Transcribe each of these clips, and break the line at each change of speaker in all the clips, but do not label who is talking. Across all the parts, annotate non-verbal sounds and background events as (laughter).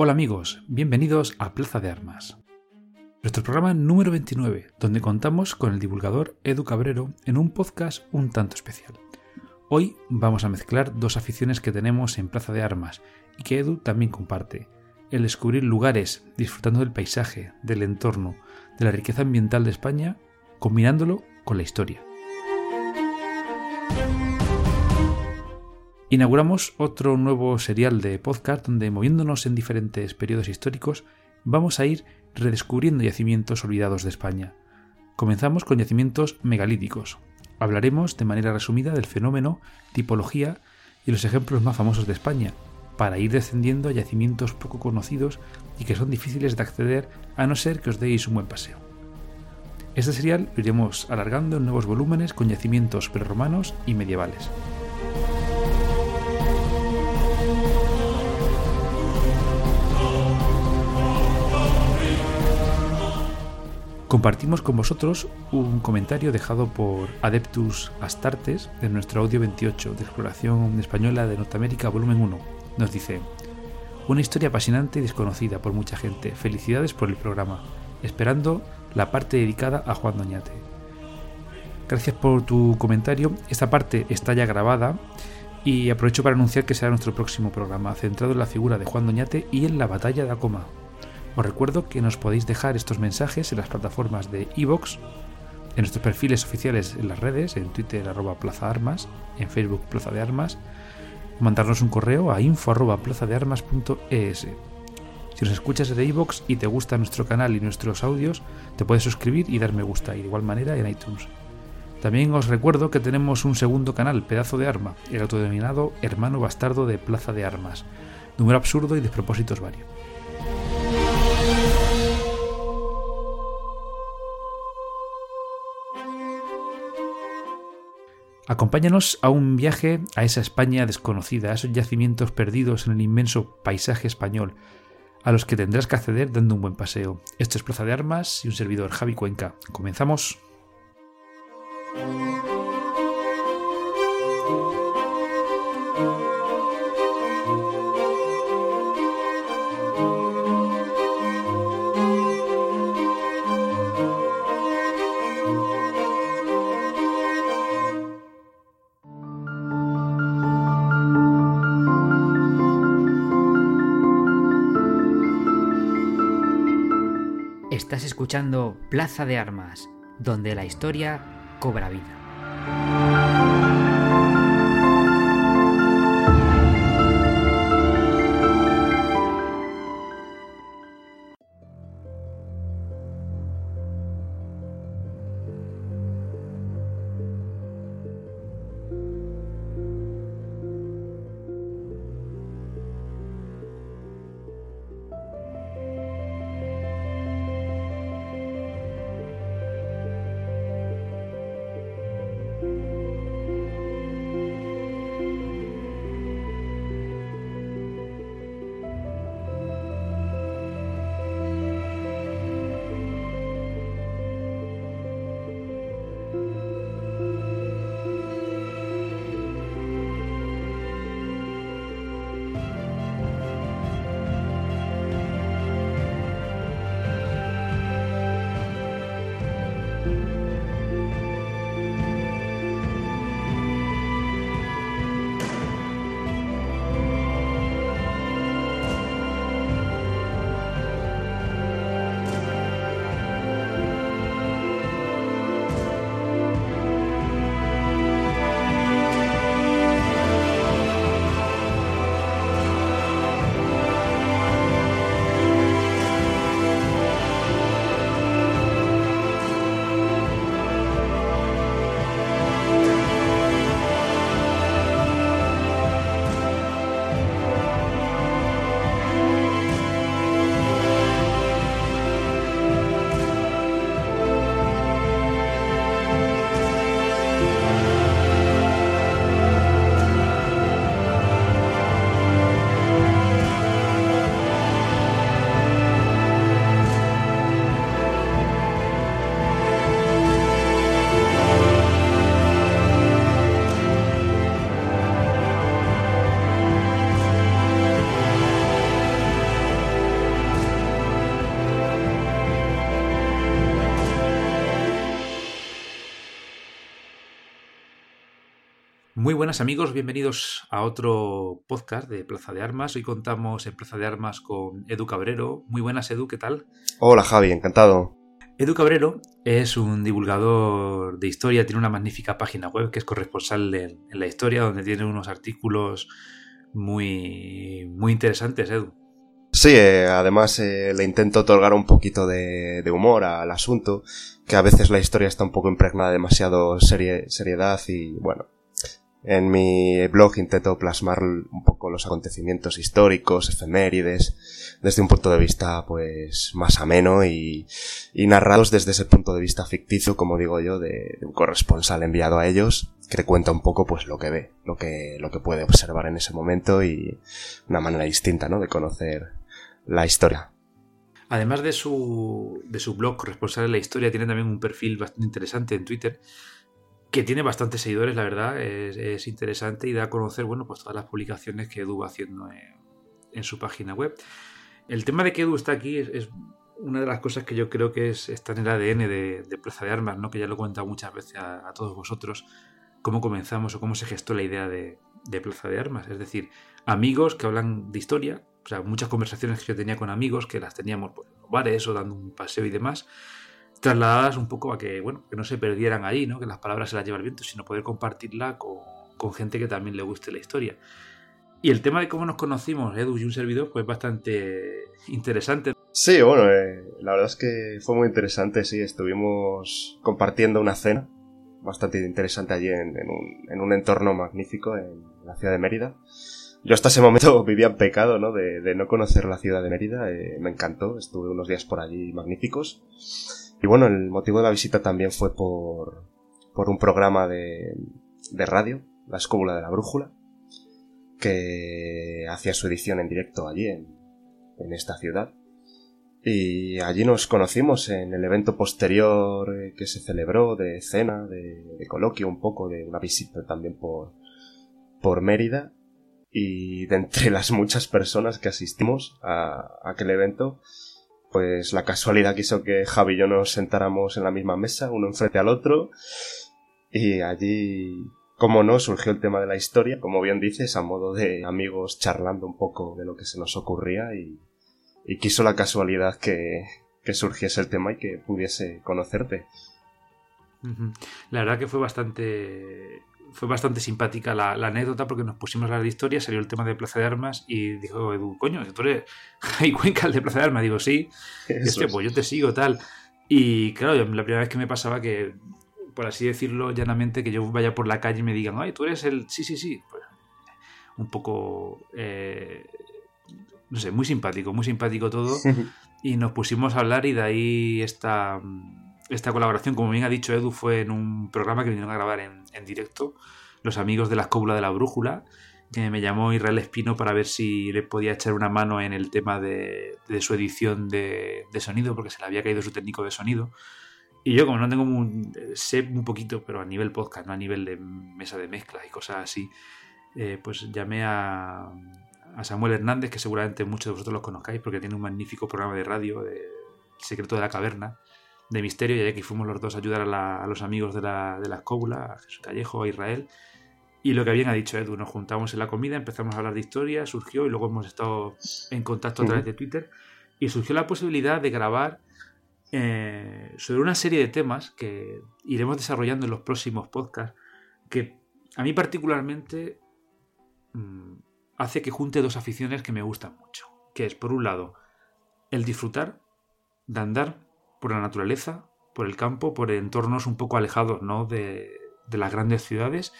Hola amigos, bienvenidos a Plaza de Armas. Nuestro programa número 29, donde contamos con el divulgador Edu Cabrero en un podcast un tanto especial. Hoy vamos a mezclar dos aficiones que tenemos en Plaza de Armas y que Edu también comparte. El descubrir lugares, disfrutando del paisaje, del entorno, de la riqueza ambiental de España, combinándolo con la historia. Inauguramos otro nuevo serial de podcast donde, moviéndonos en diferentes periodos históricos, vamos a ir redescubriendo yacimientos olvidados de España. Comenzamos con yacimientos megalíticos. Hablaremos de manera resumida del fenómeno, tipología y los ejemplos más famosos de España, para ir descendiendo a yacimientos poco conocidos y que son difíciles de acceder a no ser que os deis un buen paseo. Este serial lo iremos alargando en nuevos volúmenes con yacimientos prerromanos y medievales. Compartimos con vosotros un comentario dejado por Adeptus Astartes de nuestro audio 28 de Exploración Española de Norteamérica, volumen 1. Nos dice, una historia apasionante y desconocida por mucha gente. Felicidades por el programa. Esperando la parte dedicada a Juan Doñate. Gracias por tu comentario. Esta parte está ya grabada y aprovecho para anunciar que será nuestro próximo programa, centrado en la figura de Juan Doñate y en la batalla de Acoma. Os recuerdo que nos podéis dejar estos mensajes en las plataformas de iVoox, en nuestros perfiles oficiales en las redes, en Twitter arroba Plaza Armas, en Facebook Plaza de Armas, mandarnos un correo a info arroba plazadearmas.es. Si nos escuchas de iVoox y te gusta nuestro canal y nuestros audios, te puedes suscribir y dar me gusta, y de igual manera en iTunes. También os recuerdo que tenemos un segundo canal, Pedazo de Arma, el autodenominado Hermano Bastardo de Plaza de Armas, número absurdo y despropósitos varios. Acompáñanos a un viaje a esa España desconocida, a esos yacimientos perdidos en el inmenso paisaje español, a los que tendrás que acceder dando un buen paseo. Esto es Plaza de Armas y un servidor Javi Cuenca. Comenzamos.
Estás escuchando Plaza de Armas, donde la historia cobra vida.
Buenas amigos, bienvenidos a otro podcast de Plaza de Armas. Hoy contamos en Plaza de Armas con Edu Cabrero. Muy buenas Edu, ¿qué tal?
Hola Javi, encantado.
Edu Cabrero es un divulgador de historia, tiene una magnífica página web que es corresponsal en, la historia, donde tiene unos artículos muy, muy interesantes, Edu.
Sí, eh, además eh, le intento otorgar un poquito de, de, humor al asunto, que a veces la historia está un poco impregnada de demasiado seriedad y bueno, en mi blog intento plasmar un poco los acontecimientos históricos, efemérides, desde un punto de vista pues más ameno y, y narrados desde ese punto de vista ficticio, como digo yo, de, un corresponsal enviado a ellos, que cuenta un poco pues lo que ve, lo que, lo que puede observar en ese momento y una manera distinta, ¿no? de conocer la historia.
Además de su, de su blog Corresponsal en la Historia, tiene también un perfil bastante interesante en Twitter que tiene bastantes seguidores, la verdad, es, interesante y da a conocer, bueno, pues todas las publicaciones que Edu va haciendo en, su página web. El tema de que Edu está aquí es, una de las cosas que yo creo que es, está en el ADN de, Plaza de Armas, ¿no? Que ya lo he contado muchas veces a, todos vosotros, cómo comenzamos o cómo se gestó la idea de, Plaza de Armas. Es decir, amigos que hablan de historia, o sea, muchas conversaciones que yo tenía con amigos, que las teníamos pues, en los bares o dando un paseo y demás, trasladadas un poco a que, bueno, que no se perdieran ahí, ¿no? Que las palabras se las lleva el viento, sino poder compartirla con, gente que también le guste la historia. Y el tema de cómo nos conocimos, Edu y un servidor, pues bastante interesante.
Sí, bueno, eh, la verdad es que fue muy interesante, sí, estuvimos compartiendo una cena bastante interesante allí en, un, entorno magnífico en la ciudad de Mérida. Yo hasta ese momento (laughs) vivía en pecado, ¿no? De, no conocer la ciudad de Mérida, eh, me encantó, estuve unos días por allí magníficos. Y bueno, el motivo de la visita también fue por, por un programa de, de radio, La Escóbula de la Brújula, que hacía su edición en directo allí, en, en esta ciudad. Y allí nos conocimos en el evento posterior eh, que se celebró de cena, de, de, coloquio, un poco de una visita también por, por Mérida. Y de entre las muchas personas que asistimos a aquel evento, pues la casualidad quiso que Javi y yo nos sentáramos en la misma mesa, uno enfrente al otro, y allí, como no, surgió el tema de la historia, como bien dices, a modo de amigos charlando un poco de lo que se nos ocurría, y, quiso la casualidad que, que surgiese el tema y que pudiese conocerte.
La verdad que fue bastante fue bastante simpática la, anécdota porque nos pusimos a hablar de historia, salió el tema de Plaza de Armas y dijo Edu, coño, tú eres (laughs) Jaime Cuenca el de Plaza de Armas. Digo, sí, este, pues yo te sigo, tal. Y claro, la primera vez que me pasaba que, por así decirlo llanamente, que yo vaya por la calle y me digan, ay, tú eres el... Sí, sí, sí. Pues, un poco... Eh, no sé, muy simpático, muy simpático todo. y nos pusimos a hablar y de ahí esta esta colaboración, como bien ha dicho Edu, fue en un programa que vinieron a grabar en, directo los amigos de la escóbula de la brújula, que me llamó Israel Espino para ver si le podía echar una mano en el tema de, su edición de, sonido, porque se le había caído su técnico de sonido. Y yo, como no tengo un, sé un poquito, pero a nivel podcast, no a nivel de mesa de mezclas y cosas así, eh, pues llamé a, a, Samuel Hernández, que seguramente muchos de vosotros lo conozcáis, porque tiene un magnífico programa de radio, de secreto de la caverna, de misterio, y aquí fuimos los dos a ayudar a, los amigos de la, de la escóbula, a Jesús Callejo, a Israel. Y lo que bien ha dicho Edu, nos juntamos en la comida, empezamos a hablar de historia, surgió y luego hemos estado en contacto a través de Twitter y surgió la posibilidad de grabar eh, sobre una serie de temas que iremos desarrollando en los próximos podcasts, que a mí particularmente mm, hace que junte dos aficiones que me gustan mucho, que es por un lado el disfrutar de andar por la naturaleza, por el campo, por entornos un poco alejados ¿no? de, las grandes ciudades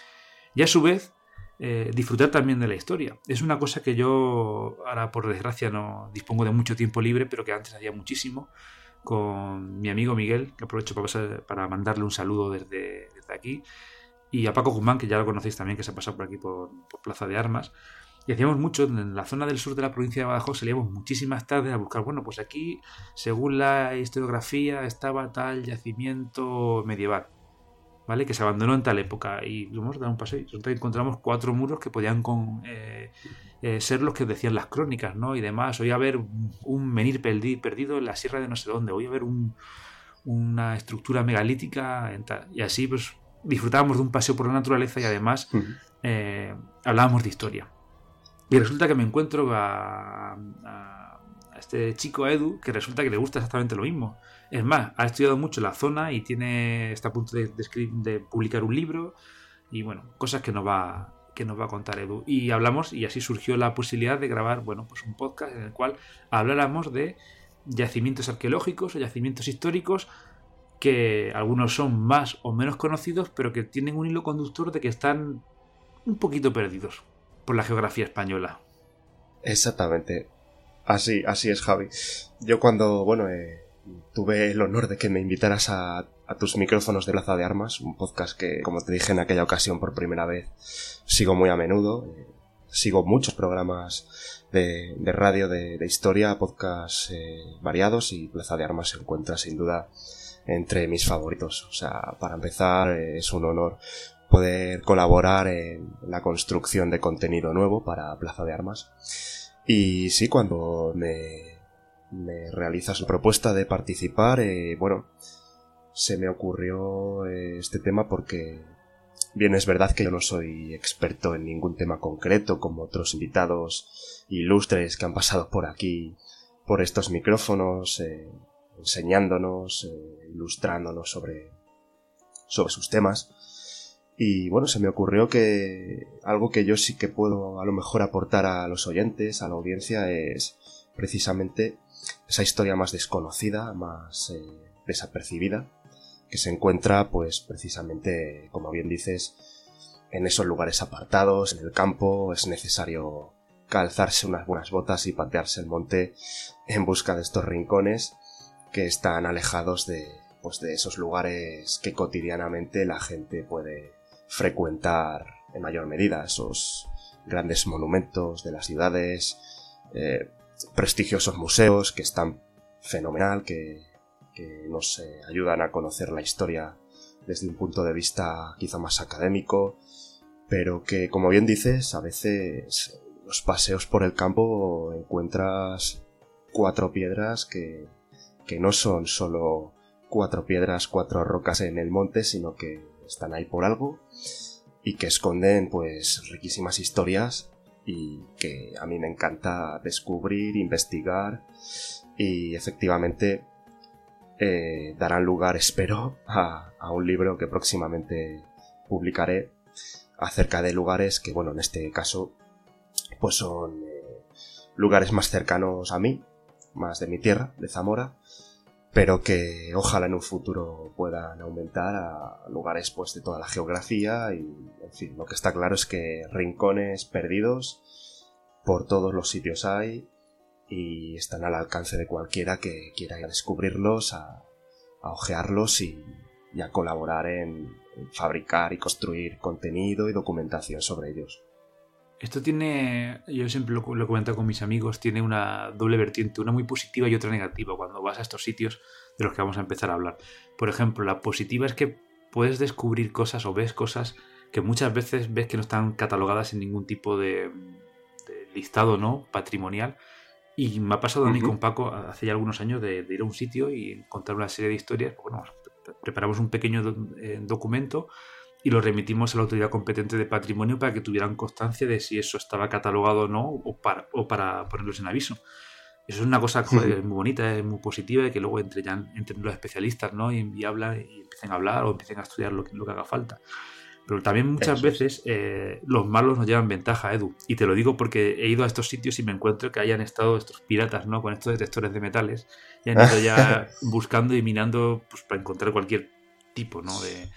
y a su vez eh, disfrutar también de la historia. Es una cosa que yo ahora por desgracia no dispongo de mucho tiempo libre, pero que antes hacía muchísimo con mi amigo Miguel, que aprovecho para, para mandarle un saludo desde, aquí, y a Paco Guzmán, que ya lo conocéis también, que se ha pasado por aquí por Plaza de Armas. Y hacíamos mucho, en la zona del sur de la provincia de Badajoz salíamos muchísimas tardes a buscar, bueno, pues aquí, según la historiografía, estaba tal yacimiento medieval, ¿vale? Que se abandonó en tal época. Y vamos a dar un paseo y encontramos cuatro muros que podían con, eh, eh, ser los que decían las crónicas, ¿no? Y demás. Hoy a ver un menir perdido en la sierra de no sé dónde. Hoy a ver una estructura megalítica. y así, pues, disfrutábamos de un paseo por la naturaleza y además eh, hablábamos de historia. Y resulta que me encuentro a, este chico, Edu, que resulta que le gusta exactamente lo mismo. Es más, ha estudiado mucho la zona y tiene está a punto de, de, publicar un libro y bueno, cosas que nos va que nos va a contar Edu. Y hablamos y así surgió la posibilidad de grabar, bueno, pues un podcast en el cual habláramos de yacimientos arqueológicos o yacimientos históricos que algunos son más o menos conocidos, pero que tienen un hilo conductor de que están un poquito perdidos por la geografía española.
Exactamente. Así, así es, Javi. Yo cuando, bueno, eh, tuve el honor de que me invitaras a, tus micrófonos de Plaza de Armas, un podcast que, como te dije en aquella ocasión por primera vez, sigo muy a menudo. Eh, sigo muchos programas de, radio de, historia, podcasts eh, variados y Plaza de Armas se encuentra sin duda entre mis favoritos. O sea, para empezar, eh, es un honor poder colaborar en la construcción de contenido nuevo para Plaza de Armas. Y sí, cuando me, me realiza su propuesta de participar, eh, bueno, se me ocurrió eh, este tema porque, bien, es verdad que yo no soy experto en ningún tema concreto como otros invitados ilustres que han pasado por aquí, por estos micrófonos, enseñándonos, eh, ilustrándonos sobre, sobre sus temas. Y bueno, se me ocurrió que algo que yo sí que puedo a lo mejor aportar a los oyentes, a la audiencia, es precisamente esa historia más desconocida, más eh, desapercibida, que se encuentra pues precisamente, como bien dices, en esos lugares apartados, en el campo, es necesario calzarse unas buenas botas y patearse el monte en busca de estos rincones que están alejados de, pues de esos lugares que cotidianamente la gente puede frecuentar en mayor medida, esos grandes monumentos de las ciudades, eh, prestigiosos museos que están fenomenal, que, que nos eh, ayudan a conocer la historia desde un punto de vista quizá más académico, pero que, como bien dices, a veces los paseos por el campo encuentras cuatro piedras que que no son solo cuatro piedras, cuatro rocas en el monte, sino que están ahí por algo y que esconden pues riquísimas historias y que a mí me encanta descubrir, investigar y efectivamente eh, darán lugar, (laughs) espero, a, un libro que próximamente publicaré acerca de lugares que, bueno, en este caso, pues son eh, lugares más cercanos a mí, más de mi tierra, de Zamora, pero que ojalá en un futuro puedan aumentar a lugares pues de toda la geografía y en fin, lo que está claro es que rincones perdidos por todos los sitios hay y están al alcance de cualquiera que quiera ir a descubrirlos, a, a ojearlos y, a colaborar en fabricar y construir contenido y documentación sobre ellos.
Esto tiene, yo siempre lo, he comentado con mis amigos, tiene una doble vertiente, una muy positiva y otra negativa cuando vas a estos sitios de los que vamos a empezar a hablar. Por ejemplo, la positiva es que puedes descubrir cosas o ves cosas que muchas veces ves que no están catalogadas en ningún tipo de, listado no patrimonial. Y me ha pasado a mí con Paco hace ya algunos años de, ir a un sitio y encontrar una serie de historias. Bueno, preparamos un pequeño eh, documento y lo remitimos a la autoridad competente de patrimonio para que tuvieran constancia de si eso estaba catalogado o no o para, o para ponerlos en aviso. Eso es una cosa muy bonita, es muy positiva y que luego entre, ya, entre los especialistas ¿no? y, hablan y empiecen a hablar o empiecen a estudiar lo que, lo que haga falta. Pero también muchas veces eh, los malos nos llevan ventaja, Edu. Y te lo digo porque he ido a estos sitios y me encuentro que hayan estado estos piratas, ¿no? Con estos detectores de metales. Y han ido ya (laughs) buscando y minando pues, para encontrar cualquier tipo, ¿no? De,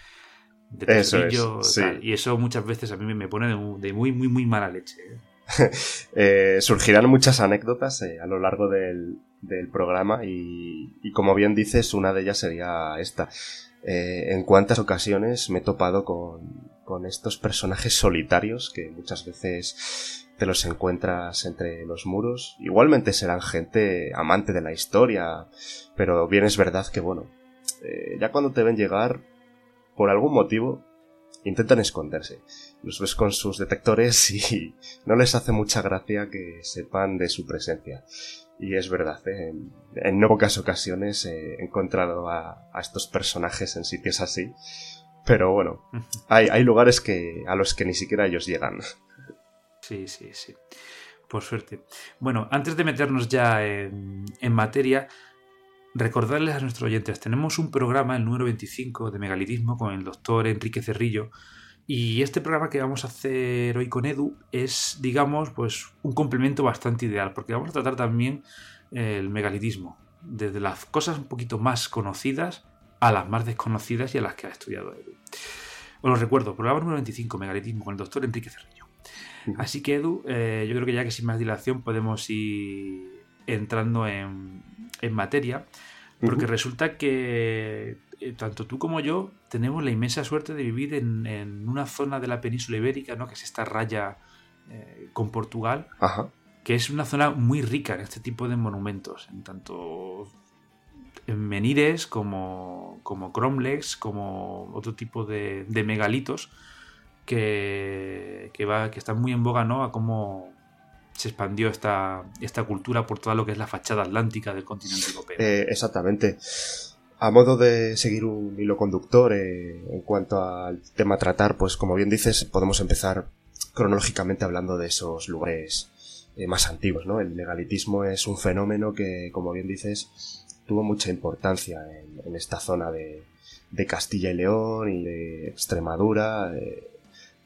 de Y eso muchas veces a mí me pone de, muy, muy, muy mala leche. ¿eh? (laughs)
Eh, surgirán muchas anécdotas eh, a lo largo del, programa y, como bien dices, una de ellas sería esta. en cuántas ocasiones me he topado con, con estos personajes solitarios que muchas veces te los encuentras entre los muros. Igualmente serán gente amante de la historia, pero bien es verdad que, bueno, ya cuando te ven llegar, por algún motivo, intentan esconderse. Los ves con sus detectores y (laughs) no les hace mucha gracia que sepan de su presencia. Y es verdad, ¿eh? en, no pocas ocasiones he encontrado a, estos personajes en sitios así, Pero bueno, (laughs) hay, hay lugares que, a los que ni siquiera ellos llegan.
Sí, sí, sí. Por suerte. Bueno, antes de meternos ya en, en materia, recordarles a nuestros oyentes, tenemos un programa, el número 25 de megalitismo, con el doctor Enrique Cerrillo. Y este programa que vamos a hacer hoy con Edu es, digamos, pues un complemento bastante ideal, porque vamos a tratar también el megalitismo, desde las cosas un poquito más conocidas a las más desconocidas y a las que ha estudiado Edu. Os lo recuerdo, programa número 25, megalitismo, con el doctor Enrique Cerrillo. Así que Edu, eh, yo creo que ya que sin más dilación podemos ir entrando en, en materia, porque resulta que eh, tanto tú como yo tenemos la inmensa suerte de vivir en, en una zona de la península ibérica, ¿no? que es esta raya eh, con Portugal,
Ajá.
que es una zona muy rica en este tipo de monumentos, en tanto en menires como, como cromlex, como otro tipo de, de megalitos que, que, va, que están muy en boga ¿no? a cómo se expandió esta, esta cultura por todo lo que es la fachada atlántica del continente europeo.
Eh, exactamente. A modo de seguir un hilo conductor eh, en cuanto al tema a tratar, pues como bien dices, podemos empezar cronológicamente hablando de esos lugares eh, más antiguos, ¿no? El megalitismo es un fenómeno que, como bien dices, tuvo mucha importancia en, en esta zona de, de, Castilla y León y de Extremadura, eh,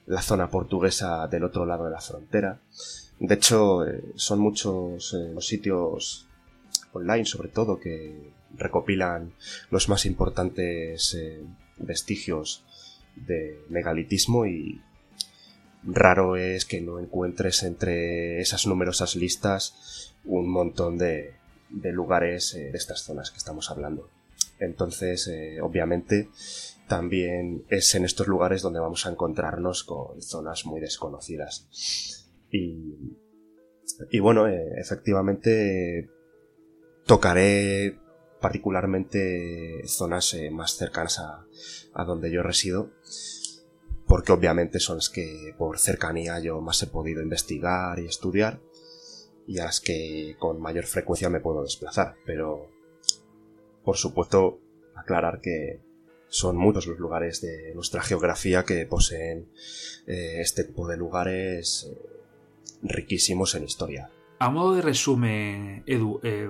la zona portuguesa del otro lado de la frontera. De hecho, eh, son muchos eh, los sitios online, sobre todo, que recopilan los más importantes eh, vestigios de megalitismo y raro es que no encuentres entre esas numerosas listas un montón de, de lugares de estas zonas que estamos hablando. Entonces, obviamente, también es en estos lugares donde vamos a encontrarnos con zonas muy desconocidas. Y, bueno, eh, efectivamente tocaré particularmente zonas eh, más cercanas a, a, donde yo resido, porque obviamente son las que por cercanía yo más he podido investigar y estudiar, y a las que con mayor frecuencia me puedo desplazar, pero por supuesto aclarar que son muchos los lugares de nuestra geografía que poseen eh, este tipo de lugares riquísimos en historia.
A modo de resumen, Edu, eh,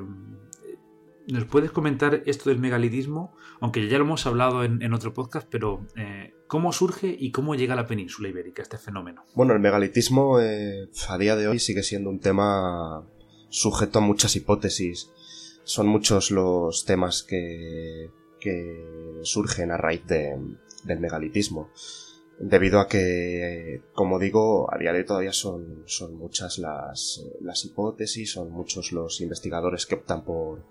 ¿nos puedes comentar esto del megalitismo? Aunque ya lo hemos hablado en, en otro podcast, pero eh, ¿cómo surge y cómo llega a la península ibérica este fenómeno?
Bueno, el megalitismo eh, a día de hoy sigue siendo un tema sujeto a muchas hipótesis. Son muchos los temas que, que surgen a raíz de, del megalitismo debido a que, como digo, a día de hoy todavía son, son muchas las, las hipótesis, son muchos los investigadores que optan por,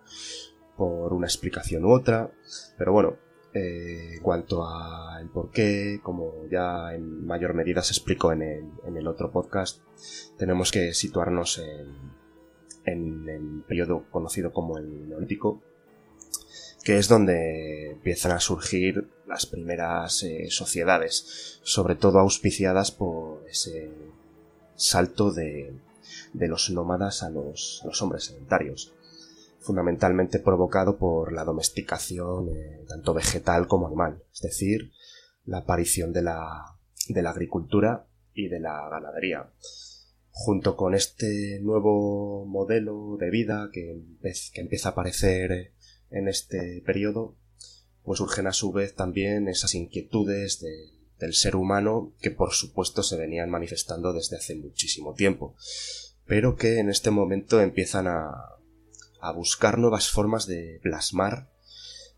por una explicación u otra, pero bueno, eh, en cuanto al por qué, como ya en mayor medida se explicó en el, en el otro podcast, tenemos que situarnos en, en el periodo conocido como el Neolítico, que es donde empiezan a surgir las primeras eh, sociedades, sobre todo auspiciadas por ese salto de, de los nómadas a los, los, hombres sedentarios, fundamentalmente provocado por la domesticación eh, tanto vegetal como animal, es decir, la aparición de la, de la agricultura y de la ganadería. Junto con este nuevo modelo de vida que empieza a aparecer en este periodo, pues surgen a su vez también esas inquietudes de, del ser humano que por supuesto se venían manifestando desde hace muchísimo tiempo, pero que en este momento empiezan a, a buscar nuevas formas de plasmar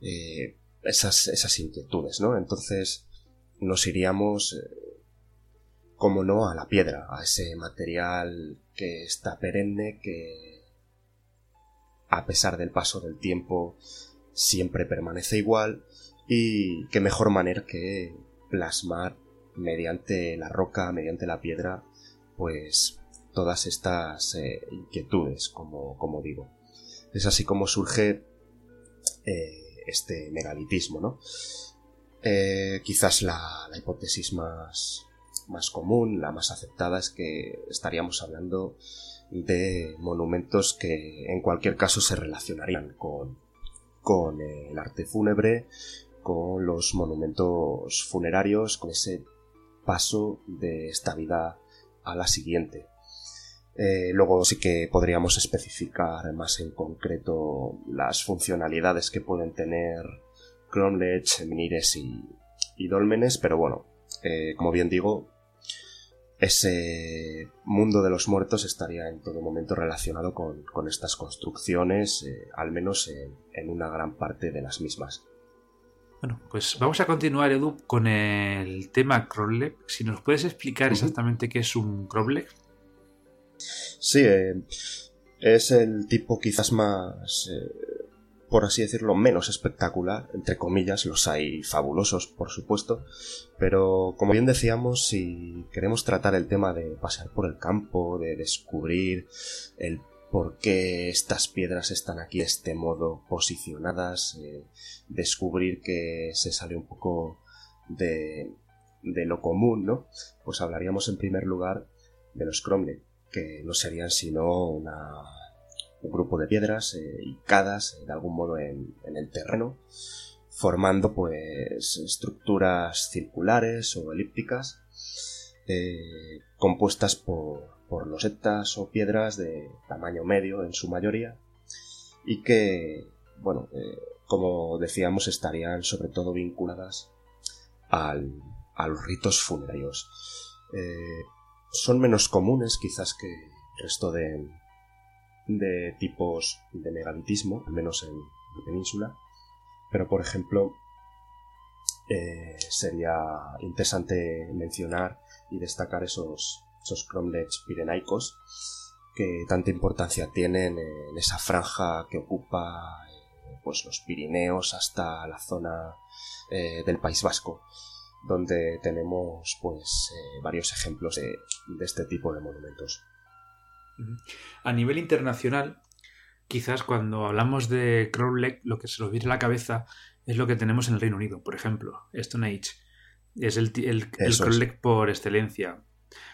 eh, esas, esas inquietudes, ¿no? Entonces nos iríamos, eh, como no, a la piedra, a ese material que está perenne, que a pesar del paso del tiempo, siempre permanece igual y qué mejor manera que plasmar mediante la roca, mediante la piedra, pues todas estas eh, inquietudes, como, como, digo. Es así como surge eh, este megalitismo, ¿no? Eh, quizás la, la hipótesis más, más común, la más aceptada, es que estaríamos hablando de monumentos que en cualquier caso se relacionarían con, con el arte fúnebre, con los monumentos funerarios, con ese paso de esta vida a la siguiente. Eh, luego sí que podríamos especificar más en concreto las funcionalidades que pueden tener Cromlech, Menires y, y Dolmenes, pero bueno, eh, como bien digo, ese mundo de los muertos estaría en todo momento relacionado con, estas construcciones, eh, al menos en, una gran parte de las mismas.
Bueno, pues vamos a continuar, Edu, con el tema Cromlech. Si nos puedes explicar exactamente qué es un Cromlech.
Sí, eh, es el tipo quizás más, eh, por así decirlo, menos espectacular, entre comillas, los hay fabulosos, por supuesto, pero como bien decíamos, si queremos tratar el tema de pasear por el campo, de descubrir el por qué estas piedras están aquí de este modo posicionadas, eh, descubrir que se sale un poco de, de lo común, ¿no? Pues hablaríamos en primer lugar de los cromlech que no serían sino un grupo de piedras eh, de algún modo en, el terreno, formando pues estructuras circulares o elípticas eh, compuestas por, por losetas o piedras de tamaño medio en su mayoría y que, bueno, eh, como decíamos, estarían sobre todo vinculadas al, a los ritos funerarios. Son menos comunes quizás que el resto de, de tipos de megalitismo, al menos en la península. Pero, por ejemplo, eh, sería interesante mencionar y destacar esos, esos pirenaicos que tanta importancia tienen en esa franja que ocupa eh, pues los Pirineos hasta la zona eh, del País Vasco donde tenemos pues varios ejemplos de, este tipo de monumentos.
A nivel internacional, quizás cuando hablamos de Crowley, lo que se nos viene a la cabeza es lo que tenemos en el Reino Unido, por ejemplo, Stone Age. Es el, el, por excelencia.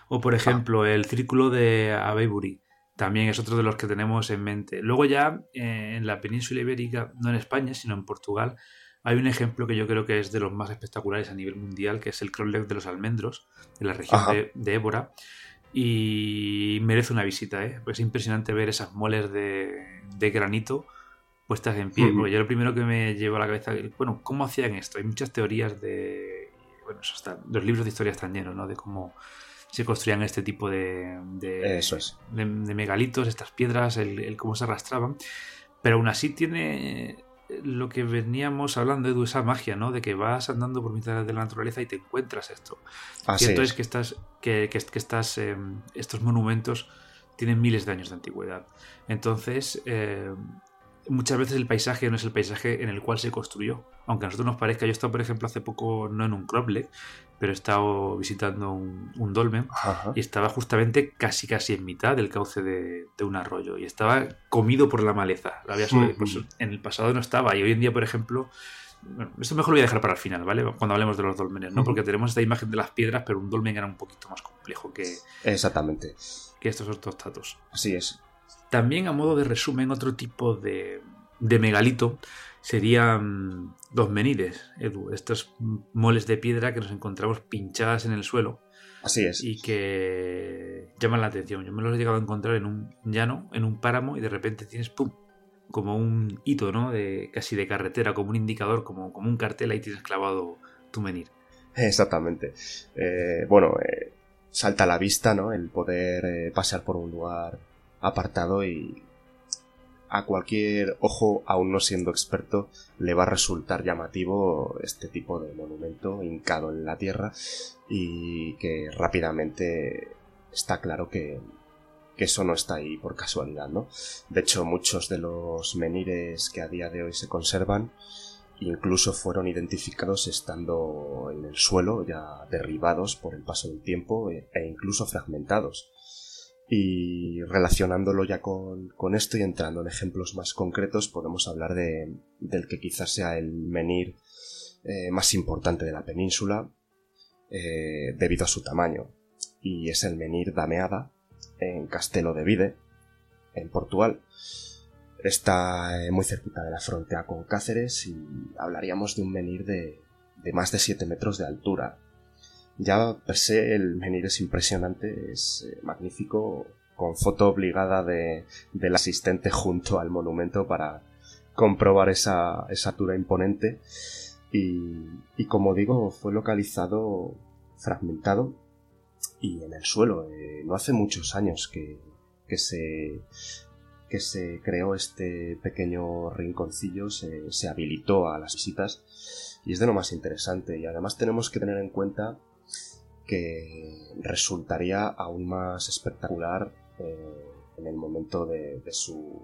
O, por ejemplo, el Círculo de Avebury. También es otro de los que tenemos en mente. Luego ya eh, en la península ibérica, no en España, sino en Portugal, hay un ejemplo que yo creo que es de los más espectaculares a nivel mundial, que es el Crowleg de los Almendros, en la región de, Évora. Y merece una visita, ¿eh? es impresionante ver esas moles de, granito puestas en pie. Porque yo lo primero que me llevo a la cabeza, bueno, ¿cómo hacían esto? Hay muchas teorías de. Bueno, eso está, los libros de historia están llenos, ¿no? De cómo se construían este tipo de, de,
eso es.
de, megalitos, estas piedras, el, cómo se arrastraban. Pero aún así tiene lo que veníamos hablando, de esa magia, ¿no? De que vas andando por mitad de la naturaleza y te encuentras esto. Cierto es. que, estás, que, que, estás, em, estos monumentos tienen miles de años de antigüedad. Entonces, em, muchas veces el paisaje no es el paisaje en el cual se construyó. Aunque a nosotros nos parezca, yo he estado, por ejemplo, hace poco, no en un croble, pero he estado visitando un, dolmen y estaba justamente casi casi en mitad del cauce de, un arroyo y estaba comido por la maleza. había pues, en el pasado no estaba y hoy en día, por ejemplo, esto mejor lo voy a dejar para el final, ¿vale? Cuando hablemos de los dolmenes, ¿no? Porque tenemos esta imagen de las piedras, pero un dolmen era un poquito más complejo que...
Exactamente.
Que estos otros datos.
Así es.
También, a modo de resumen, otro tipo de, de megalito serían dos menires, Edu, estos moles de piedra que nos encontramos pinchadas en el suelo.
Así es.
Y que llaman la atención. Yo me los he llegado a encontrar en un llano, en un páramo, y de repente tienes ¡pum! como un hito, ¿no? De, casi de carretera, como un indicador, como, como un cartel, ahí tienes clavado tu menir.
Exactamente. Eh, bueno, eh, salta a la vista, ¿no? El poder eh, pasar por un lugar apartado y a cualquier ojo, aún no siendo experto, le va a resultar llamativo este tipo de monumento hincado en la tierra y que rápidamente está claro que, eso no está ahí por casualidad, ¿no? De hecho, muchos de los menires que a día de hoy se conservan incluso fueron identificados estando en el suelo, ya derribados por el paso del tiempo e, e incluso fragmentados. Y relacionándolo ya con, esto y entrando en ejemplos más concretos, podemos hablar de, del que quizás sea el menir eh, más importante de la península eh, debido a su tamaño. Y es el menir Dameada en Castelo de Vide, en Portugal. está eh, muy cerquita de la frontera con Cáceres y hablaríamos de un menir de, más de 7 metros de altura. Ya per se el menir es impresionante, es eh, magnífico, con foto obligada de, del asistente junto al monumento para comprobar esa, esa altura imponente. Y, y, como digo, fue localizado fragmentado y en el suelo. Eh, no hace muchos años que, que se que se creó este pequeño rinconcillo, se, se, habilitó a las visitas y es de lo más interesante. Y además tenemos que tener en cuenta que resultaría aún más espectacular eh, en el momento de, su,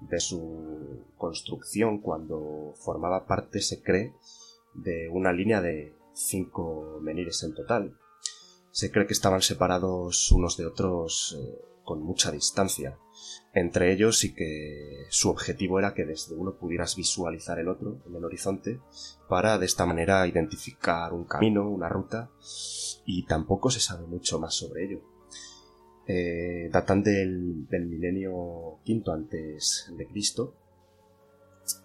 de su construcción, cuando formaba parte, se cree, de una línea de cinco menires en total. Se cree que estaban separados unos de otros eh, con mucha distancia entre ellos y que su objetivo era que desde uno pudieras visualizar el otro en el horizonte para de esta manera identificar un camino, una ruta y tampoco se sabe mucho más sobre ello. Eh, datan del, milenio quinto antes de Cristo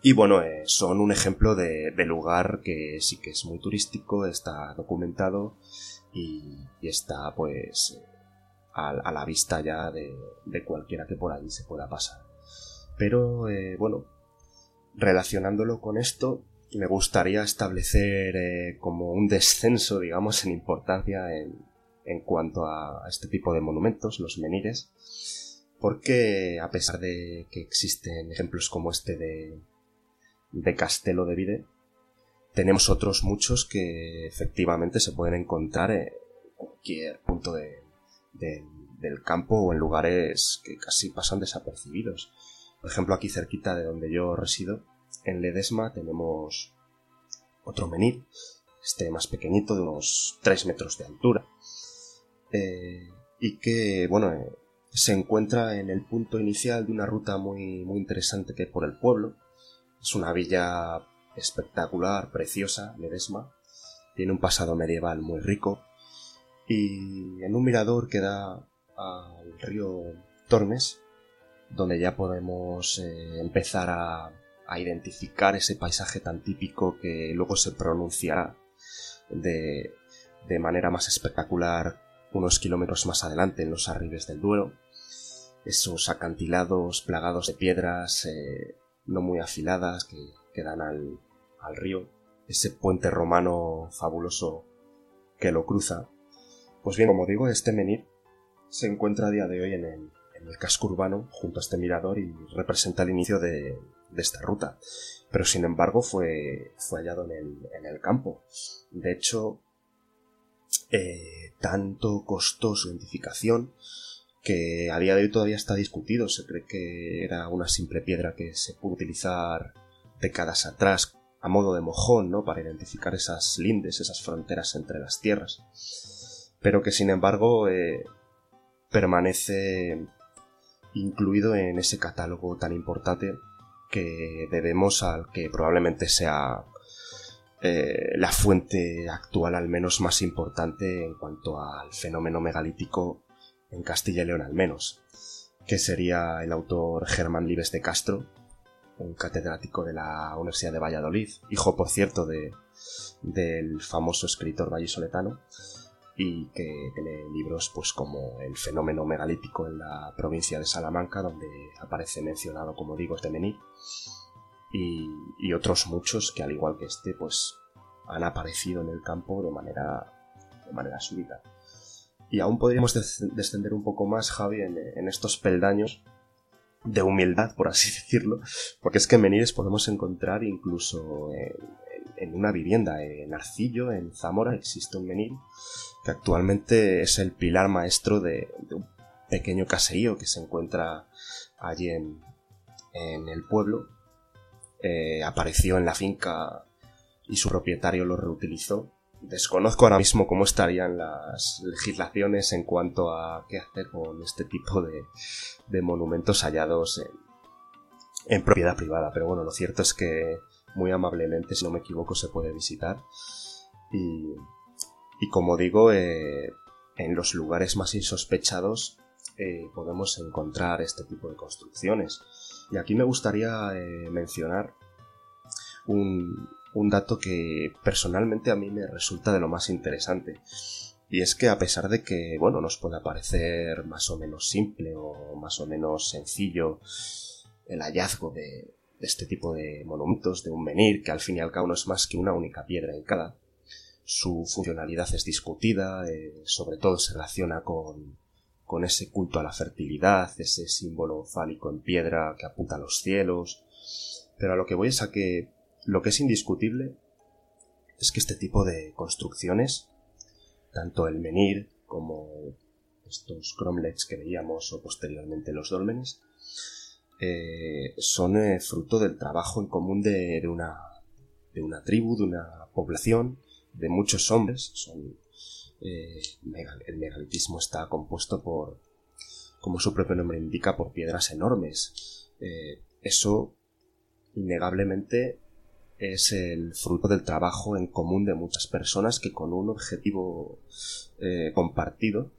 y bueno, eh, son un ejemplo de, lugar que sí que es muy turístico, está documentado y, está pues a, la vista ya de, cualquiera que por allí se pueda pasar. Pero eh, bueno, relacionándolo con esto, me gustaría establecer eh, como un descenso, digamos, en importancia en, en cuanto a este tipo de monumentos, los menires, porque a pesar de que existen ejemplos como este de, de Castelo de Vide, tenemos otros muchos que efectivamente se pueden encontrar en cualquier punto de, del campo o en lugares que casi pasan desapercibidos. Por ejemplo, aquí cerquita de donde yo resido, en Ledesma, tenemos otro menir, este más pequeñito, de unos 3 metros de altura. Eh, y que, bueno, eh, se encuentra en el punto inicial de una ruta muy, muy interesante que hay por el pueblo. Es una villa espectacular, preciosa, Ledesma. Tiene un pasado medieval muy rico. Y en un mirador que da al río Tormes, donde ya podemos eh, empezar a, identificar ese paisaje tan típico que luego se pronunciará de, de manera más espectacular unos kilómetros más adelante en los arribes del Duero. Esos acantilados plagados de piedras eh, no muy afiladas que, que dan al, al río. Ese puente romano fabuloso que lo cruza. Pues bien, como digo, este menir se encuentra a día de hoy en el, casco urbano, junto a este mirador, y representa el inicio de, esta ruta. Pero sin embargo fue, fue hallado en el, en el campo. De hecho, eh, tanto costó su identificación que a día de hoy todavía está discutido. Se cree que era una simple piedra que se pudo utilizar décadas atrás a modo de mojón, ¿no? Para identificar esas lindes, esas fronteras entre las tierras. Pero que sin embargo eh, permanece incluido en ese catálogo tan importante que debemos al que probablemente sea eh, la fuente actual al menos más importante en cuanto al fenómeno megalítico en Castilla y León al menos, que sería el autor Germán Libes de Castro, un catedrático de la Universidad de Valladolid, hijo por cierto de, del famoso escritor vallisoletano, y que tiene libros pues como El fenómeno megalítico en la provincia de Salamanca, donde aparece mencionado, como digo, este menir, y, y, otros muchos que al igual que este pues han aparecido en el campo de manera, de manera súbita. Y aún podríamos descender un poco más, Javi, en, estos peldaños de humildad, por así (laughs) decirlo, porque es que en menires podemos encontrar incluso en, una vivienda, en Arcillo, en Zamora, existe un menir que actualmente es el pilar maestro de, un pequeño caserío que se encuentra allí en, el pueblo. Eh, apareció en la finca y su propietario lo reutilizó. Desconozco ahora mismo cómo estarían las legislaciones en cuanto a qué hacer con este tipo de, monumentos hallados en, propiedad privada, pero bueno, lo cierto es que muy amablemente, si no me equivoco, se puede visitar. Y, y como digo, eh, en los lugares más insospechados eh, podemos encontrar este tipo de construcciones. Y aquí me gustaría eh, mencionar un, dato que personalmente a mí me resulta de lo más interesante. Y es que a pesar de que, bueno, nos pueda parecer más o menos simple o más o menos sencillo el hallazgo de, este tipo de monumentos, de un menir, que al fin y al cabo no es más que una única piedra en cada, su funcionalidad es discutida, eh, sobre todo se relaciona con, con ese culto a la fertilidad, ese símbolo fálico en piedra que apunta a los cielos. Pero a lo que voy es a que lo que es indiscutible es que este tipo de construcciones, tanto el menir como estos cromlechs que veíamos o posteriormente los dólmenes, eh, son eh, fruto del trabajo en común de, una, de una tribu, de una población, de muchos hombres. Son, eh, el megalitismo está compuesto por, como su propio nombre indica, por piedras enormes. eso, innegablemente, es el fruto del trabajo en común de muchas personas que con un objetivo eh, compartido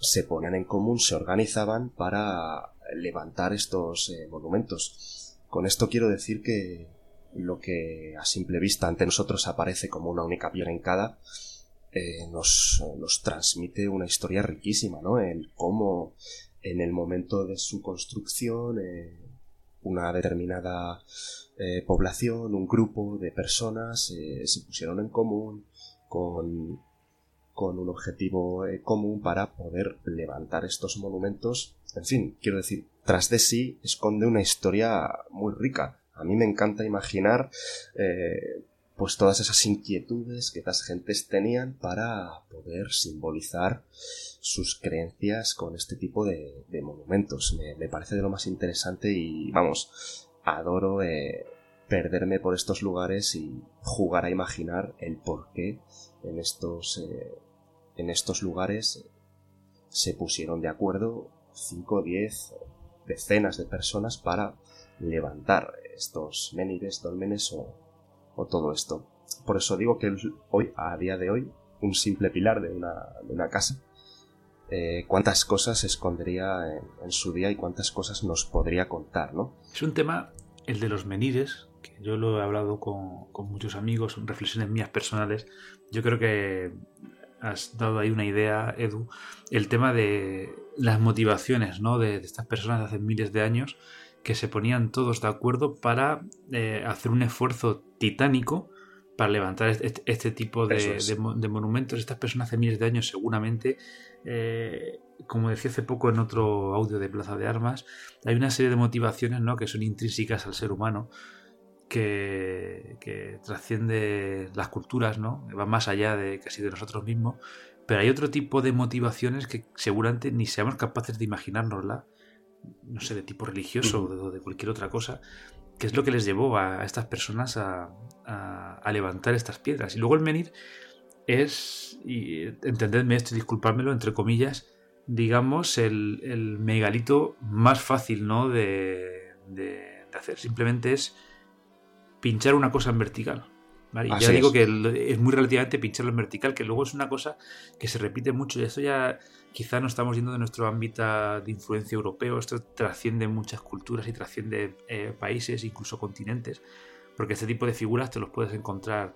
se ponían en común, se organizaban para levantar estos eh, monumentos. Con esto quiero decir que lo que a simple vista ante nosotros aparece como una única piedra en cada eh, nos, nos, transmite una historia riquísima, ¿no? En cómo en el momento de su construcción una determinada eh, población, un grupo de personas eh, se pusieron en común con, con un objetivo eh, común para poder levantar estos monumentos. En fin, quiero decir, tras de sí esconde una historia muy rica. A mí me encanta imaginar pues todas esas inquietudes que estas gentes tenían para poder simbolizar sus creencias con este tipo de, monumentos. Me, parece de lo más interesante y vamos, adoro eh, perderme por estos lugares y jugar a imaginar el por qué en estos, eh, en estos lugares se pusieron de acuerdo 5, 10, decenas de personas para levantar estos menires, dolmenes o, o todo esto. Por eso digo que hoy, a día de hoy, un simple pilar de una, de una casa, eh, cuántas cosas escondería en, su día y cuántas cosas nos podría contar, ¿no?
Es un tema, el de los menires, que yo lo he hablado con, con muchos amigos, reflexiones mías personales. Yo creo que has dado ahí una idea, Edu, el tema de las motivaciones ¿no? de, estas personas de hace miles de años que se ponían todos de acuerdo para eh, hacer un esfuerzo titánico para levantar este, este tipo de, monumentos. Estas personas hace miles de años seguramente, eh, como decía hace poco en otro audio de Plaza de Armas, hay una serie de motivaciones ¿no? que son intrínsecas al ser humano. Que, que trasciende las culturas, ¿no? van más allá de casi de nosotros mismos, pero hay otro tipo de motivaciones que seguramente ni seamos capaces de imaginárnosla, no sé, de tipo religioso o de, cualquier otra cosa, que es lo que les llevó a, estas personas a, levantar estas piedras. Y luego el menir es, y entendedme esto y disculpármelo, entre comillas, digamos, el, megalito más fácil ¿no? de, de, hacer. Simplemente es pinchar una cosa en vertical. Ya digo que es muy relativamente pincharlo en vertical, que luego es una cosa que se repite mucho. Y esto ya quizá no estamos yendo de nuestro ámbito de influencia europeo, esto trasciende muchas culturas y trasciende eh, países, incluso continentes, porque este tipo de figuras te los puedes encontrar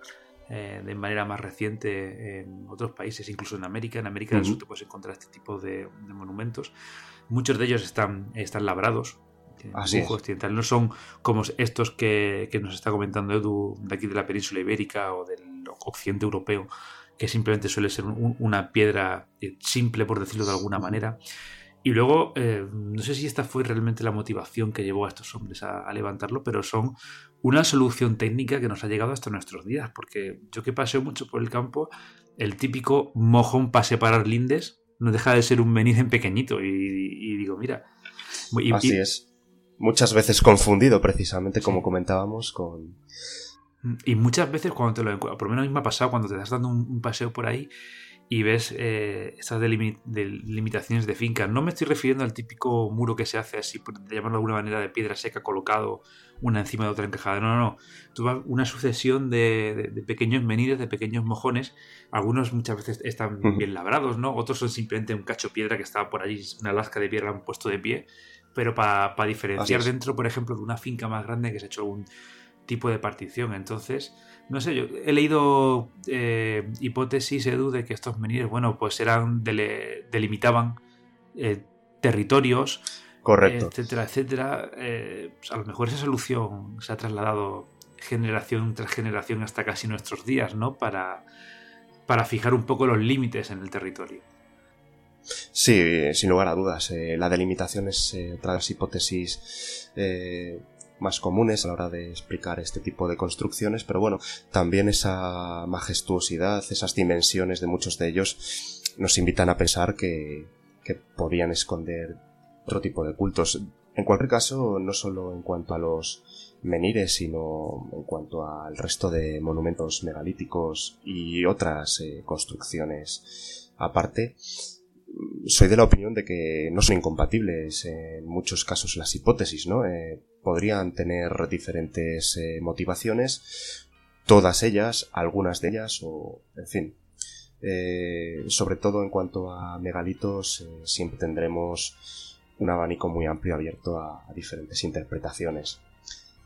eh, de manera más reciente en otros países, incluso en América. En América del Sur te puedes encontrar este tipo de, monumentos. Muchos de ellos están, están labrados.
Así
No son como estos que, que nos está comentando Edu de aquí de la península ibérica o del occidente europeo, que simplemente suele ser una piedra eh, simple, por decirlo de alguna manera. Y luego, eh, no sé si esta fue realmente la motivación que llevó a estos hombres a, levantarlo, pero son una solución técnica que nos ha llegado hasta nuestros días, porque yo que paseo mucho por el campo, el típico mojón para separar lindes no deja de ser un menir en pequeñito. Y, digo, mira.
Así es. Muchas veces confundido, precisamente, como comentábamos, con,
y muchas veces cuando te lo encuentras, por lo menos a mí me ha pasado cuando te estás dando un, paseo por ahí y ves eh, estas delimitaciones de finca. No me estoy refiriendo al típico muro que se hace así, por llamarlo de alguna manera, de piedra seca colocado una encima de otra encajada. No, no, no. Tú vas una sucesión de, pequeños menires, de pequeños mojones. Algunos muchas veces están bien labrados, ¿no? Otros son simplemente un cacho de piedra que estaba por allí, una lasca de piedra han puesto de pie pero para diferenciar dentro, por ejemplo, de una finca más grande que se ha hecho algún tipo de partición. Entonces, no sé, yo he leído eh, hipótesis, Edu, de que estos menires, bueno, pues eran, delimitaban eh, territorios,
Correcto.
etcétera, etcétera. Eh, pues a lo mejor esa solución se ha trasladado generación tras generación hasta casi nuestros días, ¿no? Para, para fijar un poco los límites en el territorio.
Sí, sin lugar a dudas. la delimitación es otra de las hipótesis más comunes a la hora de explicar este tipo de construcciones, pero bueno, también esa majestuosidad, esas dimensiones de muchos de ellos nos invitan a pensar que, que podían esconder otro tipo de cultos. En cualquier caso, no solo en cuanto a los menires, sino en cuanto al resto de monumentos megalíticos y otras eh, construcciones aparte, soy de la opinión de que no son incompatibles en muchos casos las hipótesis, ¿no? Eh, podrían tener diferentes eh, motivaciones, todas ellas, algunas de ellas, o en fin. Eh, sobre todo en cuanto a megalitos, siempre tendremos un abanico muy amplio abierto a, diferentes interpretaciones.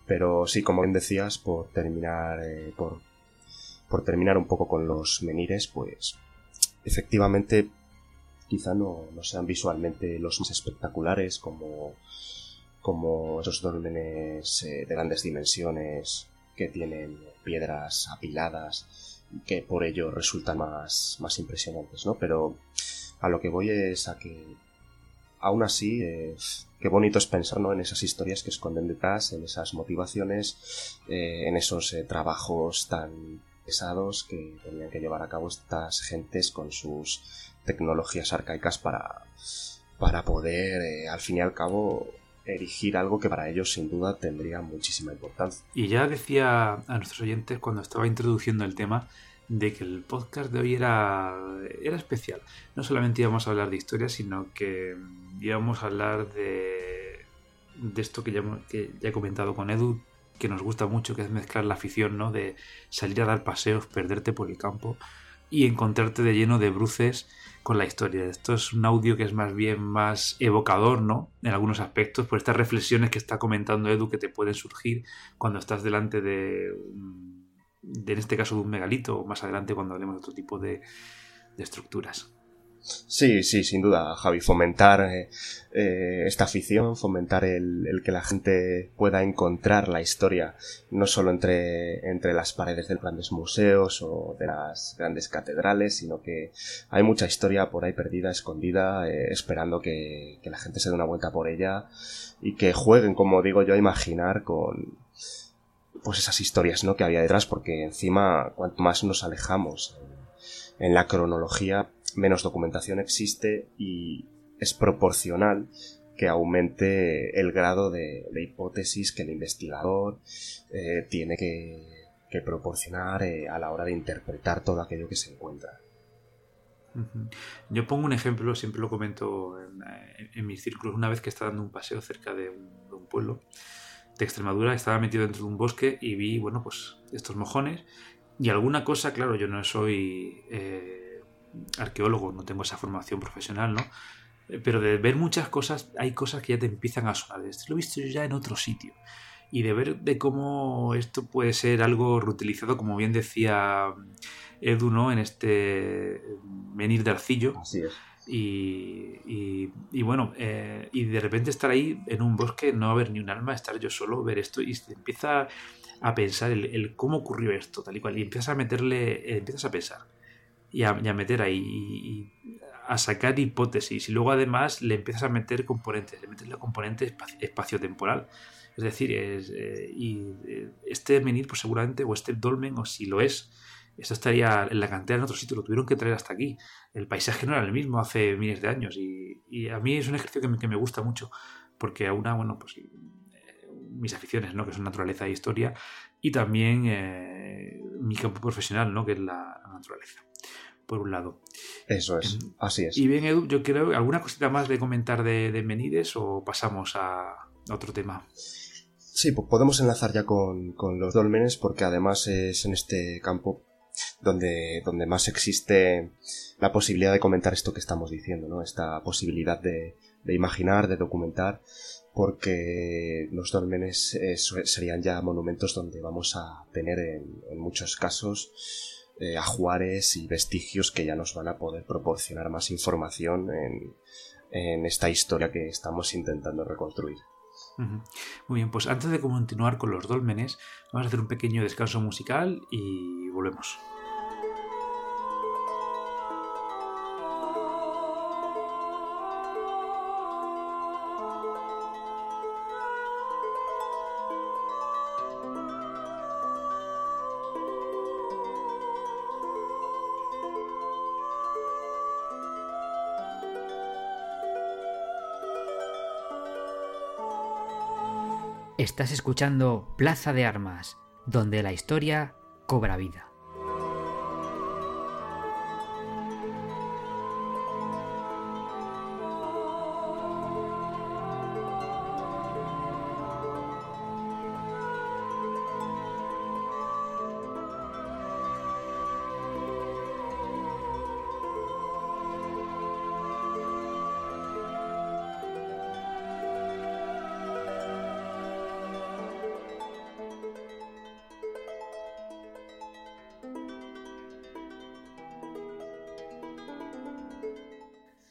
Pero sí, como bien decías, por terminar, por, por terminar un poco con los menires, pues efectivamente quizá no, no sean visualmente los más espectaculares como como esos dólmenes eh, de grandes dimensiones que tienen piedras apiladas y que por ello resultan más, más impresionantes, ¿no? Pero a lo que voy es a que aún así qué bonito es pensar ¿no? en esas historias que esconden detrás, en esas motivaciones, eh, en esos eh, trabajos tan pesados que tenían que llevar a cabo estas gentes con sus tecnologías arcaicas para, para poder, al fin y al cabo, erigir algo que para ellos sin duda tendría muchísima importancia.
Y ya decía a nuestros oyentes cuando estaba introduciendo el tema de que el podcast de hoy era, era especial. No solamente íbamos a hablar de historias, sino que íbamos a hablar de, de esto que ya, que ya he comentado con Edu, que nos gusta mucho, que es mezclar la afición, ¿no? De salir a dar paseos, perderte por el campo y encontrarte de lleno de bruces con la historia. Esto es un audio que es más bien más evocador, ¿no? En algunos aspectos, por estas reflexiones que está comentando Edu que te pueden surgir cuando estás delante de, de en este caso, de un megalito, o más adelante cuando hablemos de otro tipo de, de estructuras.
Sí, sí, sin duda, Javi. Fomentar eh, eh, esta afición, fomentar el, que la gente pueda encontrar la historia, no solo entre, entre las paredes de grandes museos o de las grandes catedrales, sino que hay mucha historia por ahí perdida, escondida, eh, esperando que, que la gente se dé una vuelta por ella y que jueguen, como digo yo, a imaginar con, pues esas historias ¿no? que había detrás, porque encima cuanto más nos alejamos en la cronología, menos documentación existe y es proporcional que aumente el grado de, hipótesis que el investigador eh, tiene que, proporcionar eh, a la hora de interpretar todo aquello que se encuentra.
Yo pongo un ejemplo, siempre lo comento en, mis círculos, una vez que estaba dando un paseo cerca de un, pueblo de Extremadura, estaba metido dentro de un bosque y vi, bueno, pues estos mojones. Y alguna cosa, claro, yo no soy eh, arqueólogo, no tengo esa formación profesional, ¿no? Eh, pero de ver muchas cosas, hay cosas que ya te empiezan a sonar. Esto lo he visto yo ya en otro sitio. Y de ver de cómo esto puede ser algo reutilizado, como bien decía Edu, ¿no? En este venir de arcillo.
Así es.
Y, y, bueno, eh, y de repente estar ahí en un bosque, no haber ni un alma, estar yo solo, ver esto y se empieza a pensar el, cómo ocurrió esto, tal y cual. Y empiezas a meterle, eh, empiezas a pensar y a, meter ahí, a sacar hipótesis. Y luego además le empiezas a meter componentes, le metes la componente espacio-temporal. Es decir, eh, eh, este menir, pues seguramente, o este dolmen, o si lo es, esto estaría en la cantera en otro sitio, lo tuvieron que traer hasta aquí. El paisaje no era el mismo hace miles de años y, a mí es un ejercicio que me, gusta mucho porque a una, bueno, pues mis aficiones, ¿no? que son naturaleza e historia, y también eh, mi campo profesional, ¿no? que es la, naturaleza, por un lado.
Eso es, em, así es.
Y bien, Edu, yo creo, ¿alguna cosita más de comentar de, de Menides o pasamos a otro tema?
Sí, pues podemos enlazar ya con, los dolmenes porque además es en este campo donde, donde más existe la posibilidad de comentar esto que estamos diciendo, ¿no? Esta posibilidad de, de imaginar, de documentar porque los dolmenes eh, serían ya monumentos donde vamos a tener en, muchos casos eh, ajuares y vestigios que ya nos van a poder proporcionar más información en, en esta historia que estamos intentando reconstruir.
Muy bien, pues antes de continuar con los dólmenes, vamos a hacer un pequeño descanso musical y volvemos.
Estás escuchando Plaza de Armas, donde la historia cobra vida.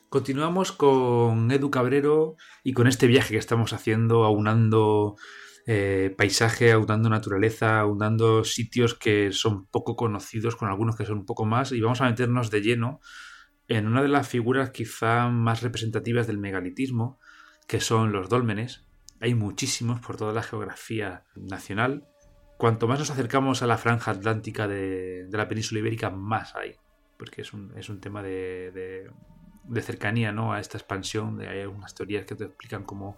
Continuamos con Edu Cabrero y con este viaje que estamos haciendo, aunando eh, paisaje, aunando naturaleza, aunando sitios que son poco conocidos, con algunos que son un poco más, y vamos a meternos de lleno en una de las figuras quizá más representativas del megalitismo, que son los dólmenes. Hay muchísimos por toda la geografía nacional. Cuanto más nos acercamos a la franja atlántica de, la península ibérica, más hay, porque es un, es un tema de de cercanía ¿no? a esta expansión. De, hay algunas teorías que te explican cómo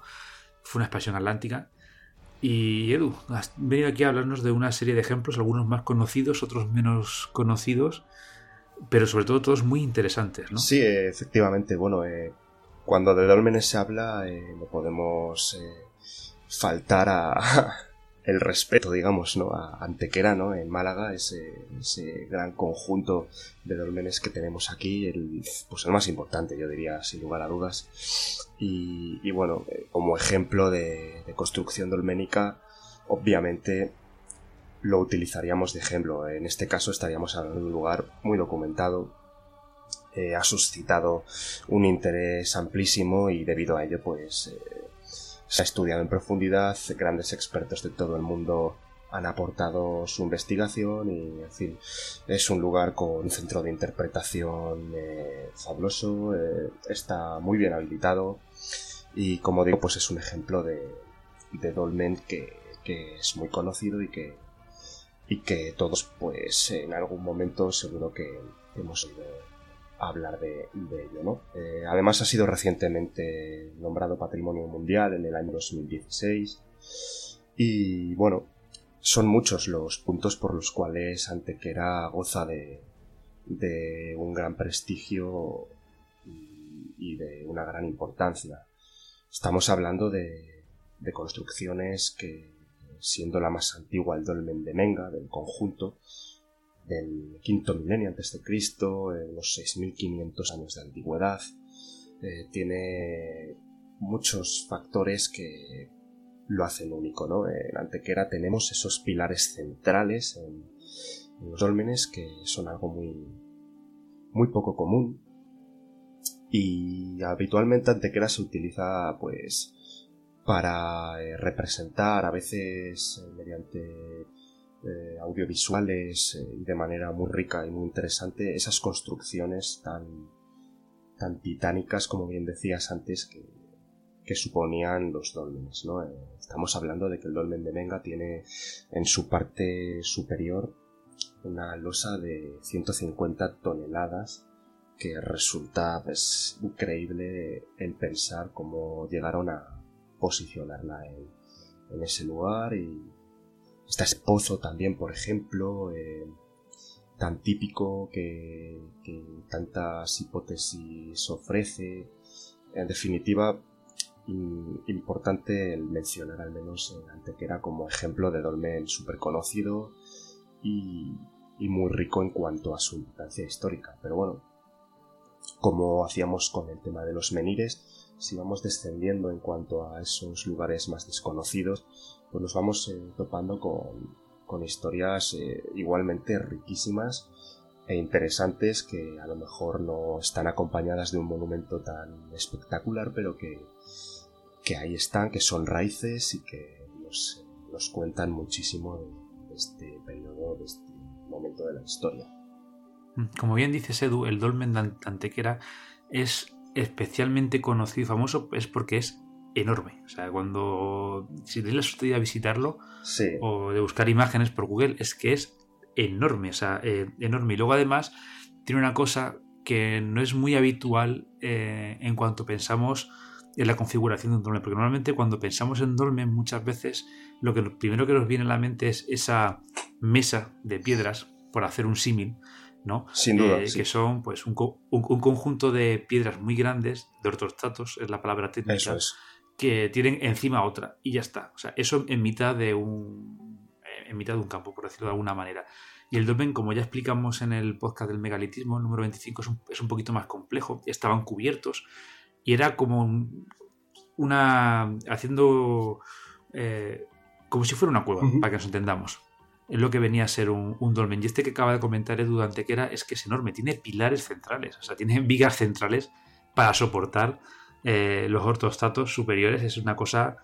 fue una expansión atlántica. Y Edu, has venido aquí a hablarnos de una serie de ejemplos, algunos más conocidos, otros menos conocidos, pero sobre todo todos muy interesantes, ¿no?
Sí, efectivamente. Bueno, eh, cuando de dólmenes se habla, eh, no podemos eh, faltar a, (laughs) el respeto, digamos, ¿no? A Antequera, ¿no? En Málaga, ese, ese gran conjunto de dolmenes que tenemos aquí, el, pues el más importante, yo diría, sin lugar a dudas. Y, y bueno, eh, como ejemplo de, construcción dolménica, obviamente lo utilizaríamos de ejemplo. En este caso estaríamos hablando de un lugar muy documentado, eh, ha suscitado un interés amplísimo y debido a ello, pues, eh, se ha estudiado en profundidad, grandes expertos de todo el mundo han aportado su investigación y, en fin, es un lugar con un centro de interpretación eh, fabuloso, eh, está muy bien habilitado y, como digo, pues es un ejemplo de, dolmen que, es muy conocido y que, y que todos, pues, en algún momento seguro que hemos oído hablar de, ello. ¿no? Eh, además ha sido recientemente nombrado Patrimonio Mundial en el año 2016 y bueno, son muchos los puntos por los cuales Antequera goza de, un gran prestigio y, de una gran importancia. Estamos hablando de, de construcciones que, siendo la más antigua el dolmen de Menga, del conjunto, del quinto milenio antes de Cristo, eh, unos 6.500 años de antigüedad. Eh, tiene muchos factores que lo hacen único, ¿no? En Antequera tenemos esos pilares centrales en, los dólmenes que son algo muy, muy poco común. Y habitualmente Antequera se utiliza, pues, para eh, representar a veces mediante eh, audiovisuales eh, y de manera muy rica y muy interesante esas construcciones tan, tan titánicas, como bien decías antes, que, que suponían los dolmenes. ¿no? Eh, estamos hablando de que el dolmen de Menga tiene en su parte superior una losa de 150 toneladas que resulta pues, increíble el pensar cómo llegaron a posicionarla en, en ese lugar y Está Esposo también, por ejemplo, eh, tan típico que, tantas hipótesis ofrece. En definitiva, importante el mencionar al menos en Antequera como ejemplo de dolmen súper conocido y, muy rico en cuanto a su importancia histórica. Pero bueno, como hacíamos con el tema de los menires, si vamos descendiendo en cuanto a esos lugares más desconocidos, pues nos vamos eh, topando con, con historias eh, igualmente riquísimas e interesantes que a lo mejor no están acompañadas de un monumento tan espectacular, pero que, que ahí están, que son raíces y que nos, nos cuentan muchísimo de, este periodo, de este momento de la historia.
Mm, como bien dices Edu, el dolmen de Antequera es especialmente conocido y famoso es porque es enorme. O sea, cuando si tenéis la suerte de visitarlo o de buscar imágenes por Google, es que es enorme, o sea, eh, enorme. Y luego además tiene una cosa que no es muy habitual eh, en cuanto pensamos en la configuración de un dolmen, porque normalmente cuando pensamos en dolmen muchas veces lo que primero que nos viene a la mente es esa mesa de piedras, por hacer un símil, ¿no?
Sin duda.
Eh, que son pues un, conjunto de piedras muy grandes, de ortostatos, es la palabra técnica, que tienen encima otra, y ya está. O sea, eso en mitad de un en mitad de un campo, por decirlo de alguna manera. Y el dolmen, como ya explicamos en el podcast del megalitismo, el número 25, es un, poquito más complejo. Estaban cubiertos y era como una. haciendo. Eh, como si fuera una cueva, para que nos entendamos. Es lo que venía a ser un, dolmen. Y este que acaba de comentar Edu era es que es enorme. Tiene pilares centrales, o sea, tiene (laughs) vigas centrales para soportar eh, los ortostatos superiores. Es una cosa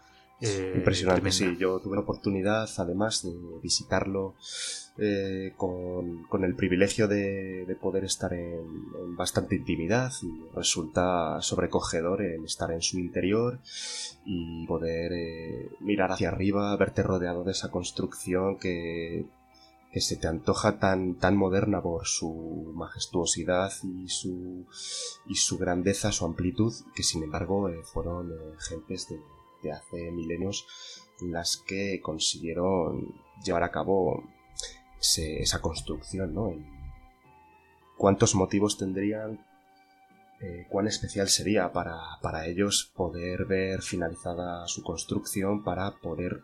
eh, Impresionante, sí. Yo tuve la oportunidad, además, de visitarlo eh, con, el privilegio de, poder estar en, bastante intimidad y resulta sobrecogedor el estar en su interior y poder eh, mirar hacia arriba, verte rodeado de esa construcción que, que se te antoja tan, tan moderna por su majestuosidad y su, y su grandeza, su amplitud, que sin embargo fueron gentes de de hace milenios las que consiguieron llevar a cabo esa construcción, ¿no? ¿Cuántos motivos tendrían? Eh, ¿Cuán especial sería para, para ellos poder ver finalizada su construcción para poder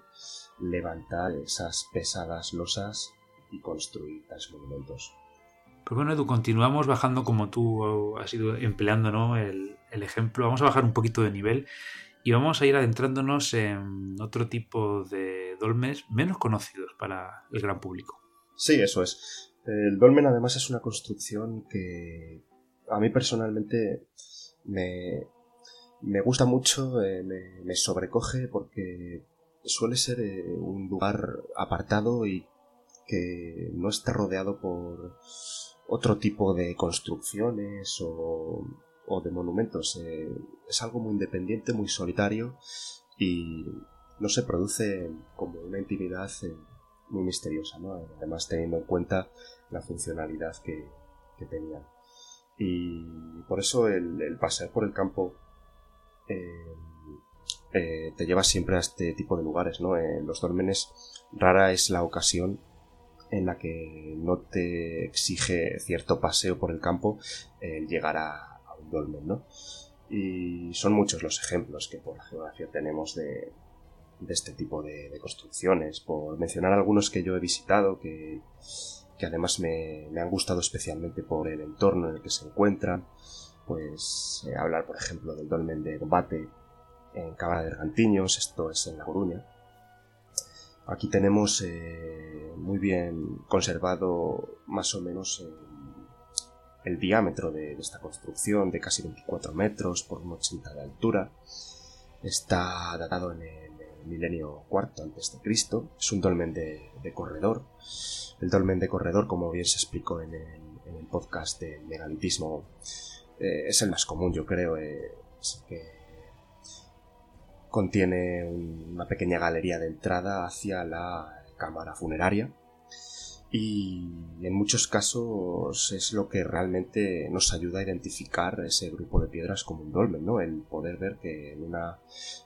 levantar esas pesadas losas y construir tales monumentos?
Pues bueno, Edu, continuamos bajando como tú has ido empleando ¿no? el, el, ejemplo. Vamos a bajar un poquito de nivel y vamos a ir adentrándonos en otro tipo de dolmes menos conocidos para el gran público.
Sí, eso es. El dolmen además es una construcción que a mí personalmente me, me gusta mucho, eh, me, sobrecoge porque suele ser eh, un lugar apartado y que no está rodeado por otro tipo de construcciones o o de monumentos. Eh, es algo muy independiente, muy solitario y no se produce como una intimidad eh, muy misteriosa, ¿no? además teniendo en cuenta la funcionalidad que, que tenía. Y por eso el, pasear por el campo eh, te lleva siempre a este tipo de lugares, ¿no? En los dólmenes rara es la ocasión en la que no te exige cierto paseo por el campo el llegar a, dolmen, ¿no? Y son muchos los ejemplos que por la geografía tenemos de, este tipo de, construcciones. Por mencionar algunos que yo he visitado, que, además me, han gustado especialmente por el entorno en el que se encuentran, pues eh, hablar, por ejemplo, del dolmen de Dombate en Cabra de Ergantiños, esto es en La Coruña. Aquí tenemos eh, muy bien conservado más o menos el diámetro de, esta construcción de casi 24 metros por un 80 de altura. Está datado en el, milenio cuarto antes de Cristo. Es un dolmen de, corredor. El dolmen de corredor, como bien se explicó en el, podcast de megalitismo, eh, es el más común, yo creo. Eh, que contiene una pequeña galería de entrada hacia la cámara funeraria y en muchos casos es lo que realmente nos ayuda a identificar ese grupo de piedras como un dolmen, ¿no? El poder ver que en una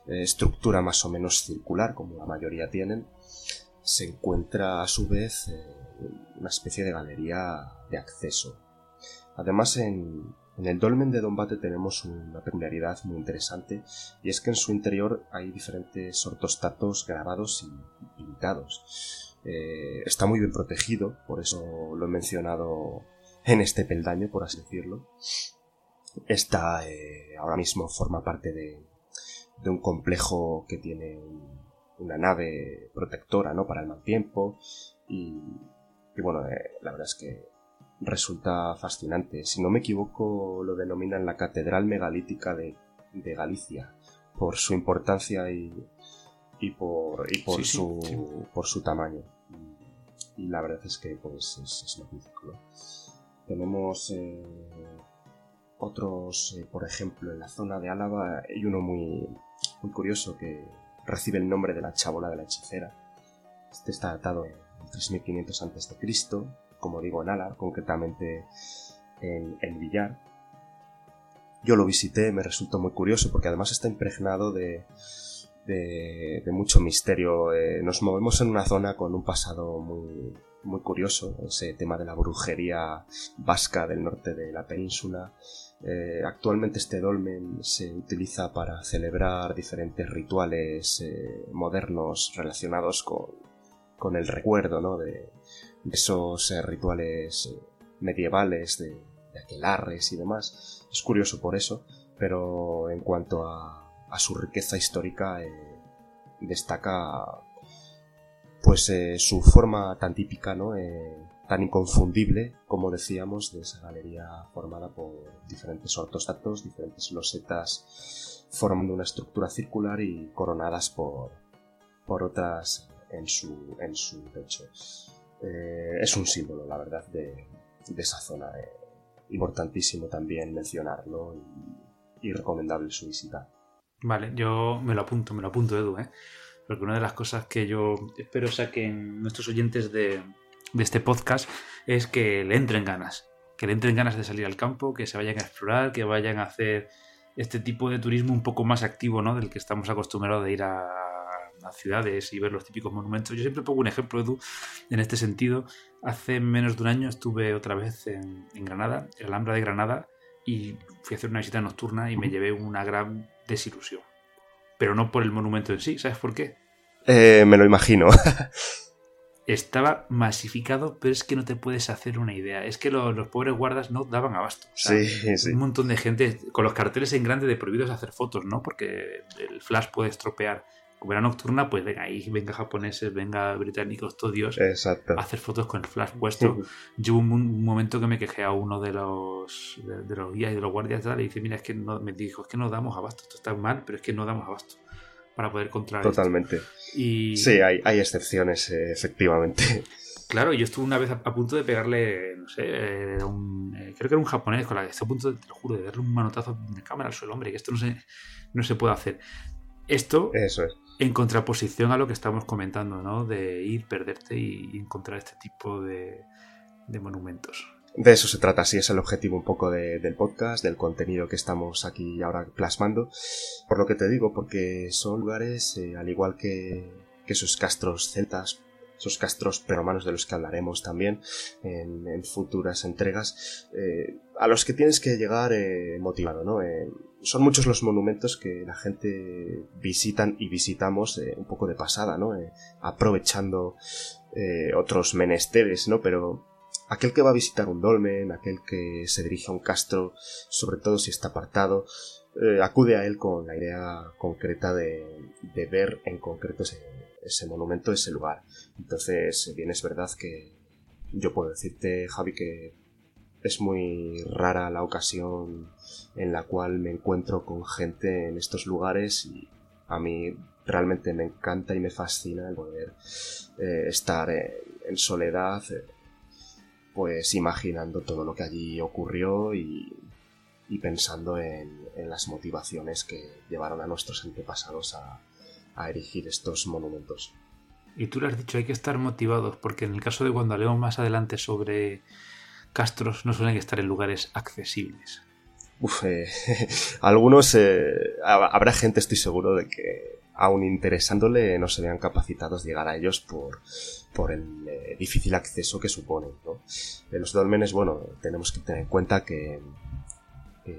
eh, estructura más o menos circular, como la mayoría tienen, se encuentra a su vez eh, una especie de galería de acceso. Además, en, el dolmen de Dombate tenemos una peculiaridad muy interesante y es que en su interior hay diferentes ortostatos grabados y pintados eh, está muy bien protegido, por eso lo he mencionado en este peldaño, por así decirlo. Esta ahora mismo forma parte de, de un complejo que tiene una nave protectora ¿no? para el mal tiempo y, bueno, la verdad es que resulta fascinante. Si no me equivoco, lo denominan la Catedral Megalítica de, Galicia, por su importancia y, y por, y por, su, por su tamaño. Y, la verdad es que pues, es, magnífico. Tenemos eh, otros, eh, por ejemplo, en la zona de Álava hay uno muy, muy curioso que recibe el nombre de la chabola de la hechicera. Este está datado en 3500 a.C como digo, en Alar, concretamente en, en Villar. Yo lo visité, me resultó muy curioso porque además está impregnado de, de, mucho misterio. Eh, nos movemos en una zona con un pasado muy, muy curioso, ese tema de la brujería vasca del norte de la península. Eh, actualmente este dolmen se utiliza para celebrar diferentes rituales eh, modernos relacionados con, con el recuerdo ¿no? de, esos rituales medievales de, aquelarres y demás. Es curioso por eso, pero en cuanto a, su riqueza histórica eh, destaca pues su forma tan típica, ¿no? tan inconfundible, como decíamos, de esa galería formada por diferentes ortostatos, diferentes losetas formando una estructura circular y coronadas por, por otras en su, en su techo. Eh, es un símbolo, la verdad, de, esa zona. Eh, importantísimo también mencionarlo y, recomendable su visita.
Vale, yo me lo apunto, me lo apunto, Edu, ¿eh? porque una de las cosas que yo espero saquen nuestros oyentes de, de este podcast es que le entren ganas, que le entren ganas de salir al campo, que se vayan a explorar, que vayan a hacer este tipo de turismo un poco más activo, ¿no? Del que estamos acostumbrados de ir a ciudades y ver los típicos monumentos. Yo siempre pongo un ejemplo, Edu, en este sentido. Hace menos de un año estuve otra vez en, Granada, en Alhambra de Granada, y fui a hacer una visita nocturna y me llevé una gran desilusión. Pero no por el monumento en sí, ¿sabes por qué?
Eh, me lo imagino. (laughs)
Estaba masificado, pero es que no te puedes hacer una idea. Es que los, pobres guardas no daban abasto.
sí, sí.
Un montón de gente con los carteles en grande de prohibidos hacer fotos, ¿no? Porque el flash puede estropear como era nocturna, pues venga ahí, venga japoneses, venga británicos, todos Dios,
a
hacer fotos con el flash puesto. (laughs) Yo hubo un, momento que me quejé a uno de los, de, los guías y de los guardias y dice, mira, es que no, me dijo, es que no damos abasto, esto está mal, pero es que no damos abasto para poder controlar
Totalmente. Y... Sí, hay, hay excepciones, eh, efectivamente.
Claro, yo estuve una vez a, punto de pegarle, no sé, eh, un, eh, creo que era un japonés con la que estuve a punto, te lo juro, de darle un manotazo de cámara al suelo, hombre, que esto no se, no se puede hacer. Esto
Eso es
en contraposición a lo que estamos comentando, ¿no? De ir, perderte y, encontrar este tipo de, monumentos.
De eso se trata, sí, es el objetivo un poco del podcast, del contenido que estamos aquí ahora plasmando. Por lo que te digo, porque son lugares, eh, al igual que, que esos castros celtas, esos castros preromanos de los que hablaremos también en, futuras entregas, eh, a los que tienes que llegar eh, motivado, ¿no? Eh, son muchos los monumentos que la gente visitan y visitamos un poco de pasada, ¿no? aprovechando otros menesteres, ¿no? Pero aquel que va a visitar un dolmen, aquel que se dirige a un castro, sobre todo si está apartado, acude a él con la idea concreta de, de ver en concreto ese, ese monumento, ese lugar. Entonces, bien es verdad que yo puedo decirte, Javi, que es muy rara la ocasión en la cual me encuentro con gente en estos lugares y a mí realmente me encanta y me fascina el poder eh, estar en, soledad, eh, pues imaginando todo lo que allí ocurrió y, pensando en, las motivaciones que llevaron a nuestros antepasados a, a erigir estos monumentos.
Y tú lo has dicho, hay que estar motivados, porque en el caso de cuando hablemos más adelante sobre castros, no suelen estar en lugares accesibles.
Uf, eh, (laughs) algunos, eh, habrá gente, estoy seguro, de que aún interesándole no se vean capacitados de llegar a ellos por, por el eh, difícil acceso que suponen. ¿no? De los dolmenes, bueno, tenemos que tener en cuenta que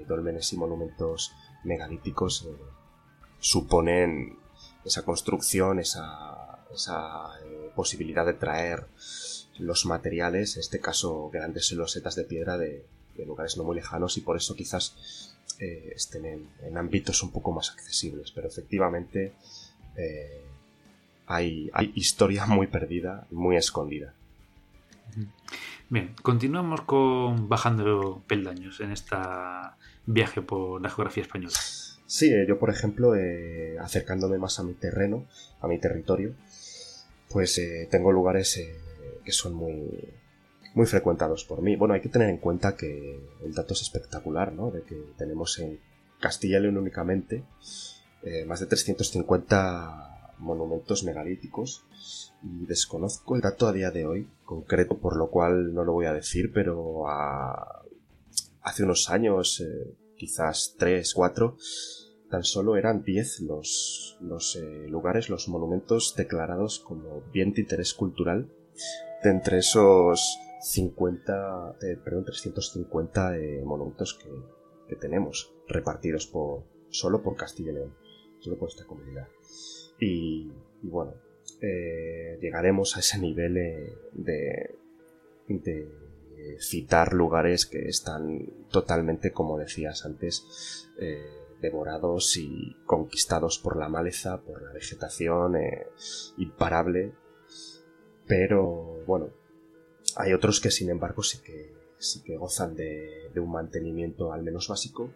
dolmenes y monumentos megalíticos suponen esa construcción, esa, esa eh, posibilidad de traer los materiales, en este caso grandes losetas de piedra de, lugares no muy lejanos y por eso quizás eh, estén en, ámbitos un poco más accesibles. Pero efectivamente eh, hay, hay historia muy perdida, muy escondida.
Bien, continuamos con bajando peldaños en este viaje por la geografía española.
Sí, eh, yo por ejemplo, eh, acercándome más a mi terreno, a mi territorio, pues eh, tengo lugares que son muy, muy frecuentados por mí. Bueno, hay que tener en cuenta que el dato es espectacular, ¿no? De que tenemos en Castilla y León únicamente más de 350 monumentos megalíticos y desconozco el dato a día de hoy concreto, por lo cual no lo voy a decir, pero hace unos años, eh, quizás 3, 4, tan solo eran 10 los, los eh, lugares, los monumentos declarados como bien de interés cultural. De entre esos 50, eh, perdón, 350 monumentos que, que, tenemos repartidos por, solo por Castilla y León, solo por esta comunidad. Y, y bueno, eh, llegaremos a ese nivel eh, de, de citar lugares que están totalmente, como decías antes, eh, devorados y conquistados por la maleza, por la vegetación imparable. Pero bueno, hay otros que sin embargo sí que, sí que gozan de, un mantenimiento al menos básico.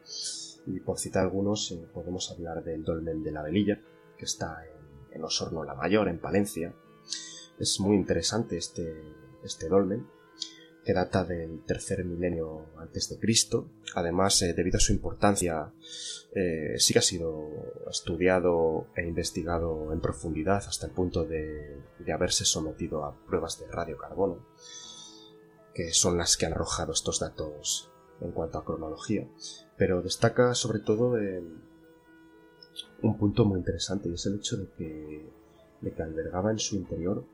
Y por citar algunos, podemos hablar del Dolmen de la Velilla, que está en en Osorno la Mayor, en Palencia. Es muy interesante este, este dolmen, que data del tercer milenio antes de Cristo. Además, eh, debido a su importancia, eh, sí que ha sido estudiado e investigado en profundidad hasta el punto de, de haberse sometido a pruebas de radiocarbono, que son las que han arrojado estos datos en cuanto a cronología. Pero destaca sobre todo un punto muy interesante y es el hecho de que, de que albergaba en su interior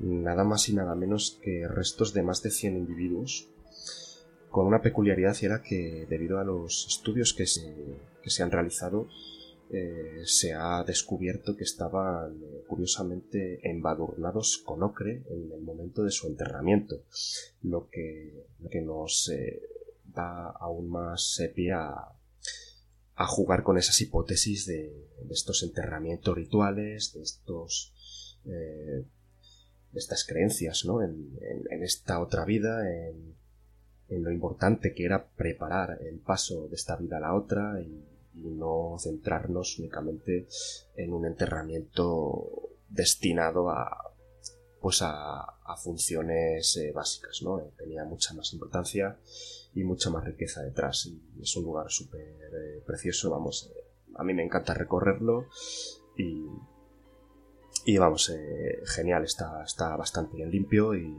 nada más y nada menos que restos de más de 100 individuos con una peculiaridad era que debido a los estudios que se, que se han realizado eh, se ha descubierto que estaban eh, curiosamente embadurnados con ocre en el momento de su enterramiento lo que, que nos eh, da aún más pie a, a jugar con esas hipótesis de, estos enterramientos rituales, de estos estas creencias, ¿no? En, esta otra vida, en, lo importante que era preparar el paso de esta vida a la otra y, no centrarnos únicamente en un enterramiento destinado a pues a, funciones eh, básicas, ¿no? Tenía mucha más importancia y mucha más riqueza detrás. Y es un lugar súper eh, precioso, vamos, eh, a mí me encanta recorrerlo y, y vamos, eh, genial, está, está bastante bien limpio y,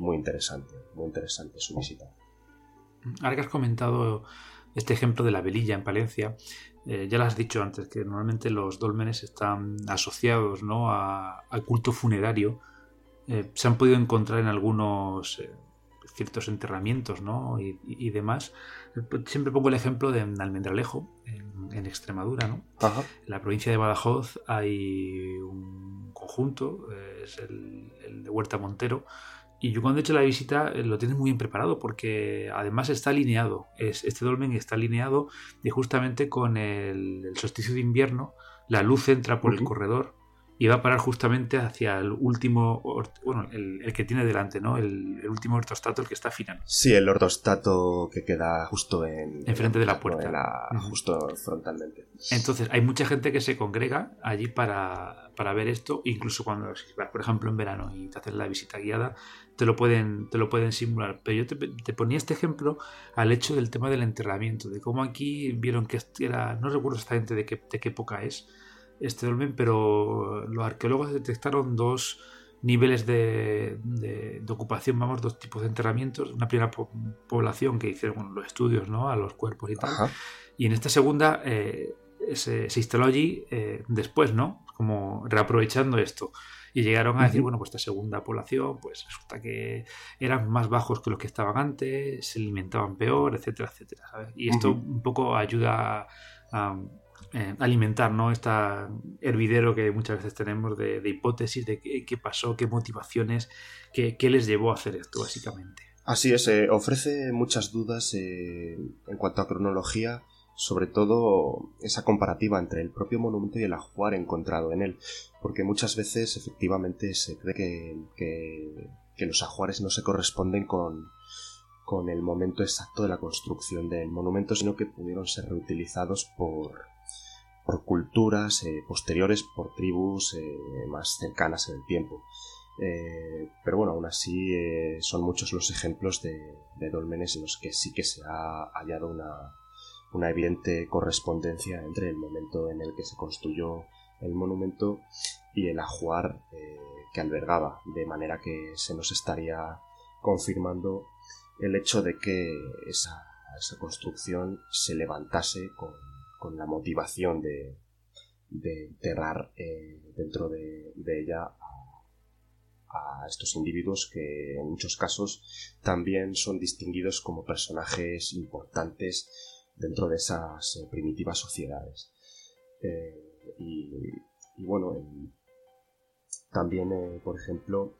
muy interesante, muy interesante su visita.
Ahora que has comentado este ejemplo de la velilla en Palencia, ya lo has dicho antes, que normalmente los dólmenes están asociados ¿no? a, culto funerario. se han podido encontrar en algunos ciertos enterramientos ¿no? y, demás. Siempre pongo el ejemplo de Almendralejo, en, Extremadura. ¿no? En la provincia de Badajoz hay un conjunto, es el, de Huerta Montero, y yo cuando he hecho la visita eh, lo tienes muy bien preparado porque además está alineado. Es, este dolmen está alineado y justamente con el, solsticio de invierno la luz entra por el corredor y va a parar justamente hacia el último, bueno, el, que tiene delante, ¿no? El, último ortostato, el que está final.
Sí, el ortostato que queda justo en...
Enfrente de la puerta.
Justo frontalmente.
Entonces, hay mucha gente que se congrega allí para, ver esto, incluso cuando vas, por ejemplo, en verano y te haces la visita guiada, te lo pueden, te lo pueden simular. Pero yo te, ponía este ejemplo al hecho del tema del enterramiento, de cómo aquí vieron que era, no recuerdo exactamente de qué, de qué época es, este dolmen, pero los arqueólogos detectaron dos niveles de, ocupación, vamos, dos tipos de enterramientos. Una primera población que hicieron los estudios ¿no? a los cuerpos y tal. Y en esta segunda eh, se, instaló allí eh, después, ¿no? Como reaprovechando esto. Y llegaron a decir, bueno, pues esta segunda población, pues resulta que eran más bajos que los que estaban antes, se alimentaban peor, etcétera, etcétera. Y esto un poco ayuda a, eh, alimentar ¿no? este hervidero que muchas veces tenemos de, hipótesis de qué, pasó, qué motivaciones, qué, les llevó a hacer esto, básicamente.
Así es, eh, ofrece muchas dudas eh, en cuanto a cronología, sobre todo esa comparativa entre el propio monumento y el ajuar encontrado en él, porque muchas veces efectivamente se cree que, que, que los ajuares no se corresponden con, con el momento exacto de la construcción del monumento, sino que pudieron ser reutilizados por, por culturas eh, posteriores, por tribus eh, más cercanas en el tiempo. Eh, pero bueno, aún así son muchos los ejemplos de, de, dolmenes en los que sí que se ha hallado una, evidente correspondencia entre el momento en el que se construyó el monumento y el ajuar que albergaba, de manera que se nos estaría confirmando el hecho de que esa construcción se levantase con, con la motivación de, enterrar eh, dentro de, ella a, estos individuos que en muchos casos también son distinguidos como personajes importantes dentro de esas eh, primitivas sociedades. Eh, y, y, bueno, también, por ejemplo,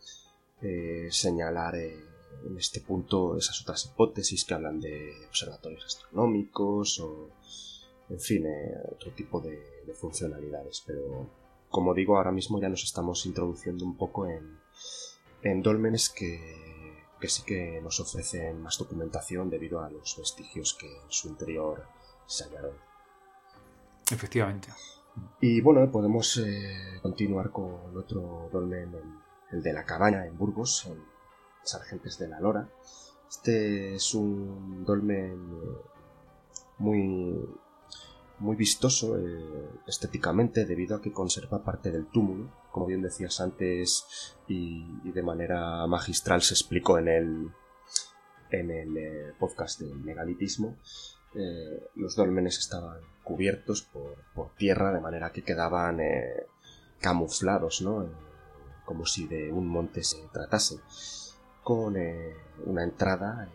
señalar en este punto esas otras hipótesis que hablan de observatorios astronómicos o, en fin, eh, otro tipo de, de, funcionalidades. Pero, como digo, ahora mismo ya nos estamos introduciendo un poco en, en dólmenes que, que sí que nos ofrecen más documentación debido a los vestigios que en su interior se hallaron.
Efectivamente.
Y bueno, podemos eh, continuar con otro dolmen, el, el de la cabaña en Burgos, en Sargentes de la Lora. Este es un dolmen muy, muy vistoso eh, estéticamente debido a que conserva parte del túmulo. Como bien decías antes y, y de manera magistral se explicó en el, en el eh, podcast del megalitismo, eh, los dolmenes estaban cubiertos por, por, tierra de manera que quedaban camuflados, ¿no? como si de un monte se tratase con una entrada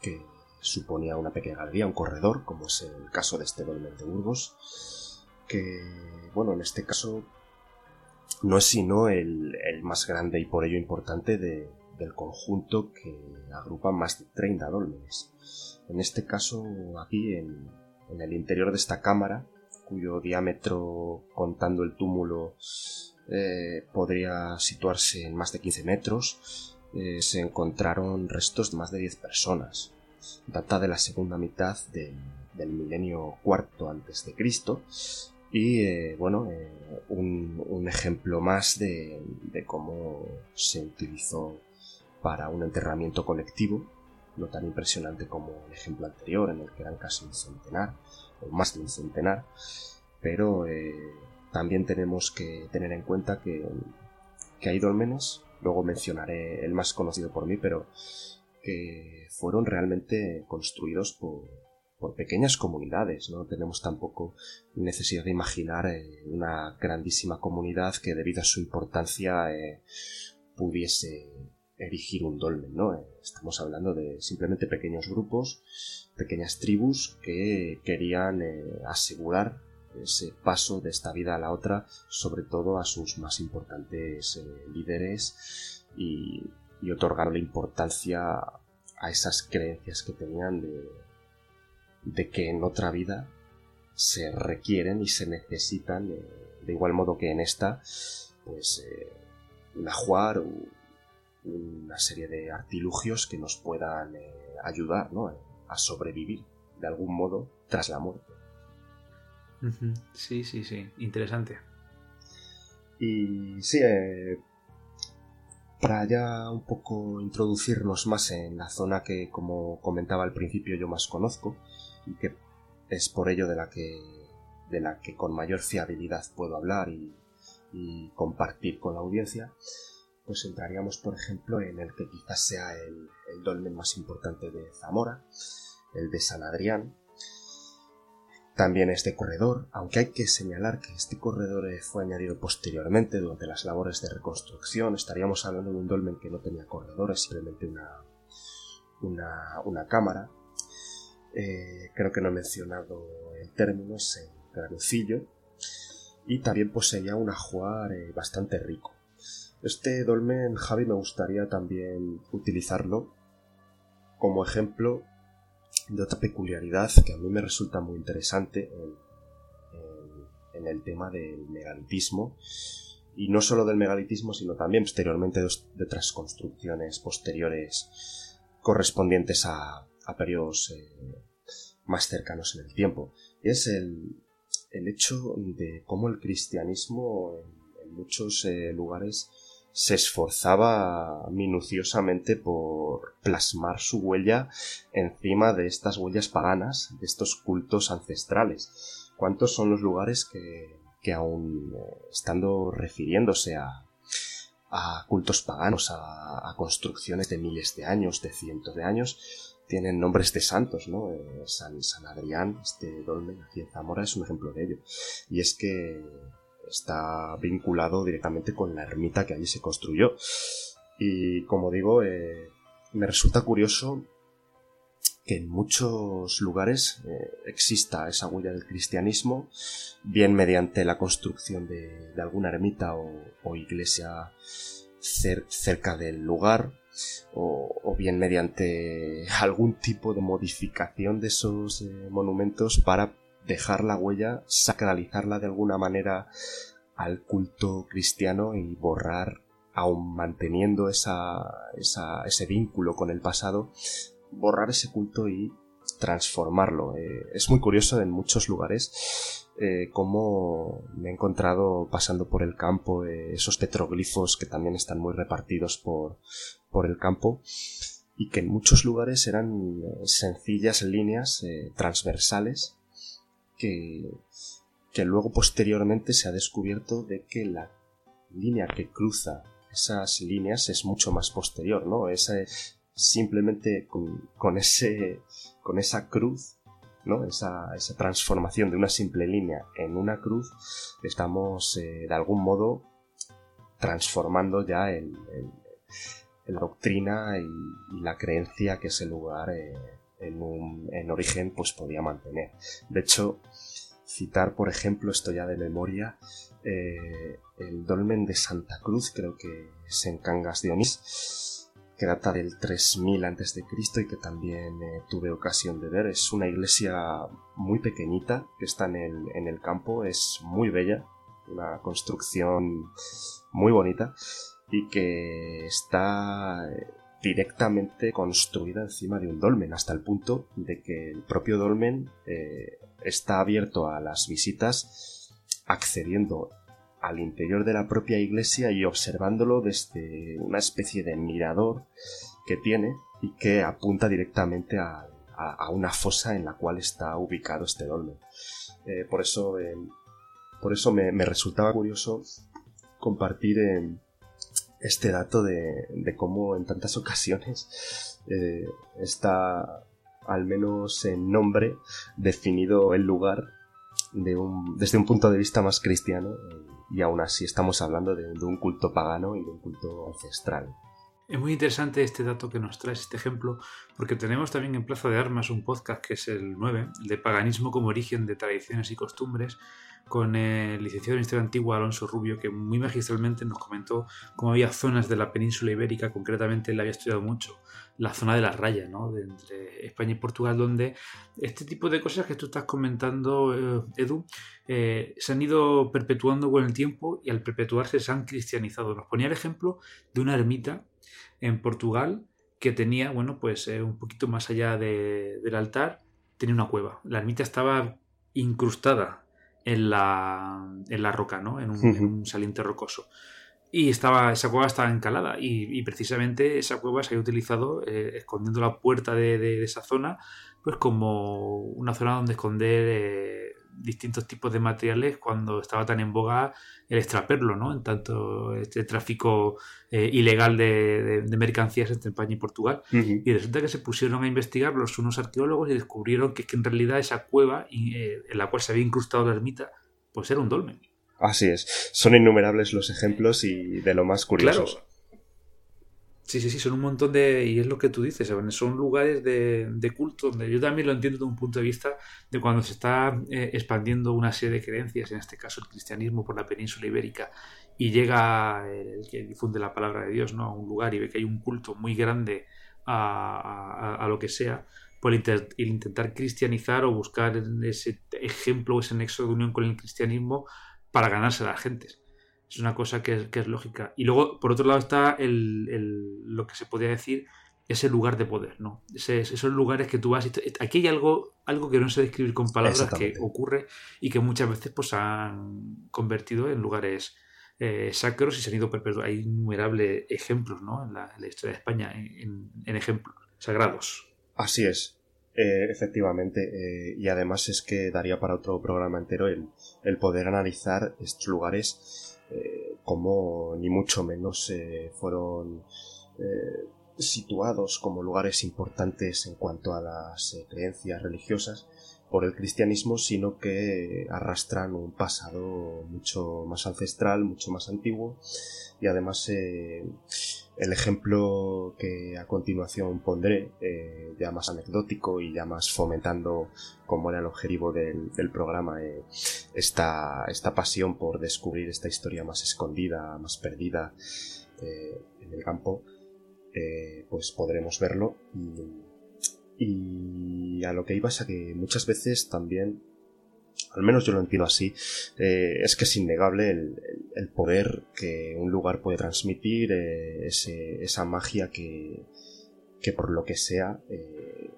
que suponía una pequeña galería, un corredor, como es el caso de este dolmen de Burgos, que, bueno, en este caso no es sino el, más grande y por ello importante de, del conjunto que agrupa más de 30 dólmenes. En este caso, aquí en, en el interior de esta cámara, cuyo diámetro, contando el túmulo, eh, podría situarse en más de 15 metros, eh, se encontraron restos de más de 10 personas. Data de la segunda mitad de, del milenio cuarto antes de Cristo. Y eh, bueno, eh, un, ejemplo más de, de, cómo se utilizó para un enterramiento colectivo, no tan impresionante como el ejemplo anterior, en el que eran casi un centenar, o más de un centenar, pero eh, también tenemos que tener en cuenta que, que hay dolmenes luego mencionaré el más conocido por mí, pero que fueron realmente construidos por, por pequeñas comunidades, no tenemos tampoco necesidad de imaginar eh, una grandísima comunidad que debido a su importancia eh, pudiese erigir un dolmen, ¿no? Eh, estamos hablando de simplemente pequeños grupos, pequeñas tribus que querían eh, asegurar ese paso de esta vida a la otra, sobre todo a sus más importantes eh, líderes y, y, otorgaron la importancia a esas creencias que tenían de, de, que en otra vida se requieren y se necesitan, eh, de igual modo que en esta, pues eh, un ajuar o una serie de artilugios que nos puedan eh, ayudar ¿no? a sobrevivir de algún modo tras la muerte.
Sí, sí, sí, interesante.
Y sí, eh, para ya un poco introducirnos más en la zona que, como comentaba al principio, yo más conozco y que es por ello de la que, de la que con mayor fiabilidad puedo hablar y, compartir con la audiencia, pues entraríamos, por ejemplo, en el que quizás sea el dolmen más importante de Zamora, el de San Adrián, también este corredor, aunque hay que señalar que este corredor fue añadido posteriormente durante las labores de reconstrucción, estaríamos hablando de un dolmen que no tenía corredores, simplemente una, una, una cámara. Eh, creo que no he mencionado el término, es el granucillo, y también poseía un ajuar eh, bastante rico. Este dolmen, Javi, me gustaría también utilizarlo como ejemplo de otra peculiaridad que a mí me resulta muy interesante en, el tema del megalitismo. Y no solo del megalitismo sino también posteriormente de, otras construcciones posteriores correspondientes a, periodos eh, más cercanos en el tiempo. Y es el, hecho de cómo el cristianismo en, muchos eh, lugares se esforzaba minuciosamente por plasmar su huella encima de estas huellas paganas, de estos cultos ancestrales. ¿Cuántos son los lugares que, que aún eh, estando refiriéndose a, a cultos paganos, a, construcciones de miles de años, de cientos de años, tienen nombres de santos, ¿no? Eh, San, San Adrián, este dolmen aquí en Zamora es un ejemplo de ello. Y es que está vinculado directamente con la ermita que allí se construyó. Y como digo, eh, me resulta curioso que en muchos lugares eh, exista esa huella del cristianismo, bien mediante la construcción de, alguna ermita o, iglesia cerca del lugar, o, bien mediante algún tipo de modificación de esos eh, monumentos para dejar la huella, sacralizarla de alguna manera al culto cristiano y borrar, aun manteniendo esa, ese vínculo con el pasado, borrar ese culto y transformarlo. Eh, es muy curioso en muchos lugares eh, cómo me he encontrado pasando por el campo eh, esos petroglifos que también están muy repartidos por, por el campo y que en muchos lugares eran sencillas líneas transversales que, luego posteriormente se ha descubierto de que la línea que cruza esas líneas es mucho más posterior, ¿no? Esa, simplemente con, ese, con esa cruz, ¿no? Esa, esa, transformación de una simple línea en una cruz, estamos eh, de algún modo transformando ya el, la doctrina y, la creencia que ese lugar eh, en, origen pues podía mantener. De hecho, citar, por ejemplo, esto ya de memoria, eh, el dolmen de Santa Cruz, creo que es en Cangas de Onís, que data del 3000 a.C. y que también eh, tuve ocasión de ver. Es una iglesia muy pequeñita que está en el, en el campo, es muy bella, una construcción muy bonita y que está eh, directamente construida encima de un dolmen, hasta el punto de que el propio dolmen eh, está abierto a las visitas accediendo al interior de la propia iglesia y observándolo desde una especie de mirador que tiene y que apunta directamente a, una fosa en la cual está ubicado este dolmen. Eh, por eso, eh, por eso me, me, resultaba curioso compartir en este dato de, cómo en tantas ocasiones eh, está, al menos en nombre, definido el lugar desde un punto de vista más cristiano y aún así estamos hablando de, un culto pagano y de un culto ancestral.
Es muy interesante este dato que nos traes, este ejemplo, porque tenemos también en Plaza de Armas un podcast que es el 9, de paganismo como origen de tradiciones y costumbres, con el licenciado en Historia Antigua Alonso Rubio, que muy magistralmente nos comentó cómo había zonas de la península ibérica, concretamente él había estudiado mucho, la zona de la raya, ¿no? de entre España y Portugal, donde este tipo de cosas que tú estás comentando, eh, Edu, eh, se han ido perpetuando con el tiempo y al perpetuarse se han cristianizado. Nos ponía el ejemplo de una ermita en Portugal que tenía, bueno, pues eh, un poquito más allá del altar, tenía una cueva. La ermita estaba incrustada en la, en la roca, ¿no? En un, saliente rocoso. Y estaba, esa cueva estaba encalada y, precisamente esa cueva se había utilizado eh, escondiendo la puerta de, esa zona pues como una zona donde esconder eh, distintos tipos de materiales cuando estaba tan en boga el extraperlo, ¿no? En tanto este tráfico eh, ilegal de, mercancías entre España y Portugal. Y resulta que se pusieron a investigar los unos arqueólogos y descubrieron que, que en realidad esa cueva eh, en la cual se había incrustado la ermita, pues era un dolmen.
Así es. Son innumerables los ejemplos y de lo más curiosos.
Sí, sí, sí, son un montón de. Y es lo que tú dices, son lugares de, culto donde yo también lo entiendo desde un punto de vista de cuando se está eh, expandiendo una serie de creencias, en este caso el cristianismo por la península ibérica, y llega el que difunde la palabra de Dios ¿no? a un lugar y ve que hay un culto muy grande a, lo que sea, por el, intentar cristianizar o buscar ese ejemplo, ese nexo de unión con el cristianismo para ganarse a las gentes. Es una cosa que, es lógica. Y luego, por otro lado, está lo que se podría decir ese lugar de poder, ¿no? esos lugares que tú vas y aquí hay algo, algo que no sé describir con palabras que ocurre y que muchas veces pues han convertido en lugares eh, sacros y se han ido perpetuando. Hay innumerables ejemplos, ¿no? En la, historia de España, en, ejemplos sagrados.
Así es. Eh, efectivamente, eh, y además es que daría para otro programa entero el, el poder analizar estos lugares como ni mucho menos fueron situados como lugares importantes en cuanto a las eh, creencias religiosas por el cristianismo, sino que arrastran un pasado mucho más ancestral, mucho más antiguo, y además eh, el ejemplo que a continuación pondré, eh, ya más anecdótico y ya más fomentando, como era el objetivo del, programa, esta, esta pasión por descubrir esta historia más escondida, más perdida en el campo, eh, pues podremos verlo. Y, a lo que iba es a que muchas veces también, al menos yo lo entiendo así, eh, es que es innegable el, poder que un lugar puede transmitir, eh, esa magia que, que por lo que sea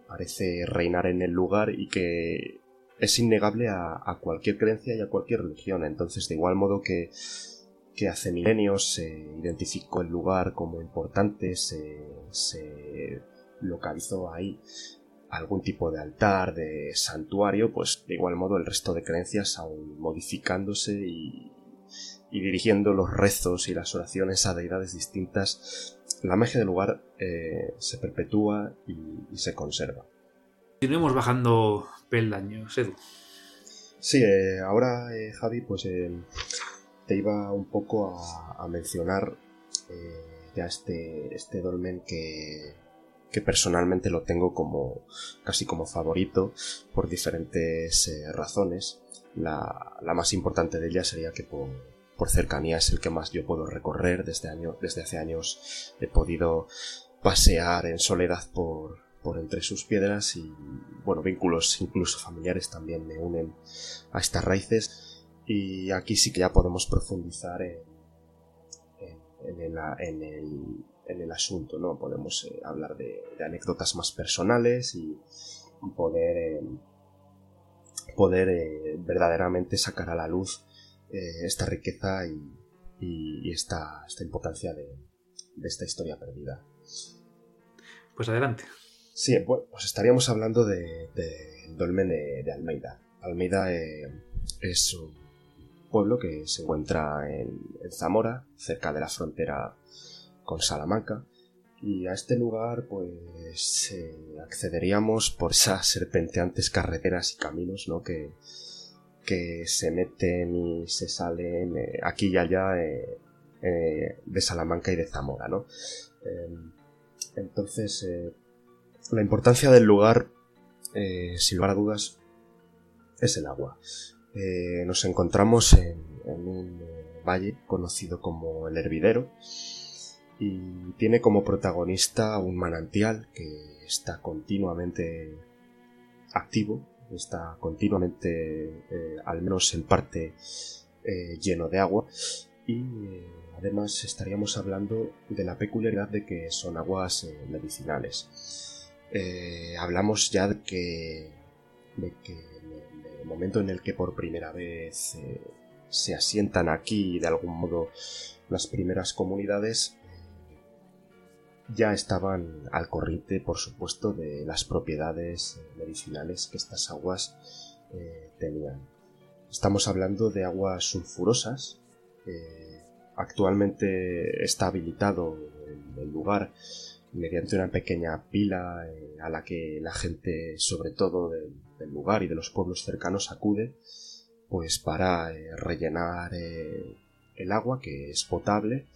parece reinar en el lugar y que es innegable a, cualquier creencia y a cualquier religión. Entonces, de igual modo que que hace milenios se identificó el lugar como importante, se, localizó ahí algún tipo de altar, de santuario, pues de igual modo el resto de creencias aún modificándose y, dirigiendo los rezos y las oraciones a deidades distintas, la magia del lugar eh, se perpetúa y, se conserva.
Continuemos bajando peldaños, Edu.
Sí, eh, ahora eh, Javi, pues te iba un poco a, mencionar eh, ya este, este dolmen que, que personalmente lo tengo como casi como favorito por diferentes eh, razones. La, la, más importante de ellas sería que por, por, cercanía es el que más yo puedo recorrer. Desde, desde hace años he podido pasear en soledad por, por entre sus piedras y bueno, vínculos incluso familiares también me unen a estas raíces y aquí sí que ya podemos profundizar en, el, asunto, ¿no? Podemos eh, hablar de, anécdotas más personales y, poder, eh, poder eh, verdaderamente sacar a la luz esta riqueza y, esta, esta, importancia de, esta historia perdida.
Pues adelante.
Sí, pues estaríamos hablando del dolmen de, Almeida. Almeida es un pueblo que se encuentra en, Zamora, cerca de la frontera con Salamanca. Y a este lugar, pues, eh, accederíamos por esas serpenteantes carreteras y caminos, ¿no? Que, que se meten y se salen eh, aquí y allá eh, de Salamanca y de Zamora, ¿no? Em, entonces, la importancia del lugar, sin lugar a dudas, es el agua. Nos encontramos en, un eh, valle conocido como el Hervidero y tiene como protagonista un manantial que está continuamente activo, está continuamente, eh, al menos en parte, lleno de agua y además estaríamos hablando de la peculiaridad de que son aguas medicinales. hablamos ya de que, de que el momento en el que por primera vez eh, se asientan aquí de algún modo las primeras comunidades, ya estaban al corriente, por supuesto, de las propiedades medicinales que estas aguas eh, tenían. Estamos hablando de aguas sulfurosas. actualmente está habilitado el lugar mediante una pequeña pila eh, a la que la gente, sobre todo del, lugar y de los pueblos cercanos, acude, pues para eh, rellenar eh, el agua que es potable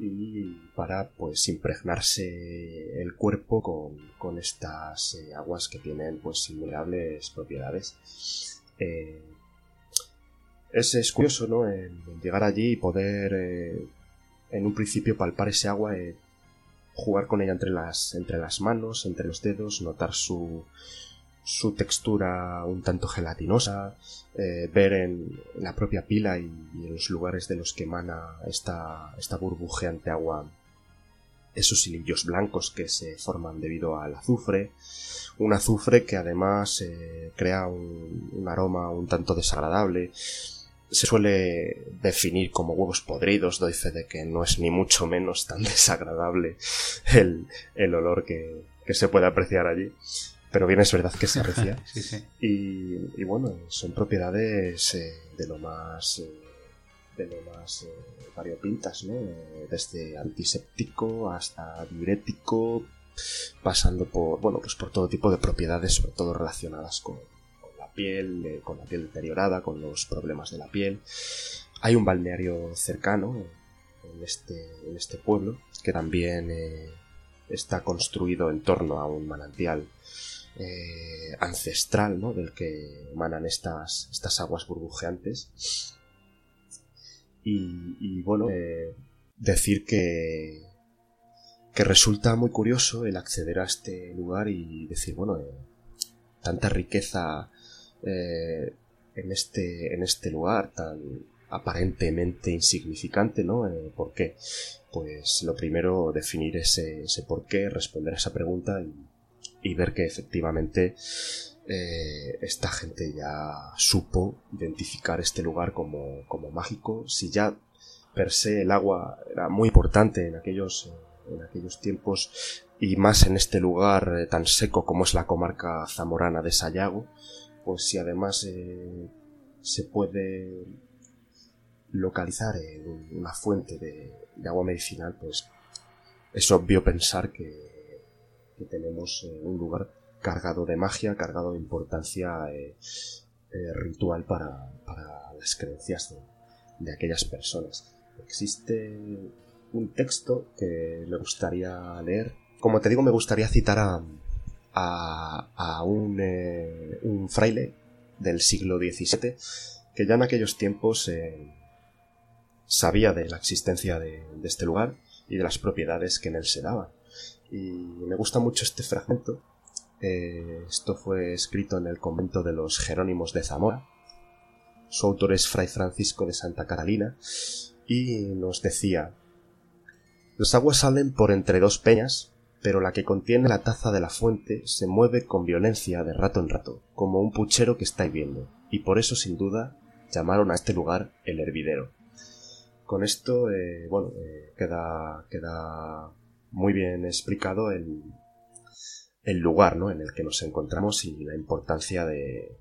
y para pues impregnarse el cuerpo con, estas aguas que tienen pues innumerables propiedades. es, curioso, ¿no? Llegar allí y poder en un principio palpar ese agua jugar con ella entre las, entre las manos, entre los dedos, notar su, su textura un tanto gelatinosa, eh, ver en la propia pila y, en los lugares de los que emana esta, esta burbujeante agua esos hilillos blancos que se forman debido al azufre, un azufre que además eh, crea un, aroma un tanto desagradable, se suele definir como huevos podridos, doy fe de que no es ni mucho menos tan (laughs) desagradable el, el olor que, que se puede apreciar allí pero bien es verdad que se aprecia. (laughs) Y, bueno, son propiedades eh, de lo más eh, de lo más eh, variopintas, ¿no? Desde antiséptico hasta diurético, pasando por bueno, pues por todo tipo de propiedades, sobre todo relacionadas con, la piel, con la piel deteriorada, con los problemas de la piel. Hay un balneario cercano en este, en este pueblo que también está construido en torno a un manantial eh, ancestral, ¿no? Del que emanan estas, estas aguas burbujeantes. Y, bueno, eh, decir que, que resulta muy curioso el acceder a este lugar y decir, bueno, eh, tanta riqueza en, este, en este lugar tan aparentemente insignificante, ¿no? ¿Por qué? Pues lo primero, definir ese, ese por qué, responder a esa pregunta y, y ver que efectivamente eh, esta gente ya supo identificar este lugar como, como, mágico. Si ya per se el agua era muy importante en aquellos, en aquellos tiempos y más en este lugar eh, tan seco como es la comarca zamorana de Sayago, pues si además eh, se puede localizar en una fuente de, de agua medicinal, pues es obvio pensar que que tenemos eh, un lugar cargado de magia, cargado de importancia eh, eh, ritual para, las creencias de, aquellas personas. Existe un texto que me gustaría leer. Como te digo, me gustaría citar a, un, fraile del siglo XVII que ya en aquellos tiempos sabía de la existencia de, este lugar y de las propiedades que en él se daban. Y me gusta mucho este fragmento. Eh, esto fue escrito en el convento de los Jerónimos de Zamora. Su autor es Fray Francisco de Santa Carolina y nos decía Las aguas salen por entre dos peñas, pero la que contiene la taza de la fuente se mueve con violencia de rato en rato, como un puchero que está hirviendo, y por eso sin duda llamaron a este lugar el hervidero. Con esto, eh, bueno, eh, queda, queda muy bien explicado el, el lugar ¿no? en el que nos encontramos y la importancia de,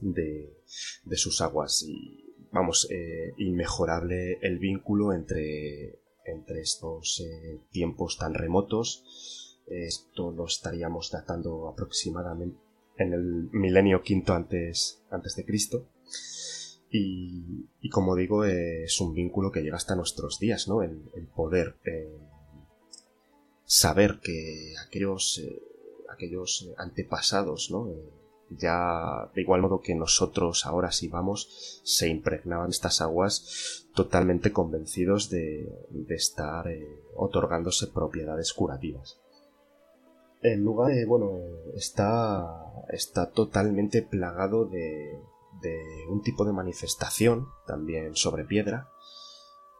de, sus aguas. Y vamos, eh, inmejorable el vínculo entre, entre estos eh, tiempos tan remotos. Esto lo estaríamos datando aproximadamente en el milenio quinto antes, antes de Cristo. Y, como digo, es un vínculo que llega hasta nuestros días, ¿no? El, el poder saber que aquellos, eh, aquellos antepasados, ¿no? Eh, ya de igual modo que nosotros ahora si vamos se impregnaban estas aguas totalmente convencidos de, de estar eh, otorgándose propiedades curativas. El lugar, bueno, está, está totalmente plagado de, de un tipo de manifestación, también sobre piedra,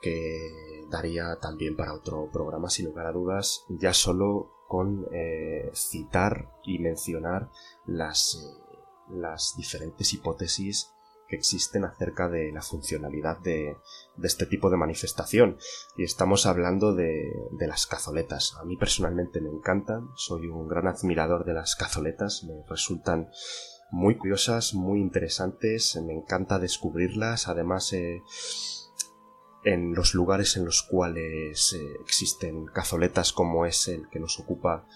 que daría también para otro programa sin lugar a dudas, ya solo con eh, citar y mencionar las, eh, las diferentes hipótesis que existen acerca de la funcionalidad de, de, este tipo de manifestación. Y estamos hablando de, de, las cazoletas. A mí personalmente me encantan, soy un gran admirador de las cazoletas, me resultan muy curiosas, muy interesantes, me encanta descubrirlas, además eh, en los lugares en los cuales eh, existen cazoletas como es el que nos ocupa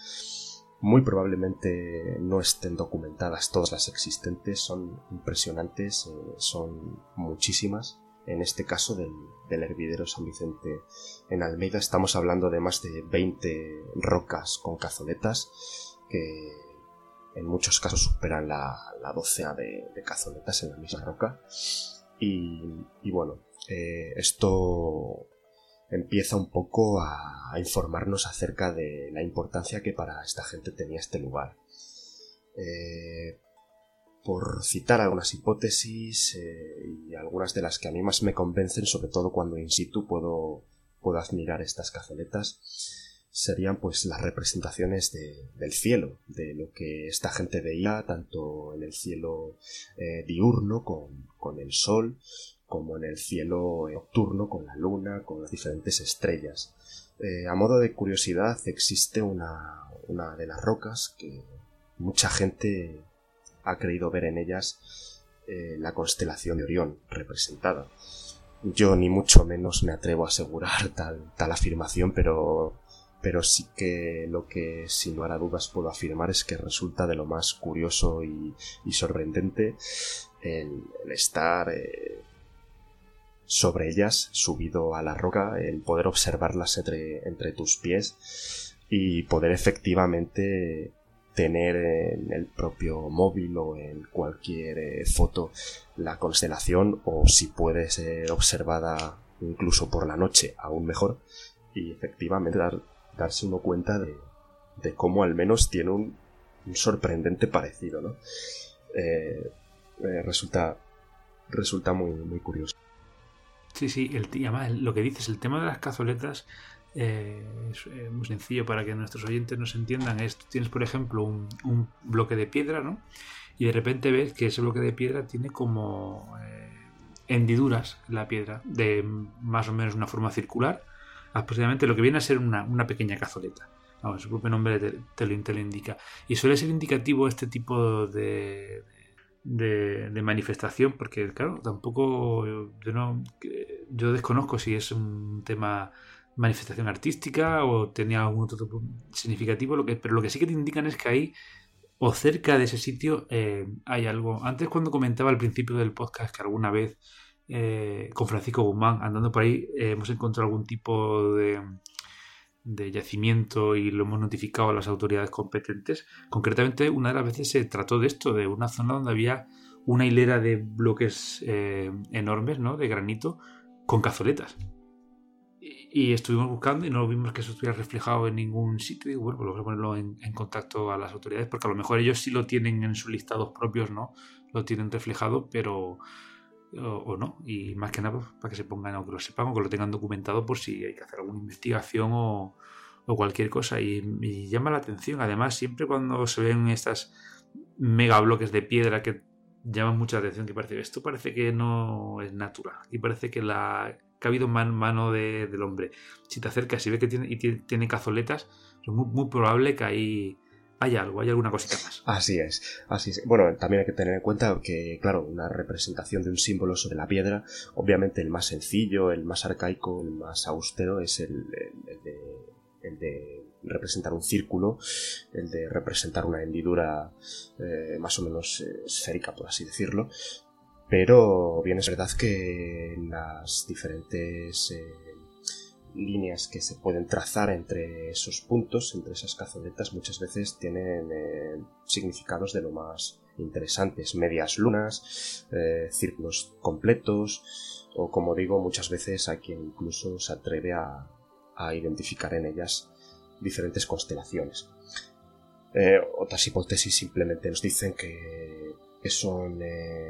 muy probablemente no estén documentadas todas las existentes, son impresionantes, eh, son muchísimas. En este caso del, hervidero San Vicente en Almeida estamos hablando de más de 20 rocas con cazoletas que en muchos casos superan la, docena de, cazoletas en la misma roca. y bueno, eh, esto empieza un poco a, informarnos acerca de la importancia que para esta gente tenía este lugar. Eh, por citar algunas hipótesis eh, y algunas de las que a mí más me convencen, sobre todo cuando in situ puedo, puedo admirar estas cazoletas, serían pues las representaciones del cielo, de lo que esta gente veía tanto en el cielo diurno con, con, el sol, como en el cielo nocturno con la luna, con las diferentes estrellas. Eh, a modo de curiosidad existe una, una de las rocas que mucha gente ha creído ver en ellas eh, la constelación de Orión representada. Yo ni mucho menos me atrevo a asegurar (laughs) tal, tal afirmación, pero pero sí que lo que sin lugar a dudas puedo afirmar es que resulta de lo más curioso y, sorprendente el, estar eh, sobre ellas, subido a la roca, el poder observarlas entre, entre tus pies y poder efectivamente tener en el propio móvil o en cualquier eh, foto la constelación o si puede ser observada incluso por la noche aún mejor y efectivamente dar darse uno cuenta de, de cómo al menos tiene un, sorprendente parecido, ¿no? Eh, eh, resulta, resulta muy, muy curioso.
Sí, sí, el, además lo que dices, el tema de las cazoletas eh, es muy sencillo para que nuestros oyentes nos entiendan. Es, tienes, por ejemplo, un, bloque de piedra, ¿no? Y de repente ves que ese bloque de piedra tiene como hendiduras en la piedra, de más o menos una forma circular, aproximadamente lo que viene a ser una, pequeña cazoleta. Vamos, su propio nombre te, lo, indica. Y suele ser indicativo este tipo de, manifestación, porque claro, tampoco yo, no, yo desconozco si es un tema manifestación artística o tenía algún otro significativo, lo que, pero lo que sí que te indican es que ahí o cerca de ese sitio eh, hay algo. Antes cuando comentaba al principio del podcast que alguna vez eh, con Francisco Guzmán, andando por ahí, eh, hemos encontrado algún tipo de, de yacimiento y lo hemos notificado a las autoridades competentes. Concretamente, una de las veces se trató de esto, de una zona donde había una hilera de bloques eh, enormes, ¿no? De granito, con cazoletas. Y, estuvimos buscando y no vimos que eso estuviera reflejado en ningún sitio. Y bueno, pues vamos a ponerlo en, en, contacto a las autoridades, porque a lo mejor ellos sí lo tienen en sus listados propios, ¿no? Lo tienen reflejado, pero o, no. Y más que nada pues, para que se pongan o que lo sepan o que lo tengan documentado por si hay que hacer alguna investigación o, cualquier cosa. Y, llama la atención. Además, siempre cuando se ven estas mega bloques de piedra que llaman mucha atención, que parece esto parece que no es natural. Y parece que la que ha habido mano de, del hombre. Si te acercas y ves que tiene, y tiene, cazoletas, es muy, muy probable que ahí hay algo, hay alguna cosita más.
Así es, así es. Bueno, también hay que tener en cuenta que, claro, una representación de un símbolo sobre la piedra, obviamente el más sencillo, el más arcaico, el más austero es el, de, representar un círculo, el de representar una hendidura eh, más o menos eh, esférica, por así decirlo. Pero bien es verdad que las diferentes eh, líneas que se pueden trazar entre esos puntos, entre esas cazoletas, muchas veces tienen eh, significados de lo más interesantes, medias lunas, eh, círculos completos, o como digo, muchas veces hay quien incluso se atreve a, identificar en ellas diferentes constelaciones. Eh, otras hipótesis simplemente nos dicen que son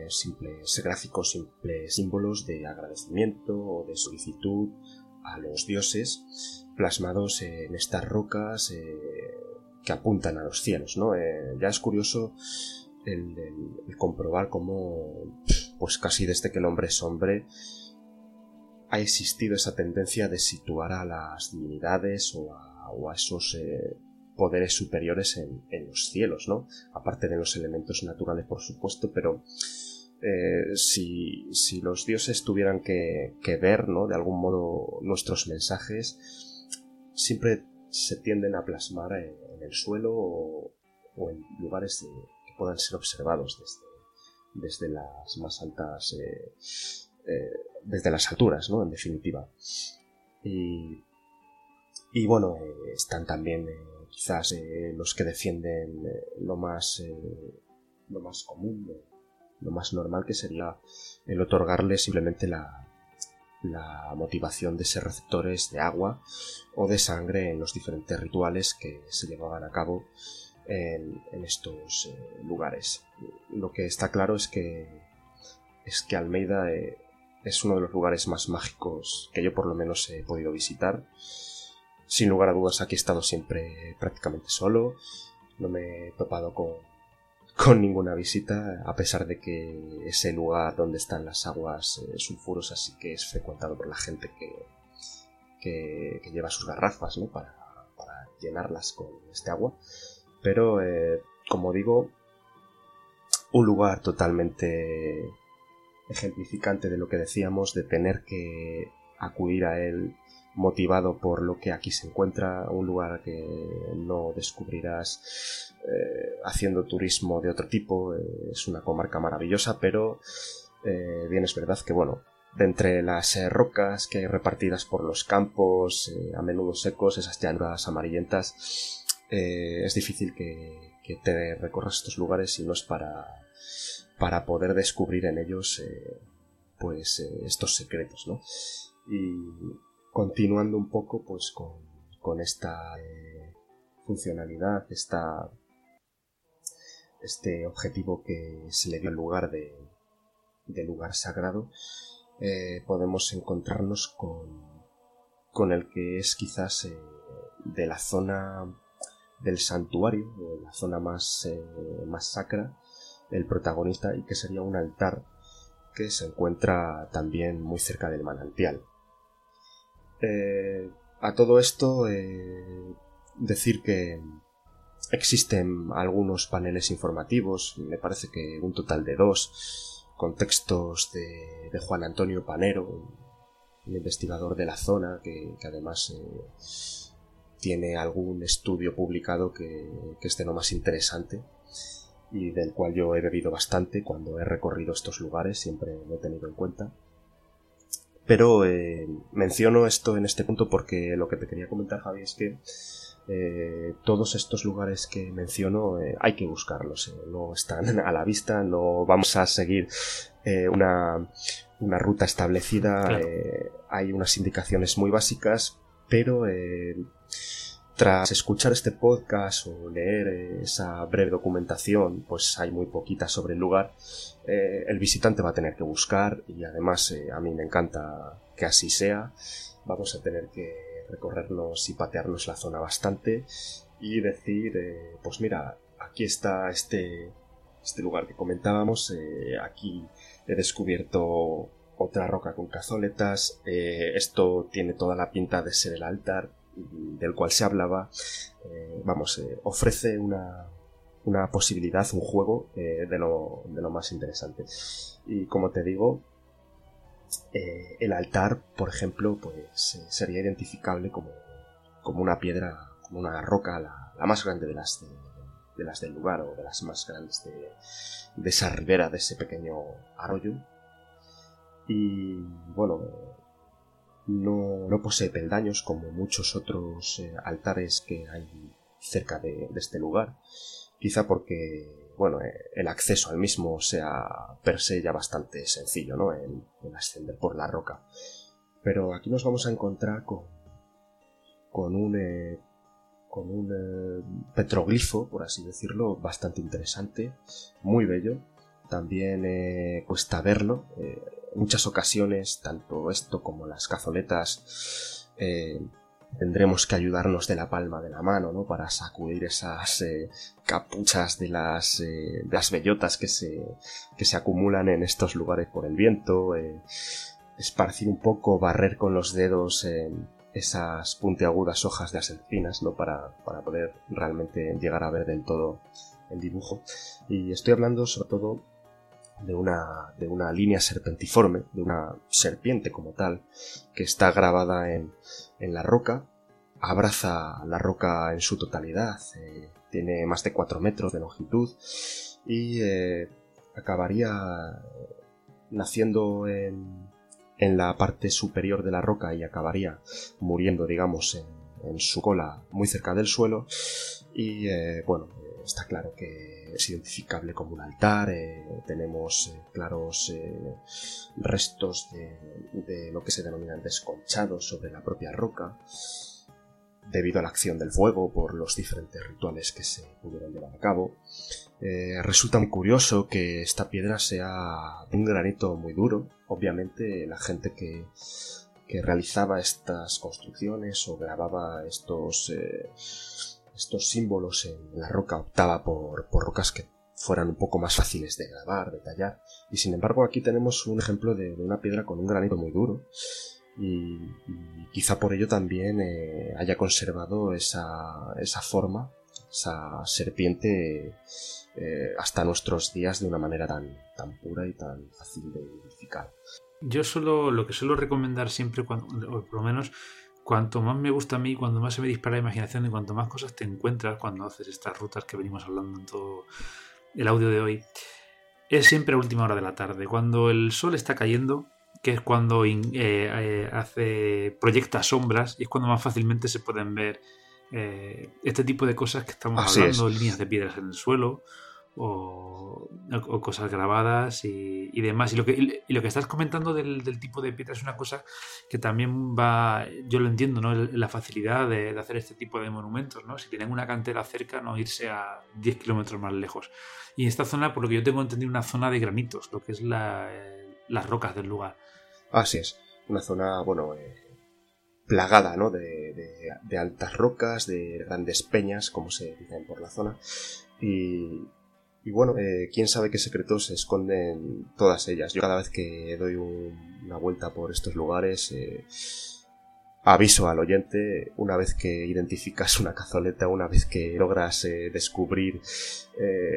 simples gráficos, simples símbolos de agradecimiento o de solicitud a los dioses plasmados en estas rocas eh, que apuntan a los cielos, ¿no? Eh, ya es curioso comprobar cómo, pues casi desde que el hombre es hombre, ha existido esa tendencia de situar a las divinidades o a, esos eh, poderes superiores en, en, los cielos, ¿no? Aparte de los elementos naturales, por supuesto, pero eh, si, si, los dioses tuvieran que, ver, ¿no? De algún modo nuestros mensajes, siempre se tienden a plasmar en, el suelo o, en lugares que puedan ser observados desde, desde las más altas, eh, eh, desde las alturas, ¿no? En definitiva. Y, y bueno, están también quizás los que defienden lo más, lo más común lo más normal que sería el otorgarle simplemente la, motivación de ser receptores de agua o de sangre en los diferentes rituales que se llevaban a cabo en, estos eh, lugares. Lo que está claro es que es que Almeida eh, es uno de los lugares más mágicos que yo por lo menos he podido visitar. Sin lugar a dudas aquí he estado siempre prácticamente solo. No me he topado con, con ninguna visita, a pesar de que ese lugar donde están las aguas eh, sulfurosas sí que es frecuentado por la gente que, que, lleva sus garrafas ¿no? para, llenarlas con este agua. Pero, eh, como digo, un lugar totalmente ejemplificante de lo que decíamos, de tener que acudir a él motivado por lo que aquí se encuentra, un lugar que no descubrirás eh, haciendo turismo de otro tipo, eh, es una comarca maravillosa, pero eh, bien es verdad que bueno, de entre las rocas que hay repartidas por los campos, a menudo secos, esas llanuras amarillentas, es difícil que, que, te recorras estos lugares si no es para, para poder descubrir en ellos pues estos secretos, ¿no? Y continuando un poco pues con, esta eh, funcionalidad, esta, este objetivo que se le dio al lugar de, lugar sagrado, eh, podemos encontrarnos con, con el que es quizás eh, de la zona del santuario, o la zona más, más sacra, el protagonista y que sería un altar que se encuentra también muy cerca del manantial. Eh, a todo esto, eh, decir que existen algunos paneles informativos, me parece que un total de dos, con textos de, Juan Antonio Panero, investigador de la zona que, además eh, tiene algún estudio publicado que, que es de lo más interesante y del cual yo he bebido bastante cuando he recorrido estos lugares, siempre lo he tenido en cuenta. Pero eh, menciono esto en este punto porque lo que te quería comentar, Javi, es que eh, todos estos lugares que menciono eh, hay que buscarlos, no están (laughs) a la vista, no vamos a seguir una, una, ruta establecida, hay unas indicaciones muy básicas, pero tras escuchar este podcast o leer esa breve documentación, pues hay muy poquita sobre el lugar, eh, el visitante va a tener que buscar y además eh, a mí me encanta que así sea. Vamos a tener que recorrernos y patearnos la zona bastante y decir, eh, pues mira, aquí está este, este lugar que comentábamos, aquí he descubierto otra roca con cazoletas, esto tiene toda la pinta de ser el altar del cual se hablaba, vamos, ofrece una, una posibilidad, un juego eh, de, lo, de, lo, más interesante. Y como te digo, eh, el altar, por ejemplo, pues eh, sería identificable como, como, una piedra, como una roca, la, más grande de las, de, las del lugar o de las más grandes de, de esa ribera, de ese pequeño arroyo. Y bueno, no, posee peldaños como muchos otros altares que hay cerca de, este lugar quizá porque bueno, eh, el acceso al mismo sea per se ya bastante sencillo, ¿no? El, ascender por la roca. Pero aquí nos vamos a encontrar con, con un, eh, con un eh, petroglifo, por así decirlo, bastante interesante, muy bello. También cuesta verlo. Muchas ocasiones, tanto esto como las cazoletas tendremos que ayudarnos de la palma de la mano, ¿no? Para sacudir esas eh, capuchas de las, eh, de las bellotas que se, que se acumulan en estos lugares por el viento, eh, esparcir un poco, barrer con los dedos esas puntiagudas hojas de las encinas, ¿no? Para, para poder realmente llegar a ver del todo el dibujo. Y estoy hablando sobre todo de una, de una línea serpentiforme, de una serpiente como tal, que está grabada en, en la roca, abraza la roca en su totalidad, eh, tiene más de 4 metros de longitud y eh, acabaría naciendo en, en, la parte superior de la roca y acabaría muriendo, digamos, en, en su cola muy cerca del suelo. Y eh, bueno, está claro que es identificable como un altar, eh, tenemos eh, claros restos de, lo que se denominan desconchados sobre la propia roca, debido a la acción del fuego por los diferentes rituales que se pudieron llevar a cabo. resulta muy curioso que esta piedra sea un granito muy duro. Obviamente la gente que, que realizaba estas construcciones o grababa estos estos símbolos en la roca optaba por, rocas que fueran un poco más fáciles de grabar, de tallar. Y sin embargo aquí tenemos un ejemplo de, una piedra con un granito muy duro. Y, quizá por ello también eh, haya conservado esa, esa, forma, esa serpiente, eh, hasta nuestros días de una manera tan, tan pura y tan fácil de identificar.
Yo solo lo que suelo recomendar siempre, cuando, o por lo menos cuanto más me gusta a mí, cuando más se me dispara la imaginación y cuanto más cosas te encuentras cuando haces estas rutas que venimos hablando en todo el audio de hoy, es siempre a última hora de la tarde, cuando el sol está cayendo, que es cuando eh, eh, hace proyecta sombras y es cuando más fácilmente se pueden ver eh, este tipo de cosas que estamos hablando, líneas de piedras en el suelo, o, cosas grabadas y, demás. Y lo, que, estás comentando del, tipo de piedra es una cosa que también va, yo lo entiendo, ¿no? La facilidad de, hacer este tipo de monumentos, ¿no? Si tienen una cantera cerca, no irse a 10 kilómetros más lejos. Y esta zona, por lo que yo tengo entendido, una zona de granitos, lo que es la, las rocas del lugar.
Así es, una zona, bueno, eh, plagada, ¿no? De, de, altas rocas, de grandes peñas, como se dicen por la zona. Y, y bueno, eh, quién sabe qué secretos se esconden todas ellas. Yo cada vez que doy una vuelta por estos lugares, eh, aviso al oyente, una vez que identificas una cazoleta, una vez que logras eh, descubrir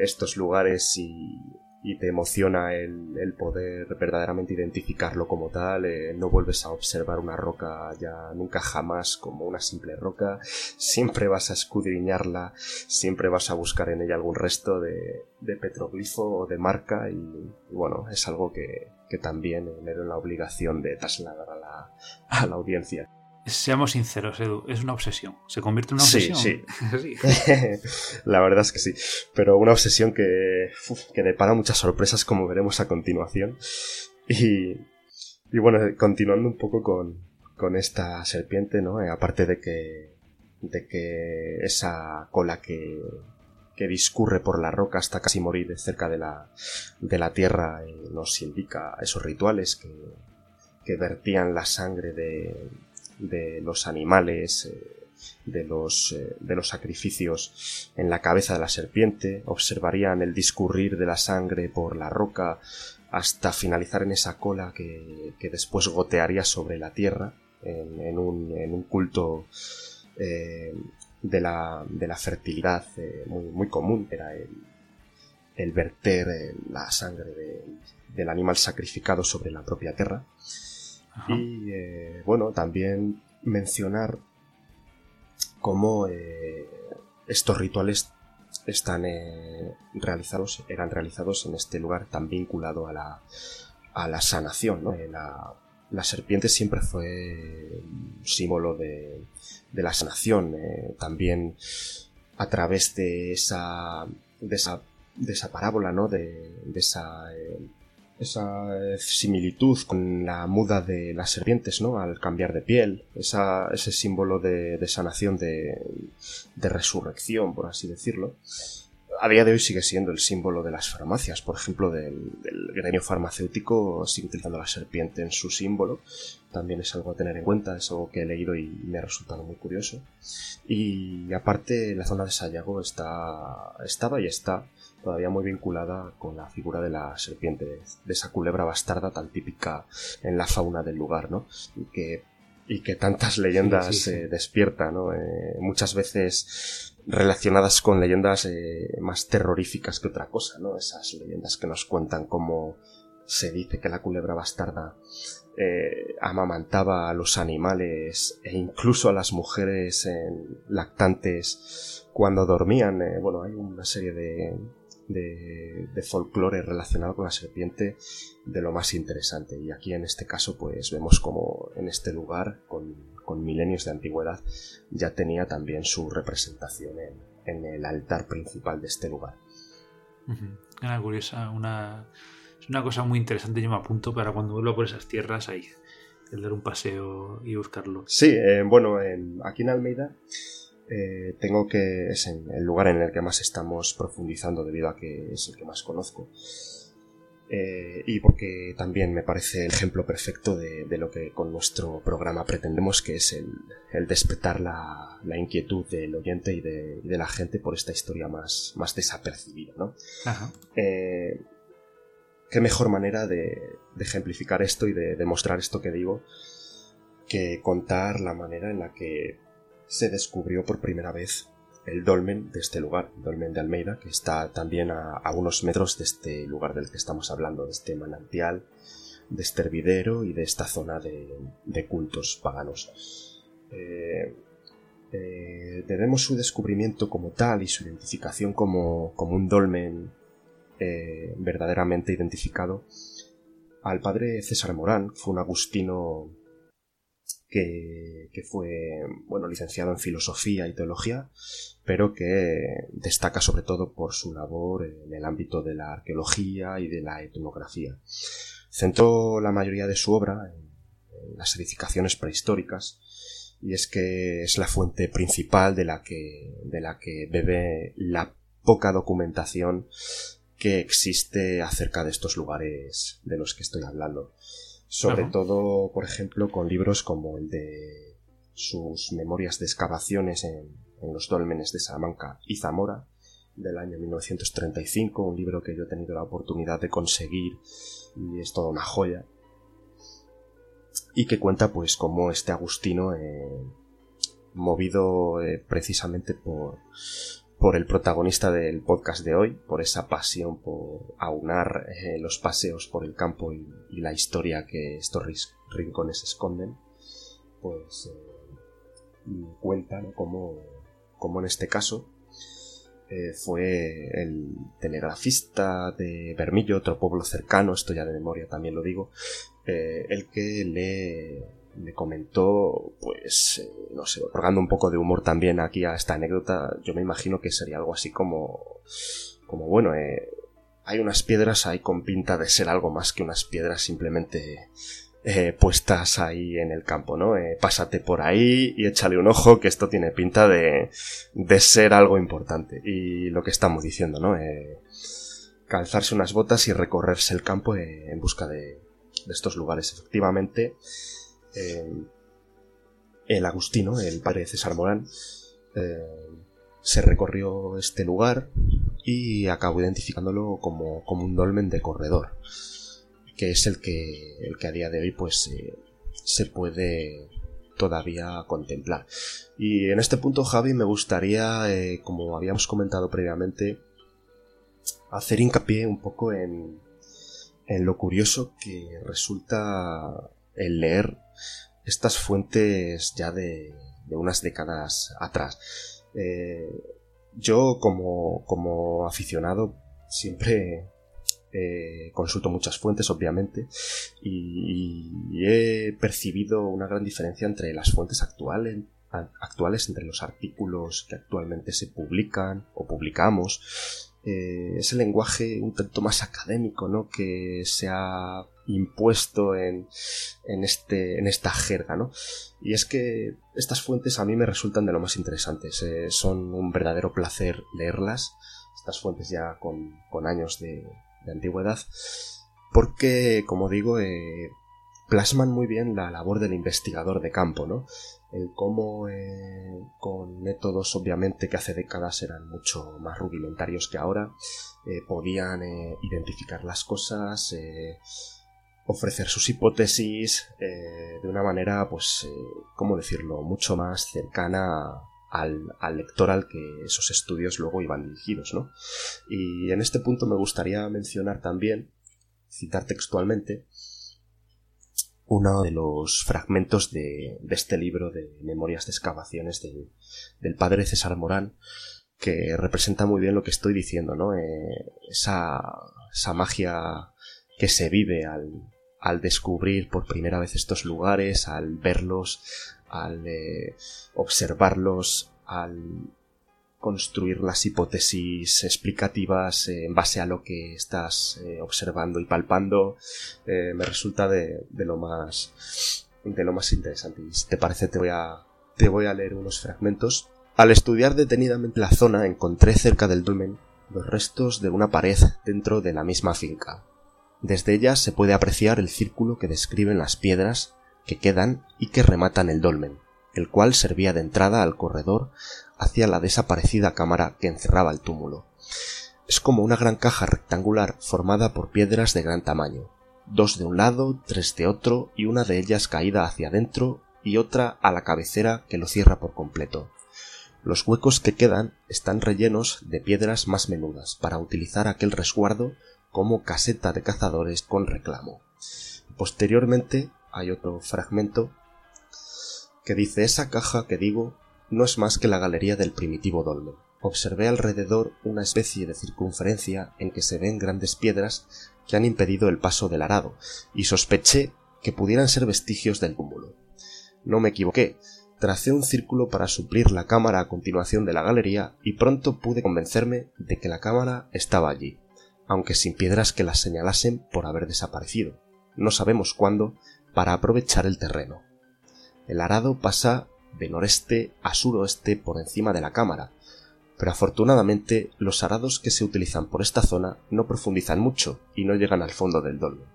estos lugares y y te emociona el, poder verdaderamente identificarlo como tal, eh, no vuelves a observar una roca ya nunca jamás como una simple roca, siempre vas a escudriñarla, siempre vas a buscar en ella algún resto de, petroglifo o de marca y, bueno, es algo que, también me doy la obligación de trasladar a la, a la audiencia.
Seamos sinceros, Edu, es una obsesión. ¿Se convierte en una obsesión?
Sí, (laughs) sí. (laughs) la verdad es que sí. Pero una obsesión que, que depara muchas sorpresas, como veremos a continuación. Y, y bueno, continuando un poco con, con esta serpiente, ¿no? Eh, aparte de que, de que esa cola que, que discurre por la roca hasta casi morir cerca de la, de la tierra eh, nos indica esos rituales que, que vertían la sangre de, de los animales, eh, de, los, eh, de los sacrificios en la cabeza de la serpiente, observarían el discurrir de la sangre por la roca hasta finalizar en esa cola que, después gotearía sobre la tierra en, un, en un, culto eh, de, la, de, la, fertilidad muy, muy, común, era el, el verter la sangre del animal sacrificado sobre la propia tierra. Y eh, bueno, también mencionar cómo eh, estos rituales están eh, realizados, eran realizados en este lugar tan vinculado a la, a la sanación. ¿no? La, la, serpiente siempre fue símbolo de, de la sanación. también a través de esa, de esa, de esa parábola, ¿no? de, de esa esa eh, similitud con la muda de las serpientes, ¿no? Al cambiar de piel, esa, ese símbolo de, sanación, de, de, resurrección, por así decirlo. A día de hoy sigue siendo el símbolo de las farmacias, por ejemplo, del, gremio farmacéutico sigue utilizando la serpiente en su símbolo. También es algo a tener en cuenta, es algo que he leído y me ha resultado muy curioso. Y aparte, la zona de Sayago está, estaba y está todavía muy vinculada con la figura de la serpiente, de esa culebra bastarda tan típica en la fauna del lugar, ¿no? Y que, y que tantas leyendas se despiertan, ¿no? Eh, muchas veces relacionadas con leyendas eh, más terroríficas que otra cosa, ¿no? Esas leyendas que nos cuentan cómo se dice que la culebra bastarda eh, amamantaba a los animales e incluso a las mujeres lactantes cuando dormían. bueno, hay una serie de, de, de folclore relacionado con la serpiente de lo más interesante. Y aquí en este caso pues vemos como en este lugar, con, milenios de antigüedad, ya tenía también su representación en el altar principal de este lugar.
Una curiosa, una, es una cosa muy interesante. Yo me apunto para cuando vuelva por esas tierras ahí, el dar un paseo y buscarlo.
Sí, eh, bueno, aquí en Almeida eh, tengo que es en el lugar en el que más estamos profundizando debido a que es el que más conozco. Eh, y porque también me parece el ejemplo perfecto de, lo que con nuestro programa pretendemos, que es el, despertar la, inquietud del oyente y de, la gente por esta historia más, más desapercibida. ¿no? Eh, qué mejor manera de, ejemplificar esto y de demostrar esto que digo que contar la manera en la que se descubrió por primera vez el dolmen de este lugar, el dolmen de Almeida, que está también a, unos metros de este lugar del que estamos hablando, de este manantial, de este hervidero y de esta zona de, cultos paganos. Eh, eh, debemos su descubrimiento como tal y su identificación como, un dolmen eh, verdaderamente identificado al padre César Morán, fue un agustino que, fue bueno, licenciado en filosofía y teología, pero que destaca sobre todo por su labor en el ámbito de la arqueología y de la etnografía. Centró la mayoría de su obra en, las edificaciones prehistóricas, y es que es la fuente principal de la que, de la que bebe la poca documentación que existe acerca de estos lugares de los que estoy hablando. Sobre todo, por ejemplo, con libros como el de sus memorias de excavaciones en, los dólmenes de Salamanca y Zamora, del año 1935, un libro que yo he tenido la oportunidad de conseguir y es toda una joya. Y que cuenta pues como este Agustino, eh, movido eh, precisamente por, por el protagonista del podcast de hoy, por esa pasión por aunar eh, los paseos por el campo y, la historia que estos rincones esconden, pues eh, cuentan como, como en este caso eh, fue el telegrafista de Bermillo, otro pueblo cercano, esto ya de memoria también lo digo, el que le me comentó, pues, eh, no sé, otorgando un poco de humor también aquí a esta anécdota, yo me imagino que sería algo así como, como bueno, eh, hay unas piedras ahí con pinta de ser algo más que unas piedras simplemente eh, puestas ahí en el campo, ¿no? pásate por ahí y échale un ojo que esto tiene pinta de, de ser algo importante. Y lo que estamos diciendo, ¿no? calzarse unas botas y recorrerse el campo en busca de, de estos lugares. Efectivamente, eh, el Agustino, el padre de César Morán, eh, se recorrió este lugar y acabó identificándolo como, un dolmen de corredor, que es el que, el que a día de hoy pues eh, se puede todavía contemplar. Y en este punto, Javi, me gustaría, como habíamos comentado previamente, hacer hincapié un poco en, en lo curioso que resulta el leer estas fuentes ya de, unas décadas atrás. Eh, yo como, como, aficionado siempre eh, consulto muchas fuentes, obviamente, y, he percibido una gran diferencia entre las fuentes actuales, actuales, entre los artículos que actualmente se publican o publicamos. Eh, ese lenguaje un tanto más académico, ¿no? Que se ha impuesto en, en, este, en esta jerga, ¿no? Y es que estas fuentes a mí me resultan de lo más interesantes. Eh, son un verdadero placer leerlas, estas fuentes ya con, con años de, de, antigüedad, porque, como digo, eh, plasman muy bien la labor del investigador de campo, ¿no? El cómo, eh, con métodos obviamente que hace décadas eran mucho más rudimentarios que ahora, podían identificar las cosas, ofrecer sus hipótesis eh, de una manera, pues, eh, ¿cómo decirlo?, mucho más cercana al, al, lector al que esos estudios luego iban dirigidos, ¿no? Y en este punto me gustaría mencionar también, citar textualmente, uno de los fragmentos de, de este libro de Memorias de Excavaciones del padre César Morán, que representa muy bien lo que estoy diciendo, ¿no? Eh, esa, esa magia que se vive al, al descubrir por primera vez estos lugares, al verlos, al eh, observarlos, al construir las hipótesis explicativas en base a lo que estás eh, observando y palpando eh, me resulta de, lo más de lo más interesante. Y si te parece te voy a te voy a leer unos fragmentos. Al estudiar detenidamente la zona encontré cerca del dolmen los restos de una pared dentro de la misma finca. Desde ella se puede apreciar el círculo que describen las piedras que quedan y que rematan el dolmen el cual servía de entrada al corredor hacia la desaparecida cámara que encerraba el túmulo. Es como una gran caja rectangular formada por piedras de gran tamaño, dos de un lado, tres de otro y una de ellas caída hacia adentro y otra a la cabecera que lo cierra por completo. Los huecos que quedan están rellenos de piedras más menudas para utilizar aquel resguardo como caseta de cazadores con reclamo. Posteriormente hay otro fragmento que dice esa caja que digo no es más que la galería del primitivo dolmen. Observé alrededor una especie de circunferencia en que se ven grandes piedras que han impedido el paso del arado, y sospeché que pudieran ser vestigios del cúmulo. No me equivoqué, tracé un círculo para suplir la cámara a continuación de la galería y pronto pude convencerme de que la cámara estaba allí, aunque sin piedras que las señalasen por haber desaparecido. No sabemos cuándo, para aprovechar el terreno. El arado pasa de noreste a suroeste por encima de la cámara, pero afortunadamente los arados que se utilizan por esta zona no profundizan mucho y no llegan al fondo del dolmen.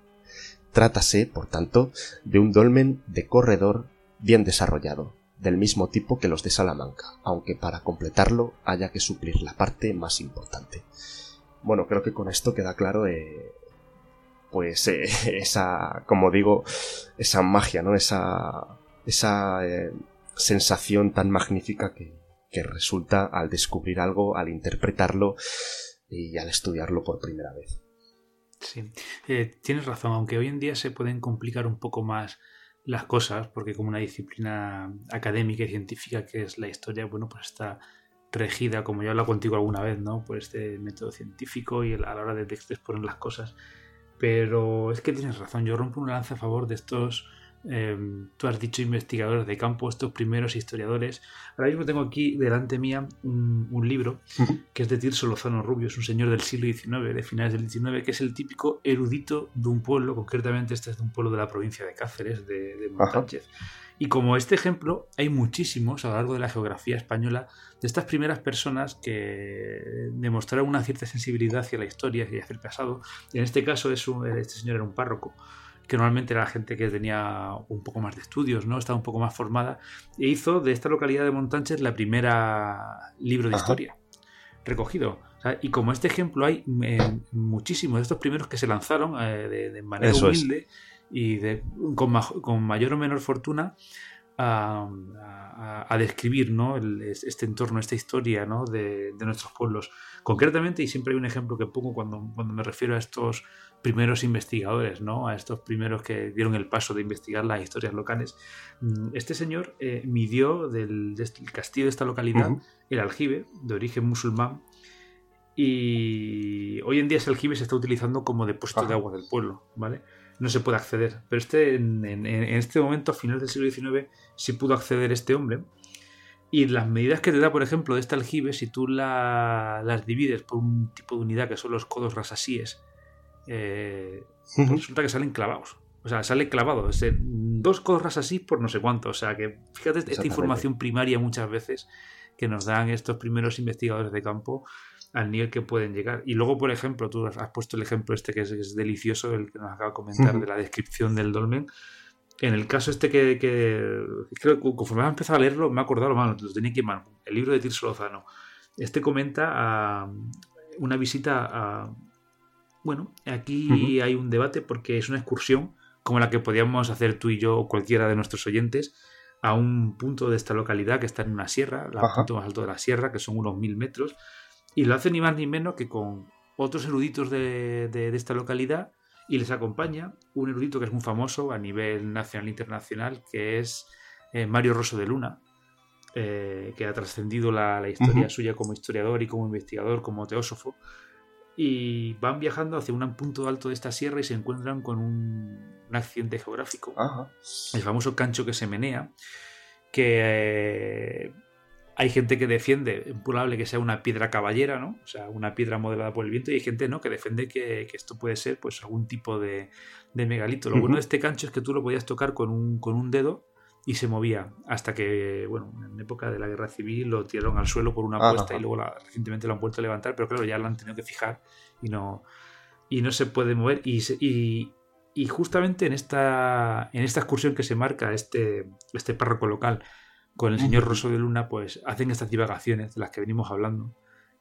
Trátase, por tanto, de un dolmen de corredor bien desarrollado, del mismo tipo que los de Salamanca, aunque para completarlo haya que suplir la parte más importante. Bueno, creo que con esto queda claro eh, pues eh, (laughs) esa, como digo, esa magia, ¿no? Esa esa eh, sensación tan magnífica que, resulta al descubrir algo, al interpretarlo y al estudiarlo por primera vez.
Sí, eh, tienes razón, aunque hoy en día se pueden complicar un poco más las cosas, porque como una disciplina académica y científica que es la historia, bueno, pues está regida, como ya he hablado contigo alguna vez, ¿no? Por este método científico y a la hora de exponer las cosas. Pero es que tienes razón, yo rompo una lanza a favor de estos Em, tú has dicho investigadores de campo, estos primeros historiadores. Ahora mismo tengo aquí delante mía un, libro que es de Tirso Lozano Rubio, es un señor del siglo XIX, de finales del XIX, que es el típico erudito de un pueblo, concretamente este es de un pueblo de la provincia de Cáceres, de, de Y como este ejemplo, hay muchísimos a lo largo de la geografía española de estas primeras personas que demostraron una cierta sensibilidad hacia la historia y hacia el pasado. en este caso, es este señor era un párroco que normalmente era gente que tenía un poco más de estudios, ¿no? Estaba un poco más formada, e hizo de esta localidad de Montanches la primera libro de historia recogido. y como este ejemplo hay eh, muchísimos de estos primeros que se lanzaron eh, de, manera humilde y de, con, con, mayor o menor fortuna a, describir ¿no? este entorno, esta historia ¿no? de, de, nuestros pueblos. Concretamente, y siempre hay un ejemplo que pongo cuando, cuando me refiero a estos primeros investigadores, ¿no? A estos primeros que dieron el paso de investigar las historias locales. Mm, este señor eh, midió del, castillo de esta localidad el aljibe, de origen musulmán, y hoy en día ese aljibe se está utilizando como depósito de agua del pueblo, ¿vale? No se puede acceder, pero este, en, este momento, a finales del siglo XIX, sí pudo acceder este hombre. Y las medidas que te da, por ejemplo, de este aljibe, si tú las divides por un tipo de unidad que son los codos rasasíes, eh, pues resulta que salen clavados. O sea, sale clavado. dos corras así por no sé cuánto. O sea, que fíjate esta información primaria muchas veces que nos dan estos primeros investigadores de campo al nivel que pueden llegar. Y luego, por ejemplo, tú has puesto el ejemplo este que es, delicioso, el que nos acaba de comentar de la descripción del dolmen. En el caso este que, creo que conforme he empezado a leerlo, me he acordado, lo tenía que mal. El libro de Tirso Lozano. Este comenta a una visita a, bueno, aquí hay un debate porque es una excursión como la que podíamos hacer tú y yo o cualquiera de nuestros oyentes a un punto de esta localidad que está en una sierra, el punto más alto de la sierra, que son unos mil metros, y lo hace ni más ni menos que con otros eruditos de, esta localidad y les acompaña un erudito que es muy famoso a nivel nacional e internacional, que es eh, Mario Rosso de Luna, eh, que ha trascendido la, historia suya como historiador y como investigador, como teósofo, y van viajando hacia un punto alto de esta sierra y se encuentran con un, accidente geográfico. El famoso cancho que se menea, que eh, hay gente que defiende, es probable que sea una piedra caballera, ¿no? O sea, una piedra modelada por el viento, y hay gente, ¿no? Que defiende que, esto puede ser, pues, algún tipo de, megalito. Lo bueno de este cancho es que tú lo podías tocar con un, con un dedo y se movía hasta que, bueno, en época de la guerra civil lo tiraron al suelo por una apuesta y luego recientemente lo han vuelto a levantar, pero claro, ya lo han tenido que fijar y no, y no se puede mover. Y, y, y justamente en esta, en esta excursión que se marca este, este párroco local, con el señor Rosso de Luna, pues hacen estas divagaciones de las que venimos hablando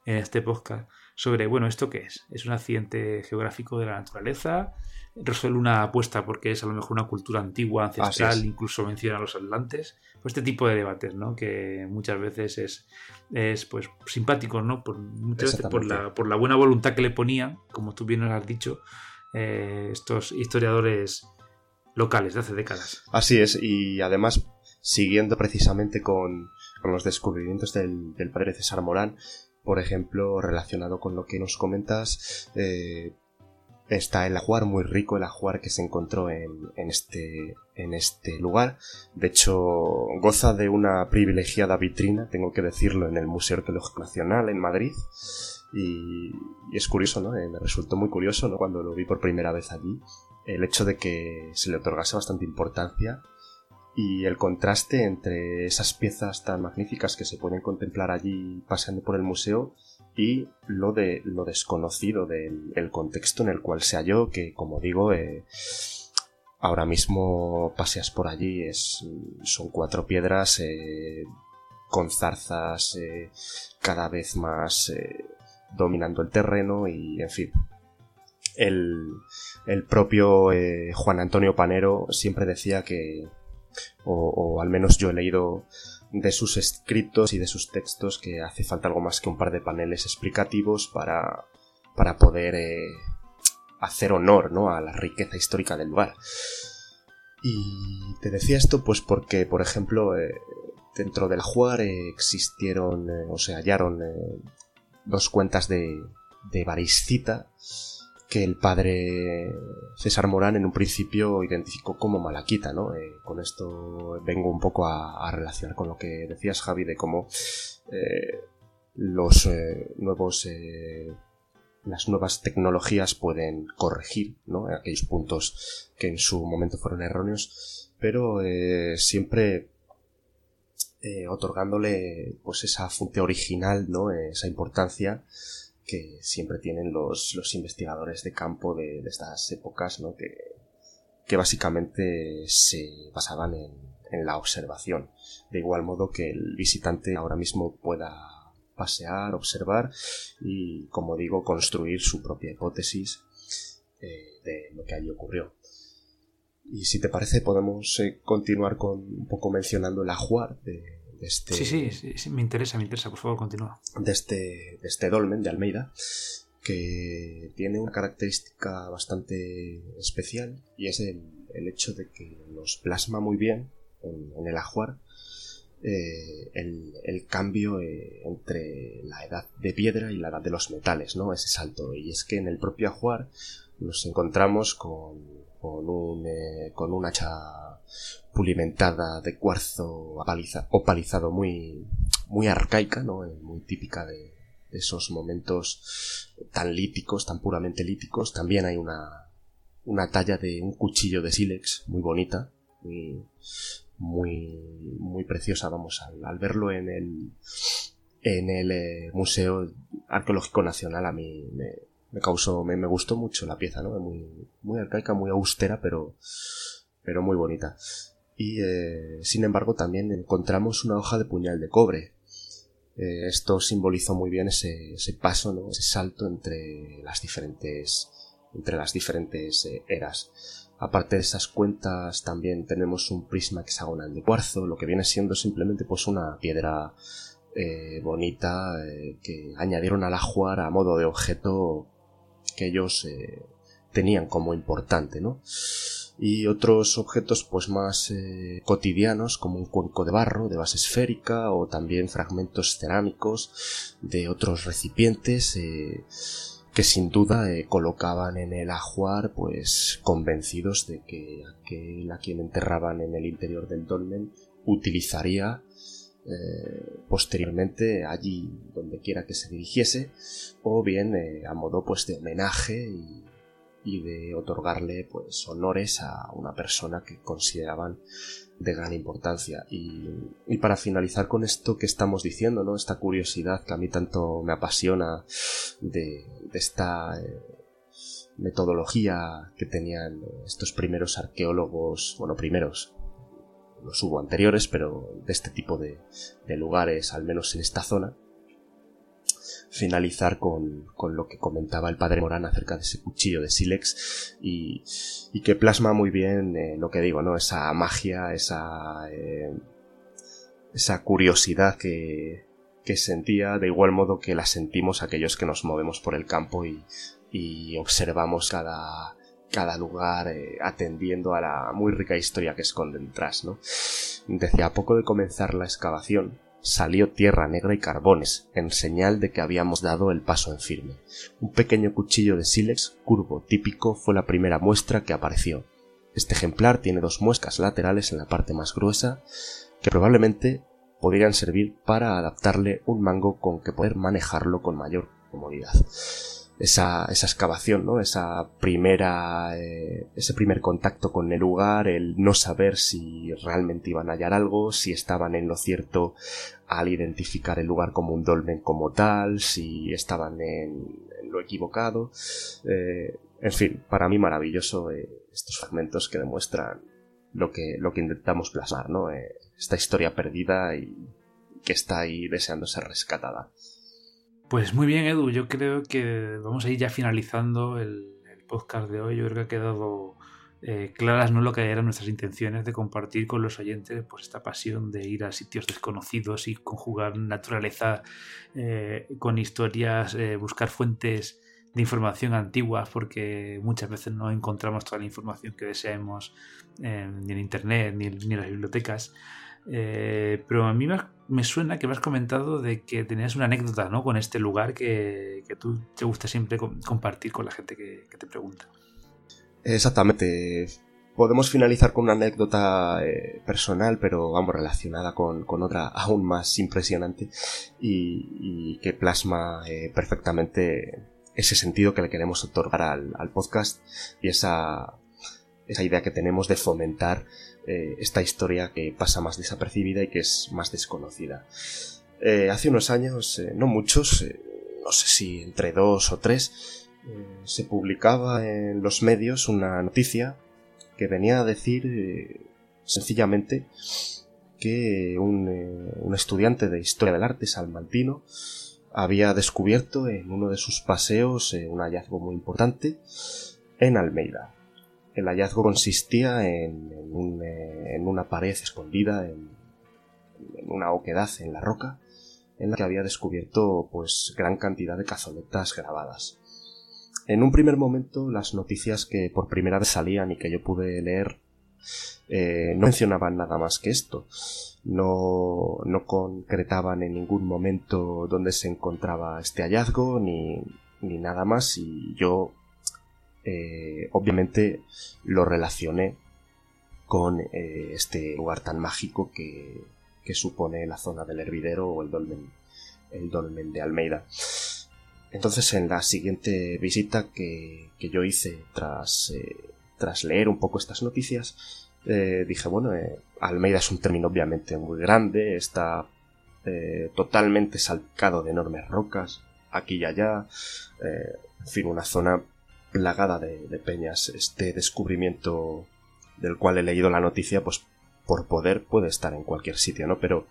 en este podcast sobre, bueno, ¿esto qué es? ¿Es un accidente geográfico de la naturaleza? De Luna apuesta porque es a lo mejor una cultura antigua, ancestral, incluso menciona a los atlantes. Pues este tipo de debates, ¿no? Que muchas veces es, es pues simpático, ¿no? Por, muchas veces por la, por la buena voluntad que le ponían, como tú bien nos has dicho, eh, estos historiadores locales de hace décadas.
Así es, y además siguiendo precisamente con, los descubrimientos del, padre César Morán, por ejemplo, relacionado con lo que nos comentas, eh, está el ajuar muy rico, el ajuar que se encontró en, este, en este lugar. De hecho, goza de una privilegiada vitrina, tengo que decirlo, en el Museo Arqueológico Nacional en Madrid. Y, es curioso, ¿no? Eh, me resultó muy curioso, ¿no? Cuando lo vi por primera vez allí, el hecho de que se le otorgase bastante importancia y el contraste entre esas piezas tan magníficas que se pueden contemplar allí paseando por el museo y lo de lo desconocido del contexto en el cual se halló que como digo eh, ahora mismo paseas por allí es son cuatro piedras eh, con zarzas eh, cada vez más dominando el terreno y en fin el, el propio Juan Antonio Panero siempre decía que o, al menos yo he leído de sus escritos y de sus textos que hace falta algo más que un par de paneles explicativos para, para poder eh, hacer honor ¿no? a la riqueza histórica del lugar. Y te decía esto pues porque, por ejemplo, eh, dentro del Juar existieron eh, o se hallaron dos cuentas de, de Bariscita que el padre César Morán en un principio identificó como malaquita, ¿no? Eh, con esto vengo un poco a, relacionar con lo que decías, Javi, de cómo eh, los eh, nuevos las nuevas tecnologías pueden corregir ¿no? aquellos puntos que en su momento fueron erróneos, pero siempre otorgándole pues esa fuente original, ¿no? esa importancia que siempre tienen los, los investigadores de campo de, estas épocas, ¿no? Que, que básicamente se basaban en, en la observación. De igual modo que el visitante ahora mismo pueda pasear, observar y, como digo, construir su propia hipótesis eh, de lo que allí ocurrió. Y si te parece, podemos eh, continuar con un poco mencionando el ajuar de, este,
sí, sí, sí, me interesa, me interesa, por favor, continúa.
De este, de este dolmen de Almeida, que tiene una característica bastante especial y es el, hecho de que nos plasma muy bien en, el ajuar eh, el, cambio eh, entre la edad de piedra y la edad de los metales, ¿no? Ese salto. Y es que en el propio ajuar nos encontramos con, con, un, eh, con un hacha pulimentada de cuarzo opalizado muy, muy arcaica, ¿no? Eh, muy típica de, esos momentos tan líticos, tan puramente líticos. También hay una, una talla de un cuchillo de sílex muy bonita, muy, muy, preciosa, vamos, al, verlo en el, en el eh, Museo Arqueológico Nacional a mí me, causó, me, me, gustó mucho la pieza, ¿no? Muy, muy arcaica, muy austera, pero, pero muy bonita. Y eh, sin embargo también encontramos una hoja de puñal de cobre. Eh, esto simbolizó muy bien ese, ese paso, ¿no? ese salto entre las diferentes, entre las diferentes eh, eras. Aparte de esas cuentas, también tenemos un prisma hexagonal de cuarzo, lo que viene siendo simplemente pues una piedra bonita que añadieron al ajuar a modo de objeto que ellos tenían como importante, ¿no? y otros objetos pues más eh, cotidianos como un cuenco de barro de base esférica o también fragmentos cerámicos de otros recipientes eh, que sin duda eh, colocaban en el ajuar pues convencidos de que aquel a quien enterraban en el interior del dolmen utilizaría eh, posteriormente allí donde quiera que se dirigiese o bien eh, a modo pues de homenaje y, de otorgarle pues honores a una persona que consideraban de gran importancia. Y, para finalizar con esto que estamos diciendo no esta curiosidad que a mí tanto me apasiona de, esta eh, metodología que tenían estos primeros arqueólogos bueno primeros los hubo anteriores, pero de este tipo de, lugares, al menos en esta zona, finalizar con, lo que comentaba el padre Morán acerca de ese cuchillo de Silex y, que plasma muy bien eh, lo que digo, ¿no? Esa magia, esa, eh, esa curiosidad que, que sentía, de igual modo que la sentimos aquellos que nos movemos por el campo y, y observamos cada, cada lugar eh, atendiendo a la muy rica historia que esconde detrás, ¿no? Decía, a poco de comenzar la excavación, salió tierra negra y carbones, en señal de que habíamos dado el paso en firme. Un pequeño cuchillo de sílex, curvo, típico, fue la primera muestra que apareció. Este ejemplar tiene dos muescas laterales en la parte más gruesa, que probablemente podrían servir para adaptarle un mango con que poder manejarlo con mayor comodidad esa, esa excavación, ¿no? Esa primera, eh, ese primer contacto con el lugar, el no saber si realmente iban a hallar algo, si estaban en lo cierto al identificar el lugar como un dolmen como tal, si estaban en, lo equivocado. Eh, en fin, para mí maravilloso eh, estos fragmentos que demuestran lo que, lo que intentamos plasmar, ¿no? esta historia perdida y que está ahí deseando ser rescatada.
Pues muy bien, Edu. Yo creo que vamos a ir ya finalizando el, podcast de hoy. Yo creo que ha quedado eh, claras no lo que eran nuestras intenciones de compartir con los oyentes pues esta pasión de ir a sitios desconocidos y conjugar naturaleza eh, con historias, eh, buscar fuentes de información antiguas porque muchas veces no encontramos toda la información que deseamos ni en internet ni, ni en las bibliotecas. Eh, pero a mí me suena que me has comentado de que tenías una anécdota ¿no? con este lugar que, tú te gusta siempre compartir con la gente que, te pregunta.
Exactamente. Podemos finalizar con una anécdota eh, personal, pero vamos, relacionada con, otra (laughs) aún más impresionante y, que plasma eh, perfectamente ese sentido que le queremos otorgar al, al podcast y esa, esa idea que tenemos de fomentar eh, esta historia que pasa más desapercibida y que es más desconocida. Eh, hace unos años, eh, no muchos, no sé si entre dos o tres, se publicaba en los medios una noticia que venía a decir sencillamente que un, un, estudiante de historia del arte salmantino había descubierto en uno de sus paseos un hallazgo muy importante en Almeida. El hallazgo consistía en, una pared escondida, en, una oquedad en la roca, en la que había descubierto pues gran cantidad de cazoletas grabadas. En un primer momento las noticias que por primera vez salían y que yo pude leer eh, no mencionaban nada más que esto. No, no concretaban en ningún momento dónde se encontraba este hallazgo ni, ni nada más y yo eh, obviamente lo relacioné con eh, este lugar tan mágico que, supone la zona del hervidero o el dolmen, el dolmen de Almeida. Entonces en la siguiente visita que, yo hice tras, eh, tras leer un poco estas noticias, dije, bueno, Almeida es un término obviamente muy grande, está totalmente salcado de enormes rocas, aquí y allá, en fin, una zona plagada de, peñas. Este descubrimiento del cual he leído la noticia, pues por poder puede estar en cualquier sitio, ¿no? Pero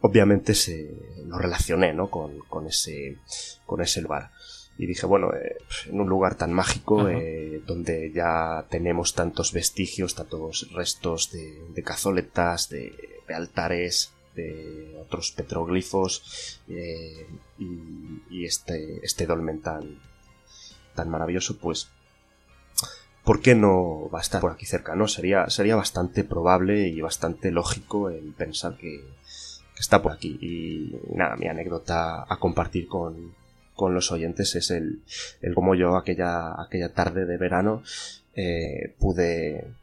obviamente se lo relacioné, ¿no? Con, con ese, con ese lugar. Y dije, bueno, eh, en un lugar tan mágico, eh, donde ya tenemos tantos vestigios, tantos restos de, cazoletas, de, altares, de otros petroglifos, eh, y, y, este, este dolmen tan, tan maravilloso, pues ¿por qué no va a estar por aquí cerca? ¿no? Sería, sería bastante probable y bastante lógico el pensar que, está por aquí. Y nada, mi anécdota a compartir con, con los oyentes es el, el cómo yo aquella, aquella tarde de verano eh, pude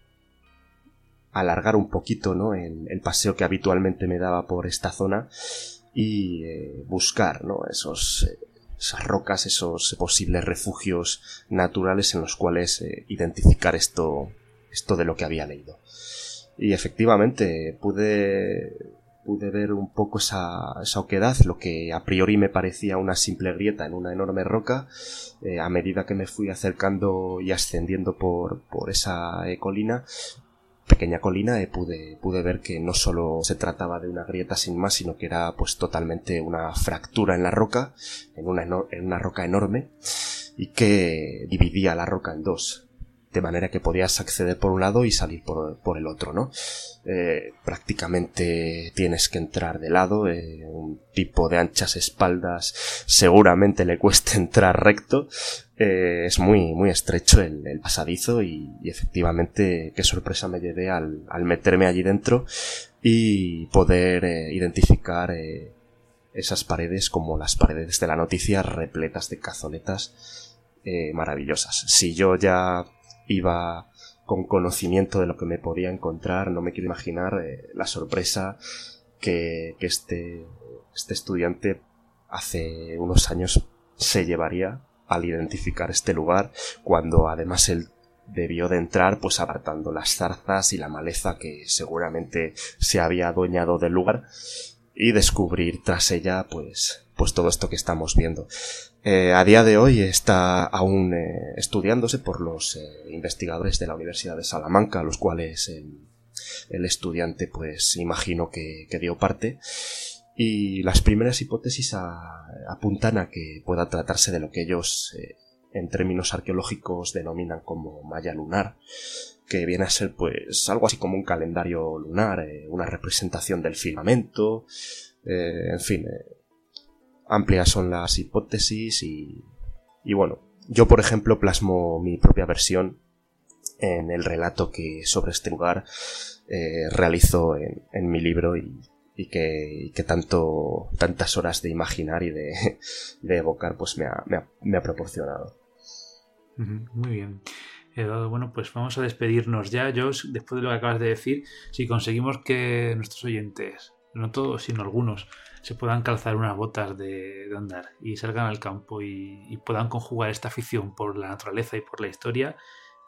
alargar un poquito ¿no? el, paseo que habitualmente me daba por esta zona y eh, buscar ¿no? esos, esas rocas, esos posibles refugios naturales en los cuales eh, identificar esto, esto de lo que había leído. Y efectivamente pude, pude ver un poco esa, esa oquedad, lo que a priori me parecía una simple grieta en una enorme roca, eh, a medida que me fui acercando y ascendiendo por, por esa colina, pequeña colina eh, pude, pude ver que no solo se trataba de una grieta sin más, sino que era pues totalmente una fractura en la roca, en una, en una roca enorme, y que dividía la roca en dos de manera que podías acceder por un lado y salir por, el otro, ¿no? Eh, prácticamente tienes que entrar de lado, eh, un tipo de anchas espaldas seguramente le cuesta (laughs) entrar recto, eh, es muy, muy estrecho el, pasadizo y, efectivamente qué sorpresa me llevé al, al meterme allí dentro y poder identificar esas paredes como las paredes de la noticia repletas de cazoletas maravillosas. Si yo ya iba con conocimiento de lo que me podía encontrar, no me quiero imaginar eh, la sorpresa que, este, este estudiante hace unos años se llevaría al identificar este lugar, cuando además él debió de entrar pues apartando las zarzas y la maleza que seguramente se había adueñado del lugar y descubrir tras ella pues pues todo esto que estamos viendo. Eh, a día de hoy está aún eh, estudiándose por los eh, investigadores de la Universidad de Salamanca, los cuales el estudiante pues imagino que, dio parte y las primeras hipótesis apuntan a que pueda tratarse de lo que ellos en términos arqueológicos denominan como malla lunar, que viene a ser pues algo así como un calendario lunar, una representación del firmamento, en fin, amplias son las hipótesis y, y bueno, yo por ejemplo plasmo mi propia versión en el relato que sobre este lugar eh, realizo en, en, mi libro y, y, que, que, tanto tantas horas de imaginar y de, (laughs) de evocar pues me ha, me, ha, me ha, proporcionado.
Muy bien. Eduardo, bueno, pues vamos a despedirnos ya, Yo, después de lo que acabas de decir. Si conseguimos que nuestros oyentes, no todos, sino algunos, se puedan calzar unas botas de, andar y salgan al campo y, puedan conjugar esta afición por la naturaleza y por la historia,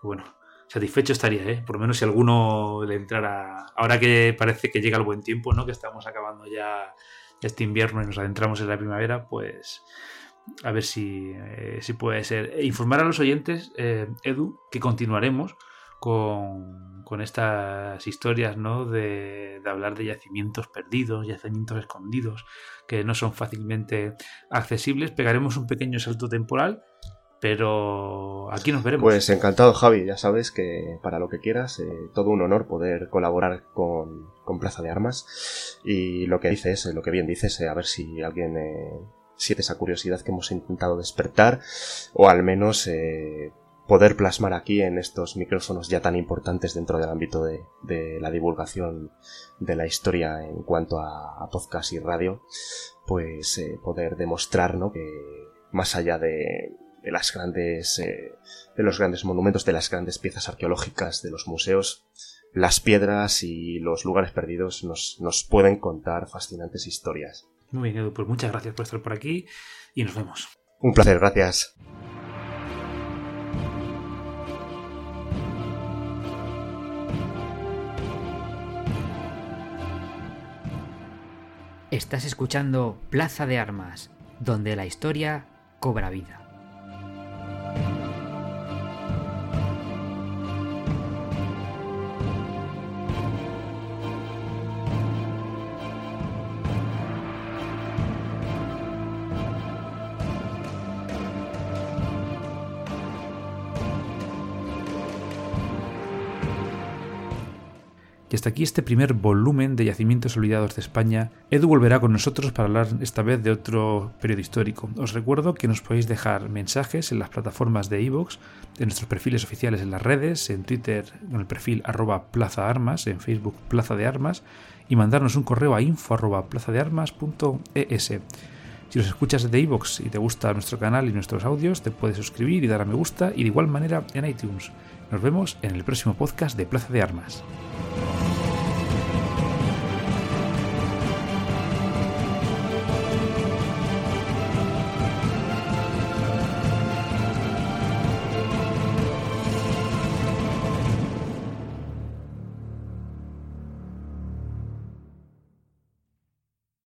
bueno, satisfecho estaría, ¿eh? Por lo menos si alguno le entrara, ahora que parece que llega el buen tiempo, ¿no? Que estamos acabando ya este invierno y nos adentramos en la primavera, pues a ver si, eh, si puede ser. E informar a los oyentes, eh, Edu, que continuaremos con, estas historias, ¿no? De, hablar de yacimientos perdidos, yacimientos escondidos, que no son fácilmente accesibles. Pegaremos un pequeño salto temporal, pero aquí nos veremos.
Pues encantado, Javi. Ya sabes que para lo que quieras, eh, todo un honor poder colaborar con, Plaza de Armas. Y lo que dices, lo que bien dices, a ver si alguien eh, siente esa curiosidad que hemos intentado despertar, o al menos poder plasmar aquí en estos micrófonos ya tan importantes dentro del ámbito de, la divulgación de la historia en cuanto a, podcast y radio, pues eh, poder demostrar ¿no? que más allá de, las grandes eh, de los grandes monumentos, de las grandes piezas arqueológicas de los museos, las piedras y los lugares perdidos nos, nos pueden contar fascinantes historias.
Muy bien, Edu, pues muchas gracias por estar por aquí y nos vemos.
Un placer, gracias.
Estás escuchando Plaza de Armas, donde la historia cobra vida.
Hasta aquí este primer volumen de Yacimientos Olvidados de España. Edu volverá con nosotros para hablar esta vez de otro periodo histórico. Os recuerdo que nos podéis dejar mensajes en las plataformas de iVoox, en nuestros perfiles oficiales en las redes, en Twitter con el perfil arroba Plaza Armas, en Facebook Plaza de Armas, y mandarnos un correo a info arroba plazadearmas.es. Si nos escuchas desde iVoox y te gusta nuestro canal y nuestros audios, te puedes suscribir y dar a me gusta y de igual manera en iTunes. Nos vemos en el próximo podcast de Plaza de Armas.